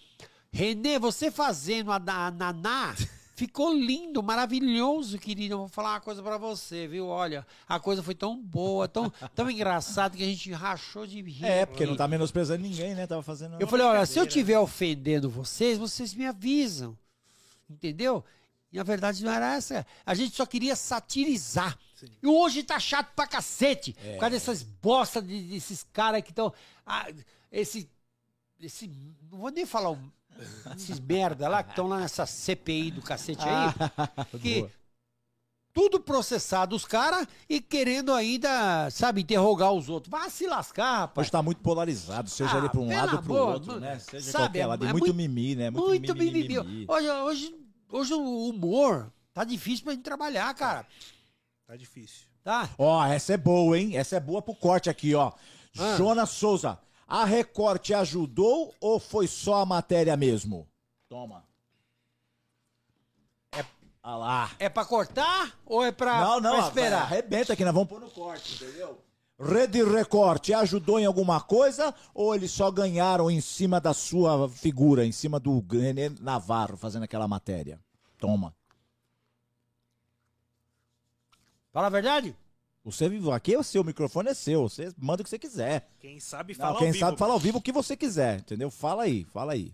Renê, você fazendo a, a Naná, ficou lindo, maravilhoso, querido. Eu vou falar uma coisa pra você, viu? Olha, a coisa foi tão boa, tão, tão engraçada que a gente rachou de rir. É, porque não tá menosprezando ninguém, né? Tava fazendo... Eu falei, olha, se eu estiver ofendendo vocês, vocês me avisam. Entendeu? E na verdade não era essa. A gente só queria satirizar. E hoje tá chato pra cacete. É. Por causa dessas bosta de- desses caras que estão. esse. Esse. Não vou nem falar. um- esses merda lá que estão lá nessa CPI do cacete aí. que Boa. tudo processado os caras e querendo ainda, sabe, interrogar os outros. Vai se lascar, rapaz. Hoje tá muito polarizado, seja Ah, ele pra um lado ou pro outro, mano, né? Seja sabe, qualquer é- lado. Tem é muito muito- mimi, né? Muito mimimi, mimimi. mimimi. Hoje, hoje, hoje o humor tá difícil pra gente trabalhar, cara. Tá difícil. Tá? Ó, essa é boa, hein? Essa é boa pro corte aqui, ó. Ah. Jonas Souza, a Record te ajudou ou foi só a matéria mesmo? Toma. É... Ah lá. É pra cortar ou é pra, não, não, pra esperar? arrebenta aqui, nós vamos pôr no corte, entendeu? Rede Record te ajudou em alguma coisa ou eles só ganharam em cima da sua figura, em cima do René Navarro fazendo aquela matéria? Toma. Fala a verdade? Você vivo aqui, o seu microfone é seu, você manda o que você quiser. Quem sabe Não, fala quem ao vivo. sabe fala ao vivo o que você quiser, entendeu? Fala aí, fala aí.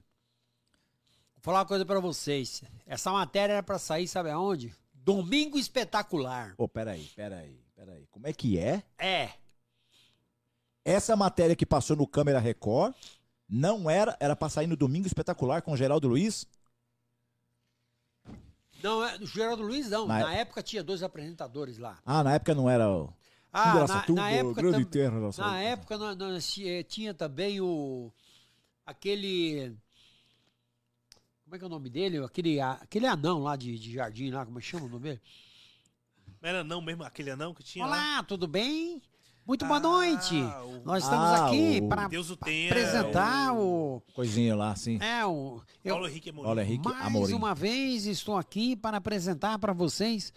Vou falar uma coisa pra vocês. Essa matéria era pra sair, sabe aonde? Domingo Espetacular. Pô, peraí, peraí, peraí. Como é que é? É. Essa matéria que passou no Câmera Record não era, era pra sair no Domingo Espetacular com o Geraldo Luiz? Não, é do Geraldo Luiz, não. Na Na, época tinha dois apresentadores lá. Ah, na época não era o... Ah, na, na época grande tam- terra, nossa. Na época nós, nós, eh, tinha também o aquele como é que é o nome dele? Aquele, aquele anão lá de, de jardim lá, como é que chama o nome dele? Não era não mesmo, aquele anão que tinha lá? Olá, tudo bem? Muito boa Ah, noite. o- Nós estamos Ah, aqui o- para Deus o apresentar o Coisinha lá, assim. é o eu- Paulo Henrique Amorim. Paulo Henrique mais Amorim. uma vez estou aqui para apresentar para vocês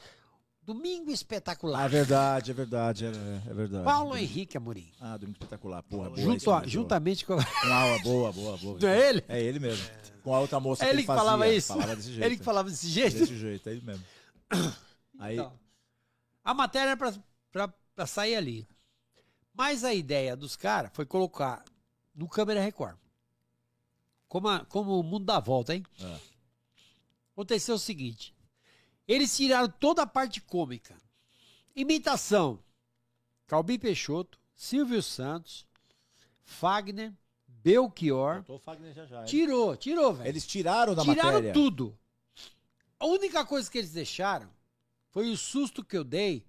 Domingo Ah, é Espetacular. verdade, é verdade, é, é verdade. Paulo Henrique Amorim. Ah, Domingo Espetacular, porra, boa. Junto, a- juntamente com boa. Com a, boa, boa, boa. Não é ele? É ele mesmo. Com a outra moça É que ele que falava fazia. isso. Falava desse jeito. Ele que falava desse jeito. Desse jeito, é ele mesmo. Aí, Então, a matéria era pra, pra sair ali. Mas a ideia dos caras foi colocar no câmera Record. Como, a- como o mundo dá volta, hein? É. Aconteceu o seguinte: eles tiraram toda a parte cômica. Imitação: Calbi Peixoto, Silvio Santos, Fagner, Belchior. Fagner já já. Tirou, tirou, velho. Eles tiraram da Tiraram matéria. tudo. A única coisa que eles deixaram foi o susto que eu dei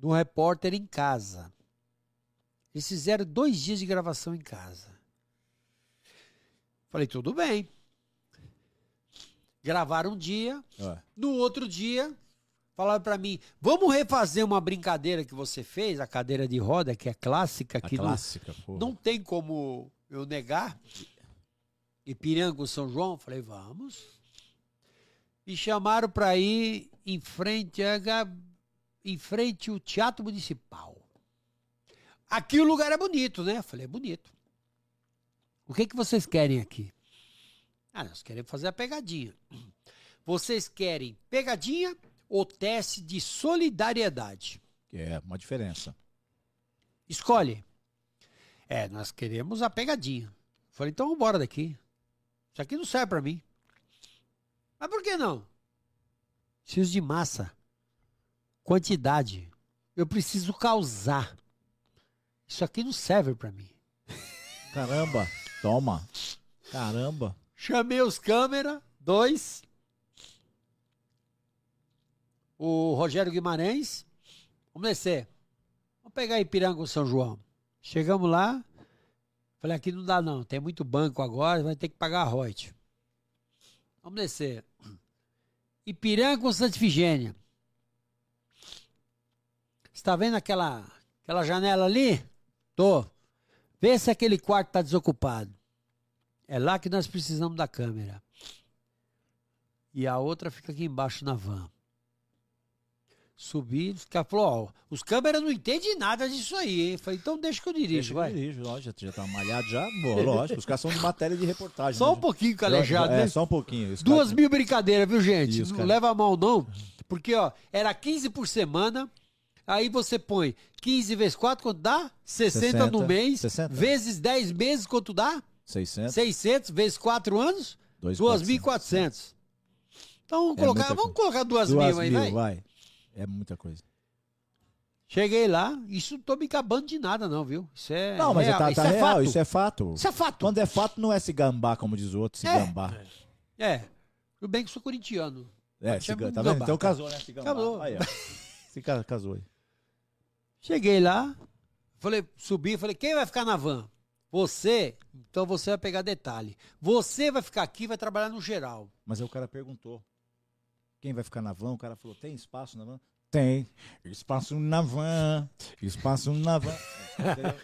no repórter em casa. Eles fizeram dois dias de gravação em casa. Falei, tudo bem. Gravaram um dia, É. no outro dia Falaram pra mim, vamos refazer uma brincadeira que você fez, a cadeira de roda, que é clássica, A que não, clássica, pô. não tem como eu negar. Ipiranga, São João, falei, vamos. Me chamaram pra ir em frente, a, em frente ao Teatro Municipal. Aqui o lugar é bonito, né? Eu falei, é bonito. O que, que vocês querem aqui? Ah, nós queremos fazer a pegadinha. Vocês querem pegadinha ou teste de solidariedade? É, uma diferença. Escolhe. É, nós queremos a pegadinha. Falei, então embora daqui. Isso aqui não serve pra mim. Mas por que não? Preciso de massa. Quantidade. Eu preciso causar. Isso aqui não serve pra mim. Caramba, toma. Caramba. Chamei os câmera, dois. O Rogério Guimarães. Vamos descer. Vamos pegar Ipiranga ou São João. Chegamos lá. Falei, aqui não dá não. Tem muito banco agora, vai ter que pagar a royalty. Vamos descer. Ipiranga ou Santa Ifigênia? Você tá vendo aquela, aquela janela ali? Tô. Vê se aquele quarto tá desocupado. É lá que nós precisamos da câmera. E a outra fica aqui embaixo na van. Subi, os caras falaram, ó, os câmeras não entendem nada disso aí, hein? Falei, então deixa que eu dirijo, Deixa que eu vai. dirijo, lógico, já, já tá malhado já. Boa, lógico, os caras são de matéria de reportagem. Só né, um pouquinho calejado, É, né? só um pouquinho. Duas mil brincadeiras, viu, gente? Isso, não cara. leva a mal, não. Porque, ó, era 15 por semana. Aí você põe 15 vezes 4, quanto dá? 60, no 60, mês. 60. Vezes 10 meses, quanto dá? 600, 600 vezes 4 anos? 2.400. 2.400. Então vamos É colocar, vamos colocar 2 Duas mil aí, mil, vai. vai. É muita coisa. Cheguei lá, isso não tô me acabando de nada, não, viu? Isso é. Não, mas real, tá, isso tá é real, fato. isso é fato. Isso é fato. Quando é fato, não é se gambá, como diz o outro, se É. gambá. É. Tudo bem que sou corintiano. É, se, um tá vendo? Então casou, né? Se. Acabou. Aí, ó. Se ca- casou aí. Cheguei lá, falei, subi, falei, quem vai ficar na van? Você, então você vai pegar detalhe. Você vai ficar aqui, vai trabalhar no geral. Mas aí o cara perguntou: quem vai ficar na van? O cara falou: tem espaço na van? Tem. Espaço na van. Espaço na van.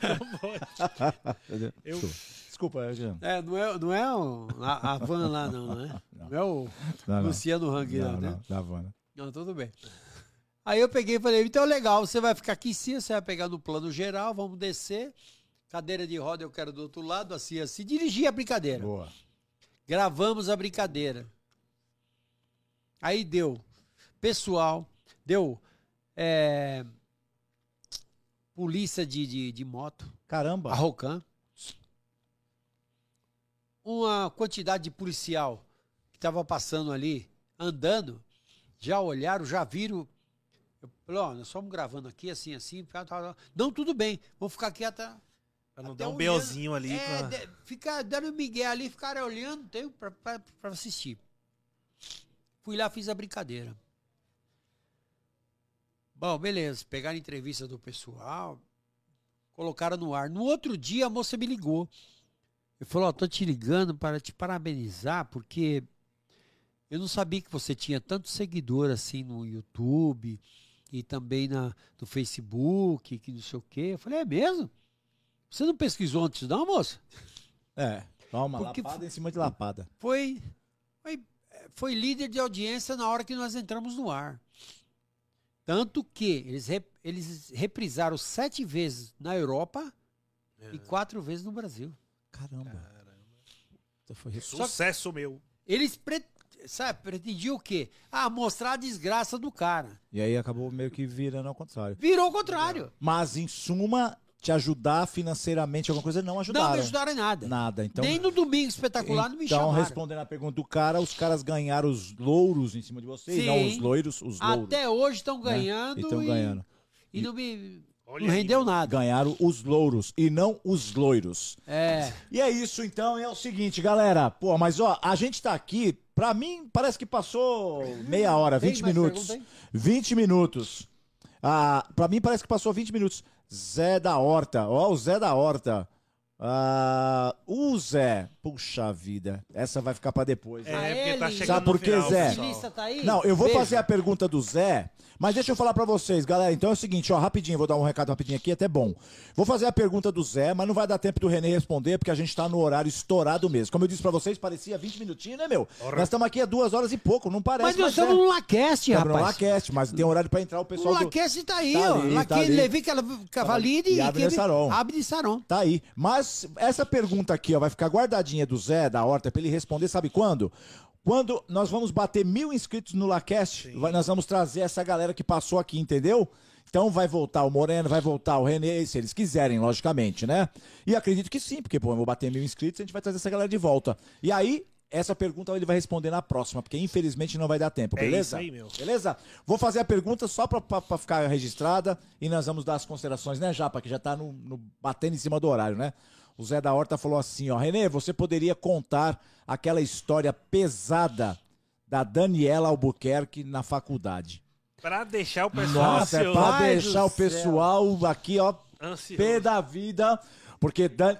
Eu- Desculpa, eu já- É, não é, não é o- a, a van lá, não, né? Não é o Não, não. Luciano Hang, não, Não, né? não, da van. né? Não, tudo bem. Aí eu peguei e falei, então legal, você vai ficar aqui em cima, você vai pegar no plano geral, vamos descer. Cadeira de roda eu quero do outro lado, assim, assim. Dirigir a brincadeira. Boa. Gravamos a brincadeira. Aí deu pessoal, deu é, polícia de, de, de moto, Caramba. a Rocan, uma quantidade de policial que estava passando ali, andando, já olharam, já viram. Falei, ó, nós estamos gravando aqui, assim, assim. Não, tudo bem, vamos ficar aqui até. Pra não até dar um. BOzinho ali. É, pra- de- ficar dando migué ali, ficaram olhando, tem pra, pra, pra assistir. Fui lá, fiz a brincadeira. Bom, beleza. Pegaram a entrevista do pessoal, colocaram no ar. No outro dia, a moça me ligou. Eu falou, ó, tô te ligando para te parabenizar, porque eu não sabia que você tinha tanto seguidor assim no YouTube e também na, no Facebook, que não sei o quê. Eu falei, é mesmo? Você não pesquisou antes não, moça? É. Toma, Porque lapada em cima de lapada. Foi, foi, foi líder de audiência na hora que nós entramos no ar. Tanto que eles, rep- eles reprisaram sete vezes na Europa e quatro vezes no Brasil. Caramba. Então foi Sucesso meu. Eles pre- sabe, pretendiam o quê? Ah, mostrar a desgraça do cara. E aí acabou meio que virando ao contrário. Virou o contrário. Mas, em suma, te ajudar financeiramente alguma coisa, não ajudaram. Não me ajudaram em nada. Nada. Então, Nem no domingo espetacular não me então chamaram. respondendo a pergunta do cara, os caras ganharam os louros em cima de vocês, Sim. não os loiros, os louros. Até hoje estão né? ganhando. E estão e, ganhando. E não me Olha não aí, rendeu meu. nada. Ganharam os louros e não os loiros. É. E é isso então, é o seguinte, galera. Pô, mas ó, a gente tá aqui, pra mim parece que passou meia hora, Tem 20 mais minutos. pergunta 20 minutos. Ah, pra mim parece que passou 20 minutos. Zé da Horta, ó, o Zé da Horta. Ah, o Zé, puxa vida, essa vai ficar pra depois. É, né? Porque tá chegando Sabe por quê, final, Zé? pessoal. Tá aí? Não, eu vou Beijo. fazer a pergunta do Zé, mas deixa eu falar pra vocês, galera. Então é o seguinte, ó, rapidinho, vou dar um recado rapidinho aqui, até bom. Vou fazer a pergunta do Zé, mas não vai dar tempo do René responder, porque a gente tá no horário estourado mesmo. Como eu disse pra vocês, parecia 20 minutinhos, né, meu? Nós estamos aqui há duas horas e pouco, não parece, Mas nós é. estamos no Lacast, Estamos no rapaz. Lacast, mas tem horário pra entrar o O pessoal do... Lacast tá aí, Tá ó. ali, tá Laquele, ali. Levi Cavalini E Abner Saron. Abner Saron. Tá aí. Mas essa pergunta aqui, ó, vai ficar guardadinha do Zé, da Horta, pra ele responder, sabe quando? Quando nós vamos bater mil inscritos no Lacast, vai- nós vamos trazer essa galera que passou aqui, entendeu? Então vai voltar o Moreno, vai voltar o Renê, se eles quiserem, logicamente, né? E acredito que sim, porque, pô, eu vou bater mil inscritos, a gente vai trazer essa galera de volta. E aí, essa pergunta ele vai responder na próxima, porque infelizmente não vai dar tempo, É beleza? isso aí, meu. Beleza? Vou fazer a pergunta só pra, pra- pra ficar registrada e nós vamos dar as considerações, né, Japa? Que já tá no, no- batendo em cima do horário, né? O Zé da Horta falou assim, ó, Renê, você poderia contar aquela história pesada da Daniela Albuquerque na faculdade. Pra deixar o pessoal Nossa, é ansioso. pra Ai, deixar o pessoal aqui, ó, ansioso. pé da vida, porque... Dan...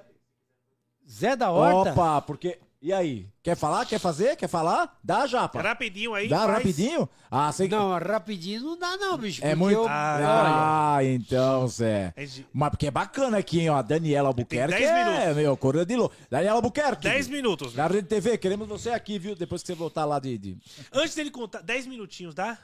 Zé da Horta. Opa, porque... E aí? Quer falar? Quer fazer? Quer falar? Dá, Japa. Rapidinho aí. Dá faz. rapidinho? Ah, sei que... Não, rapidinho não dá não, bicho. É muito. eu- Ah, Ah, então, Zé. É de- Mas porque é bacana aqui, hein, ó. A Daniela Albuquerque. Tem 10 é, minutos. meu, Coroa de Lô. Daniela Albuquerque. 10 minutos. Na Rede TV, queremos você aqui, viu? Depois que você voltar lá de, de, Antes dele contar, 10 minutinhos, dá?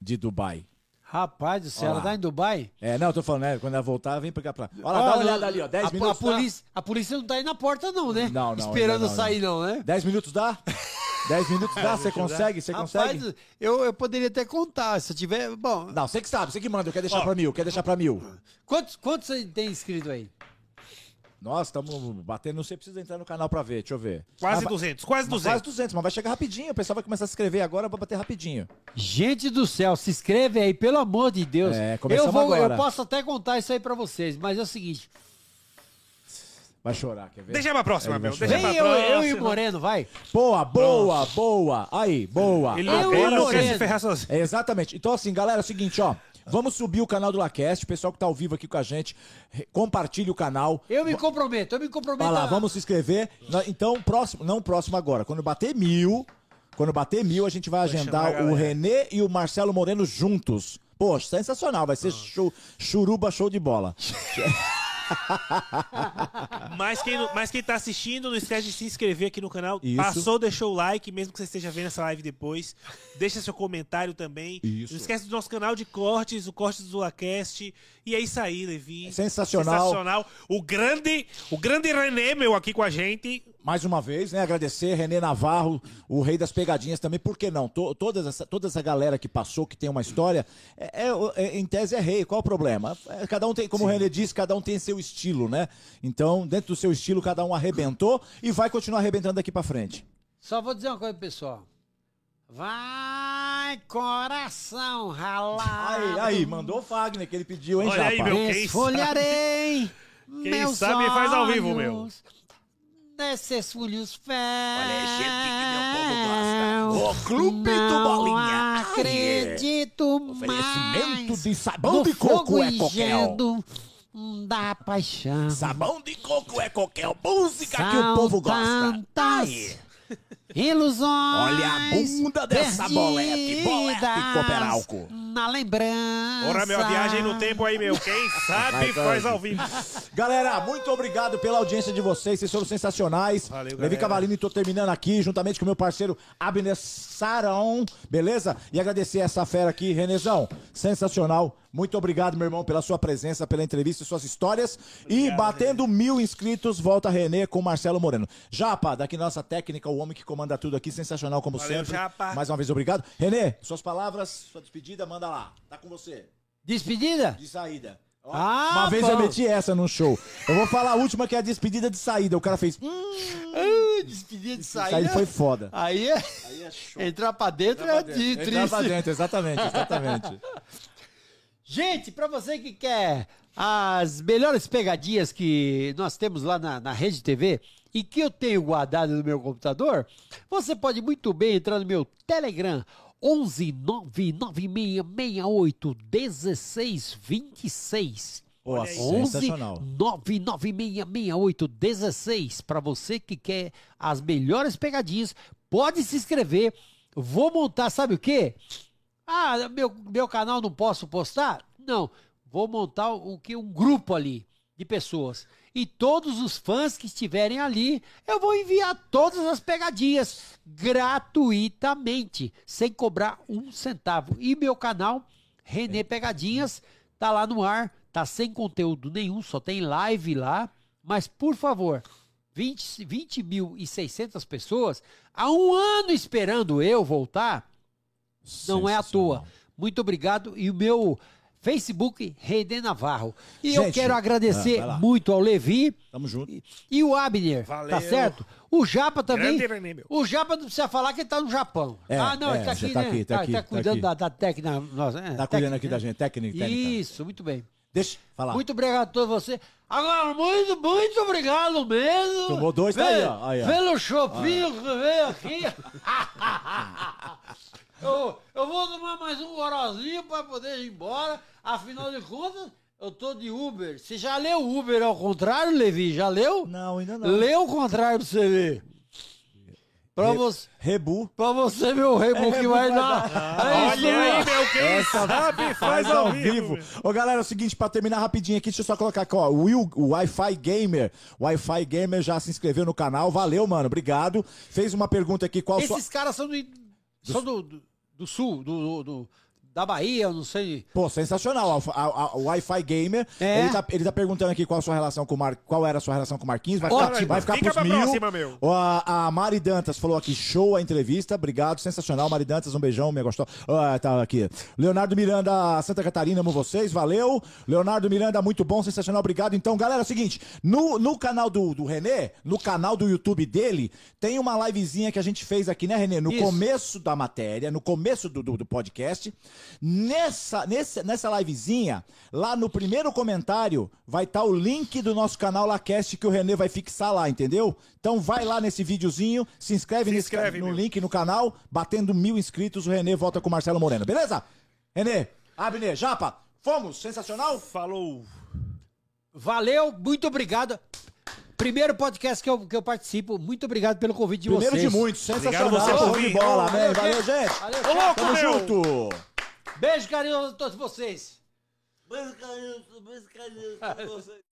de Dubai. Rapaz do céu, ela tá em Dubai? É, não, eu tô falando, né? Quando ela voltar, vem pra cá pra. Olha lá, dá uma Olha, olhada ali, ó. 10 a, minutos. A polícia, a polícia não tá aí na porta não, né? Não, não, Esperando não, sair não, né? Dá. 10 minutos dá? 10 minutos dá? Você consegue? Você consegue? Rapaz, eu, eu poderia até contar, se eu tiver... Bom, Não, você que sabe, você que manda. Eu quero deixar Ó. pra mil, quer deixar pra mil. quantos, quantos você tem inscrito aí? Nós estamos batendo, não sei, precisa entrar no canal pra ver, deixa eu ver. Quase Ah, 200, quase Mas 200. Quase 200, mas vai chegar rapidinho. O pessoal vai começar a se inscrever agora pra bater rapidinho. Gente do céu, se inscreve aí, pelo amor de Deus. É, eu, vou, agora. eu posso até contar isso aí pra vocês, mas é o seguinte. Vai chorar, quer ver? Deixa pra próxima, meu. Deixa Vem pra eu, próxima. eu e o Moreno, vai. Boa, boa, boa. Aí, boa. Ele, Eu ele e não quer Moreno. se ferrar sozinho. É, exatamente. Então, assim, galera, é o seguinte, ó. Vamos subir o canal do Lacast. O pessoal que tá ao vivo aqui com a gente, compartilhe o canal. Eu me comprometo, eu me comprometo. Vai lá, a- vamos se inscrever. Então, próximo, não próximo agora. Quando bater mil, quando bater mil, a gente vai agendar o. Renê e o Marcelo Moreno juntos. Poxa, sensacional. Vai ser show, churuba show de bola. Mas quem, mas quem tá assistindo, não esquece de se inscrever aqui no canal. Isso. Passou, deixou o like, mesmo que você esteja vendo essa live depois. Deixa seu comentário também. Isso. Não esquece do nosso canal de cortes, o Cortes do Lacast. E é isso aí, Levi. Sensacional. Sensacional. O grande, o grande René, meu, aqui com a gente. Mais uma vez, né? Agradecer Renê Navarro, o rei das pegadinhas também. Por que não? To- todas essa, toda essa galera que passou, que tem uma história, é, é- é- em tese é rei. Qual o problema? É, cada um tem, como o Renê disse, cada um tem seu estilo, né? Então, dentro do seu estilo, cada um arrebentou e vai continuar arrebentando daqui pra frente. Só vou dizer uma coisa, pessoal. Vai, coração ralado. Aí, aí, mandou o Fagner que ele pediu, hein, Olha aí, Japa? meu. quem Esfolharei Quem meus sabe faz ao vivo, meu. Desses folhos fel. Olha, é gente que meu povo gosta. O Clube do Bolinha. acredito Oferecimento mais de sabão de coco é coquel. ingendo da paixão. Sabão de coco é qualquer música que o São povo gosta. tantas. Ilusões. Olha a bunda dessa bolete, bolete Cooperalco. Na lembrança. Ora, meu, a viagem no tempo aí, meu. Quem sabe faz ao vivo. Galera, muito obrigado pela audiência de vocês, vocês foram sensacionais. Valeu, Levi. Cavalini, tô terminando aqui, juntamente com meu parceiro Abner Sarão, beleza? E agradecer essa fera aqui, Renezão, sensacional. Muito obrigado, meu irmão, pela sua presença, pela entrevista e suas histórias. e batendo mil inscritos, volta Renê com Marcelo Moreno. Japa, daqui nossa técnica, o homem que comanda tudo aqui, sensacional como Valeu, sempre. Japa. Mais uma vez, obrigado. Renê, suas palavras, sua despedida, manda lá. Tá com você. Despedida? De saída. Ó, Ah, uma vez bom. eu meti essa num show. Eu vou falar a última que é a despedida de saída. O cara fez. Hum, Ah, despedida de saída. saída foi foda. Aí é. Entrar pra dentro é de Entrar pra triste. dentro, exatamente, exatamente. Gente, pra você que quer as melhores pegadinhas que nós temos lá na, na Rede TV e que eu tenho guardado no meu computador, você pode muito bem entrar no meu Telegram 11 99668 1626 Pô, Olha aí. 11 sensacional. 9966816 para você que quer as melhores pegadinhas. Pode se inscrever. Vou montar, sabe o quê? Ah, meu, meu canal não posso postar? Não. Vou montar o que um grupo ali de pessoas. E todos os fãs que estiverem ali, eu vou enviar todas as pegadinhas gratuitamente, sem cobrar um centavo. E meu canal, Renê Pegadinhas, tá lá no ar, tá sem conteúdo nenhum, só tem live lá. Mas, por favor, 20 20.600 pessoas, há um ano esperando eu voltar, não é à toa. Muito obrigado. E o meu Facebook, René Navarro. E eu Gente, quero ah, agradecer lá. muito ao Levi Tamo junto. e, e o Abner, Valeu. tá certo? O Japa também. Grande. O Japa não precisa falar que ele tá no Japão. É, ah, não, ele é, tá já aqui, tá né? aqui, tá aqui, tá cuidando aqui. da, da técnica. Nossa, é, Tá técnica, cuidando aqui né? da gente, técnica, técnica. Isso, muito bem. Deixa, falar. Muito obrigado a todos vocês. Agora, muito, muito obrigado mesmo. Tomou dois, tá aí, ó. Aí, ó. Pelo chopinho que veio aqui. eu, eu vou tomar mais um gorozinho para poder ir embora. Afinal de contas, eu tô de Uber. Você já leu Uber ao contrário, Levi? Já leu? Não, ainda não. Lê o contrário pra você ver. Pra Re- você, Rebu. pra você ver o rebo que vai dar. É isso Olha aí, meu, quem sabe faz ao vivo. Ô, galera, é o seguinte, pra terminar rapidinho aqui, deixa eu só colocar aqui, ó. O Will, o Wi-Fi Gamer. O Wi-Fi Gamer já se inscreveu no canal. Valeu, mano. Obrigado. Fez uma pergunta aqui, qual sua. Esses caras são do, são do, do, do sul, do, do- do- da Bahia, eu não sei. Pô, sensacional. A- a- a- O Wi-Fi Gamer. É? Ele, tá, ele tá perguntando aqui qual a sua relação com o Mar... qual era a sua relação com o Marquinhos. Vai ficar, Ótimo. vai ficar Fica pros mil. próxima, meu. A, a Mari Dantas falou aqui, show a entrevista. Obrigado, sensacional. Mari Dantas, um beijão, me gostou. Ah, tá aqui. Leonardo Miranda, Santa Catarina, amo vocês, valeu. Leonardo Miranda, muito bom, sensacional, obrigado. Então, galera, é o seguinte, no, no canal do, do Renê, no canal do YouTube dele, tem uma livezinha que a gente fez aqui, né, Renê? No Isso. começo da matéria, no começo do, do, do podcast. Nessa, nessa, nessa livezinha, lá no primeiro comentário, vai estar o link do nosso canal Lacast que o Renê vai fixar lá, entendeu? Então vai lá nesse videozinho, se inscreve, Se nesse, inscreve, no meu. link no canal, batendo mil inscritos, o Renê volta com o Marcelo Moreno, beleza? Renê, Abner, Japa, fomos, sensacional? Falou. Valeu, muito obrigado. Primeiro podcast que eu, que eu participo. Muito obrigado pelo convite de Primeiro vocês. de muitos, sensacional, você por vir. bola, Valeu, valeu, gente. Valeu, Ô, louco, Tamo meu. junto. Beijo carinhoso a todos vocês. Beijo carinhoso, beijo carinhoso pra você.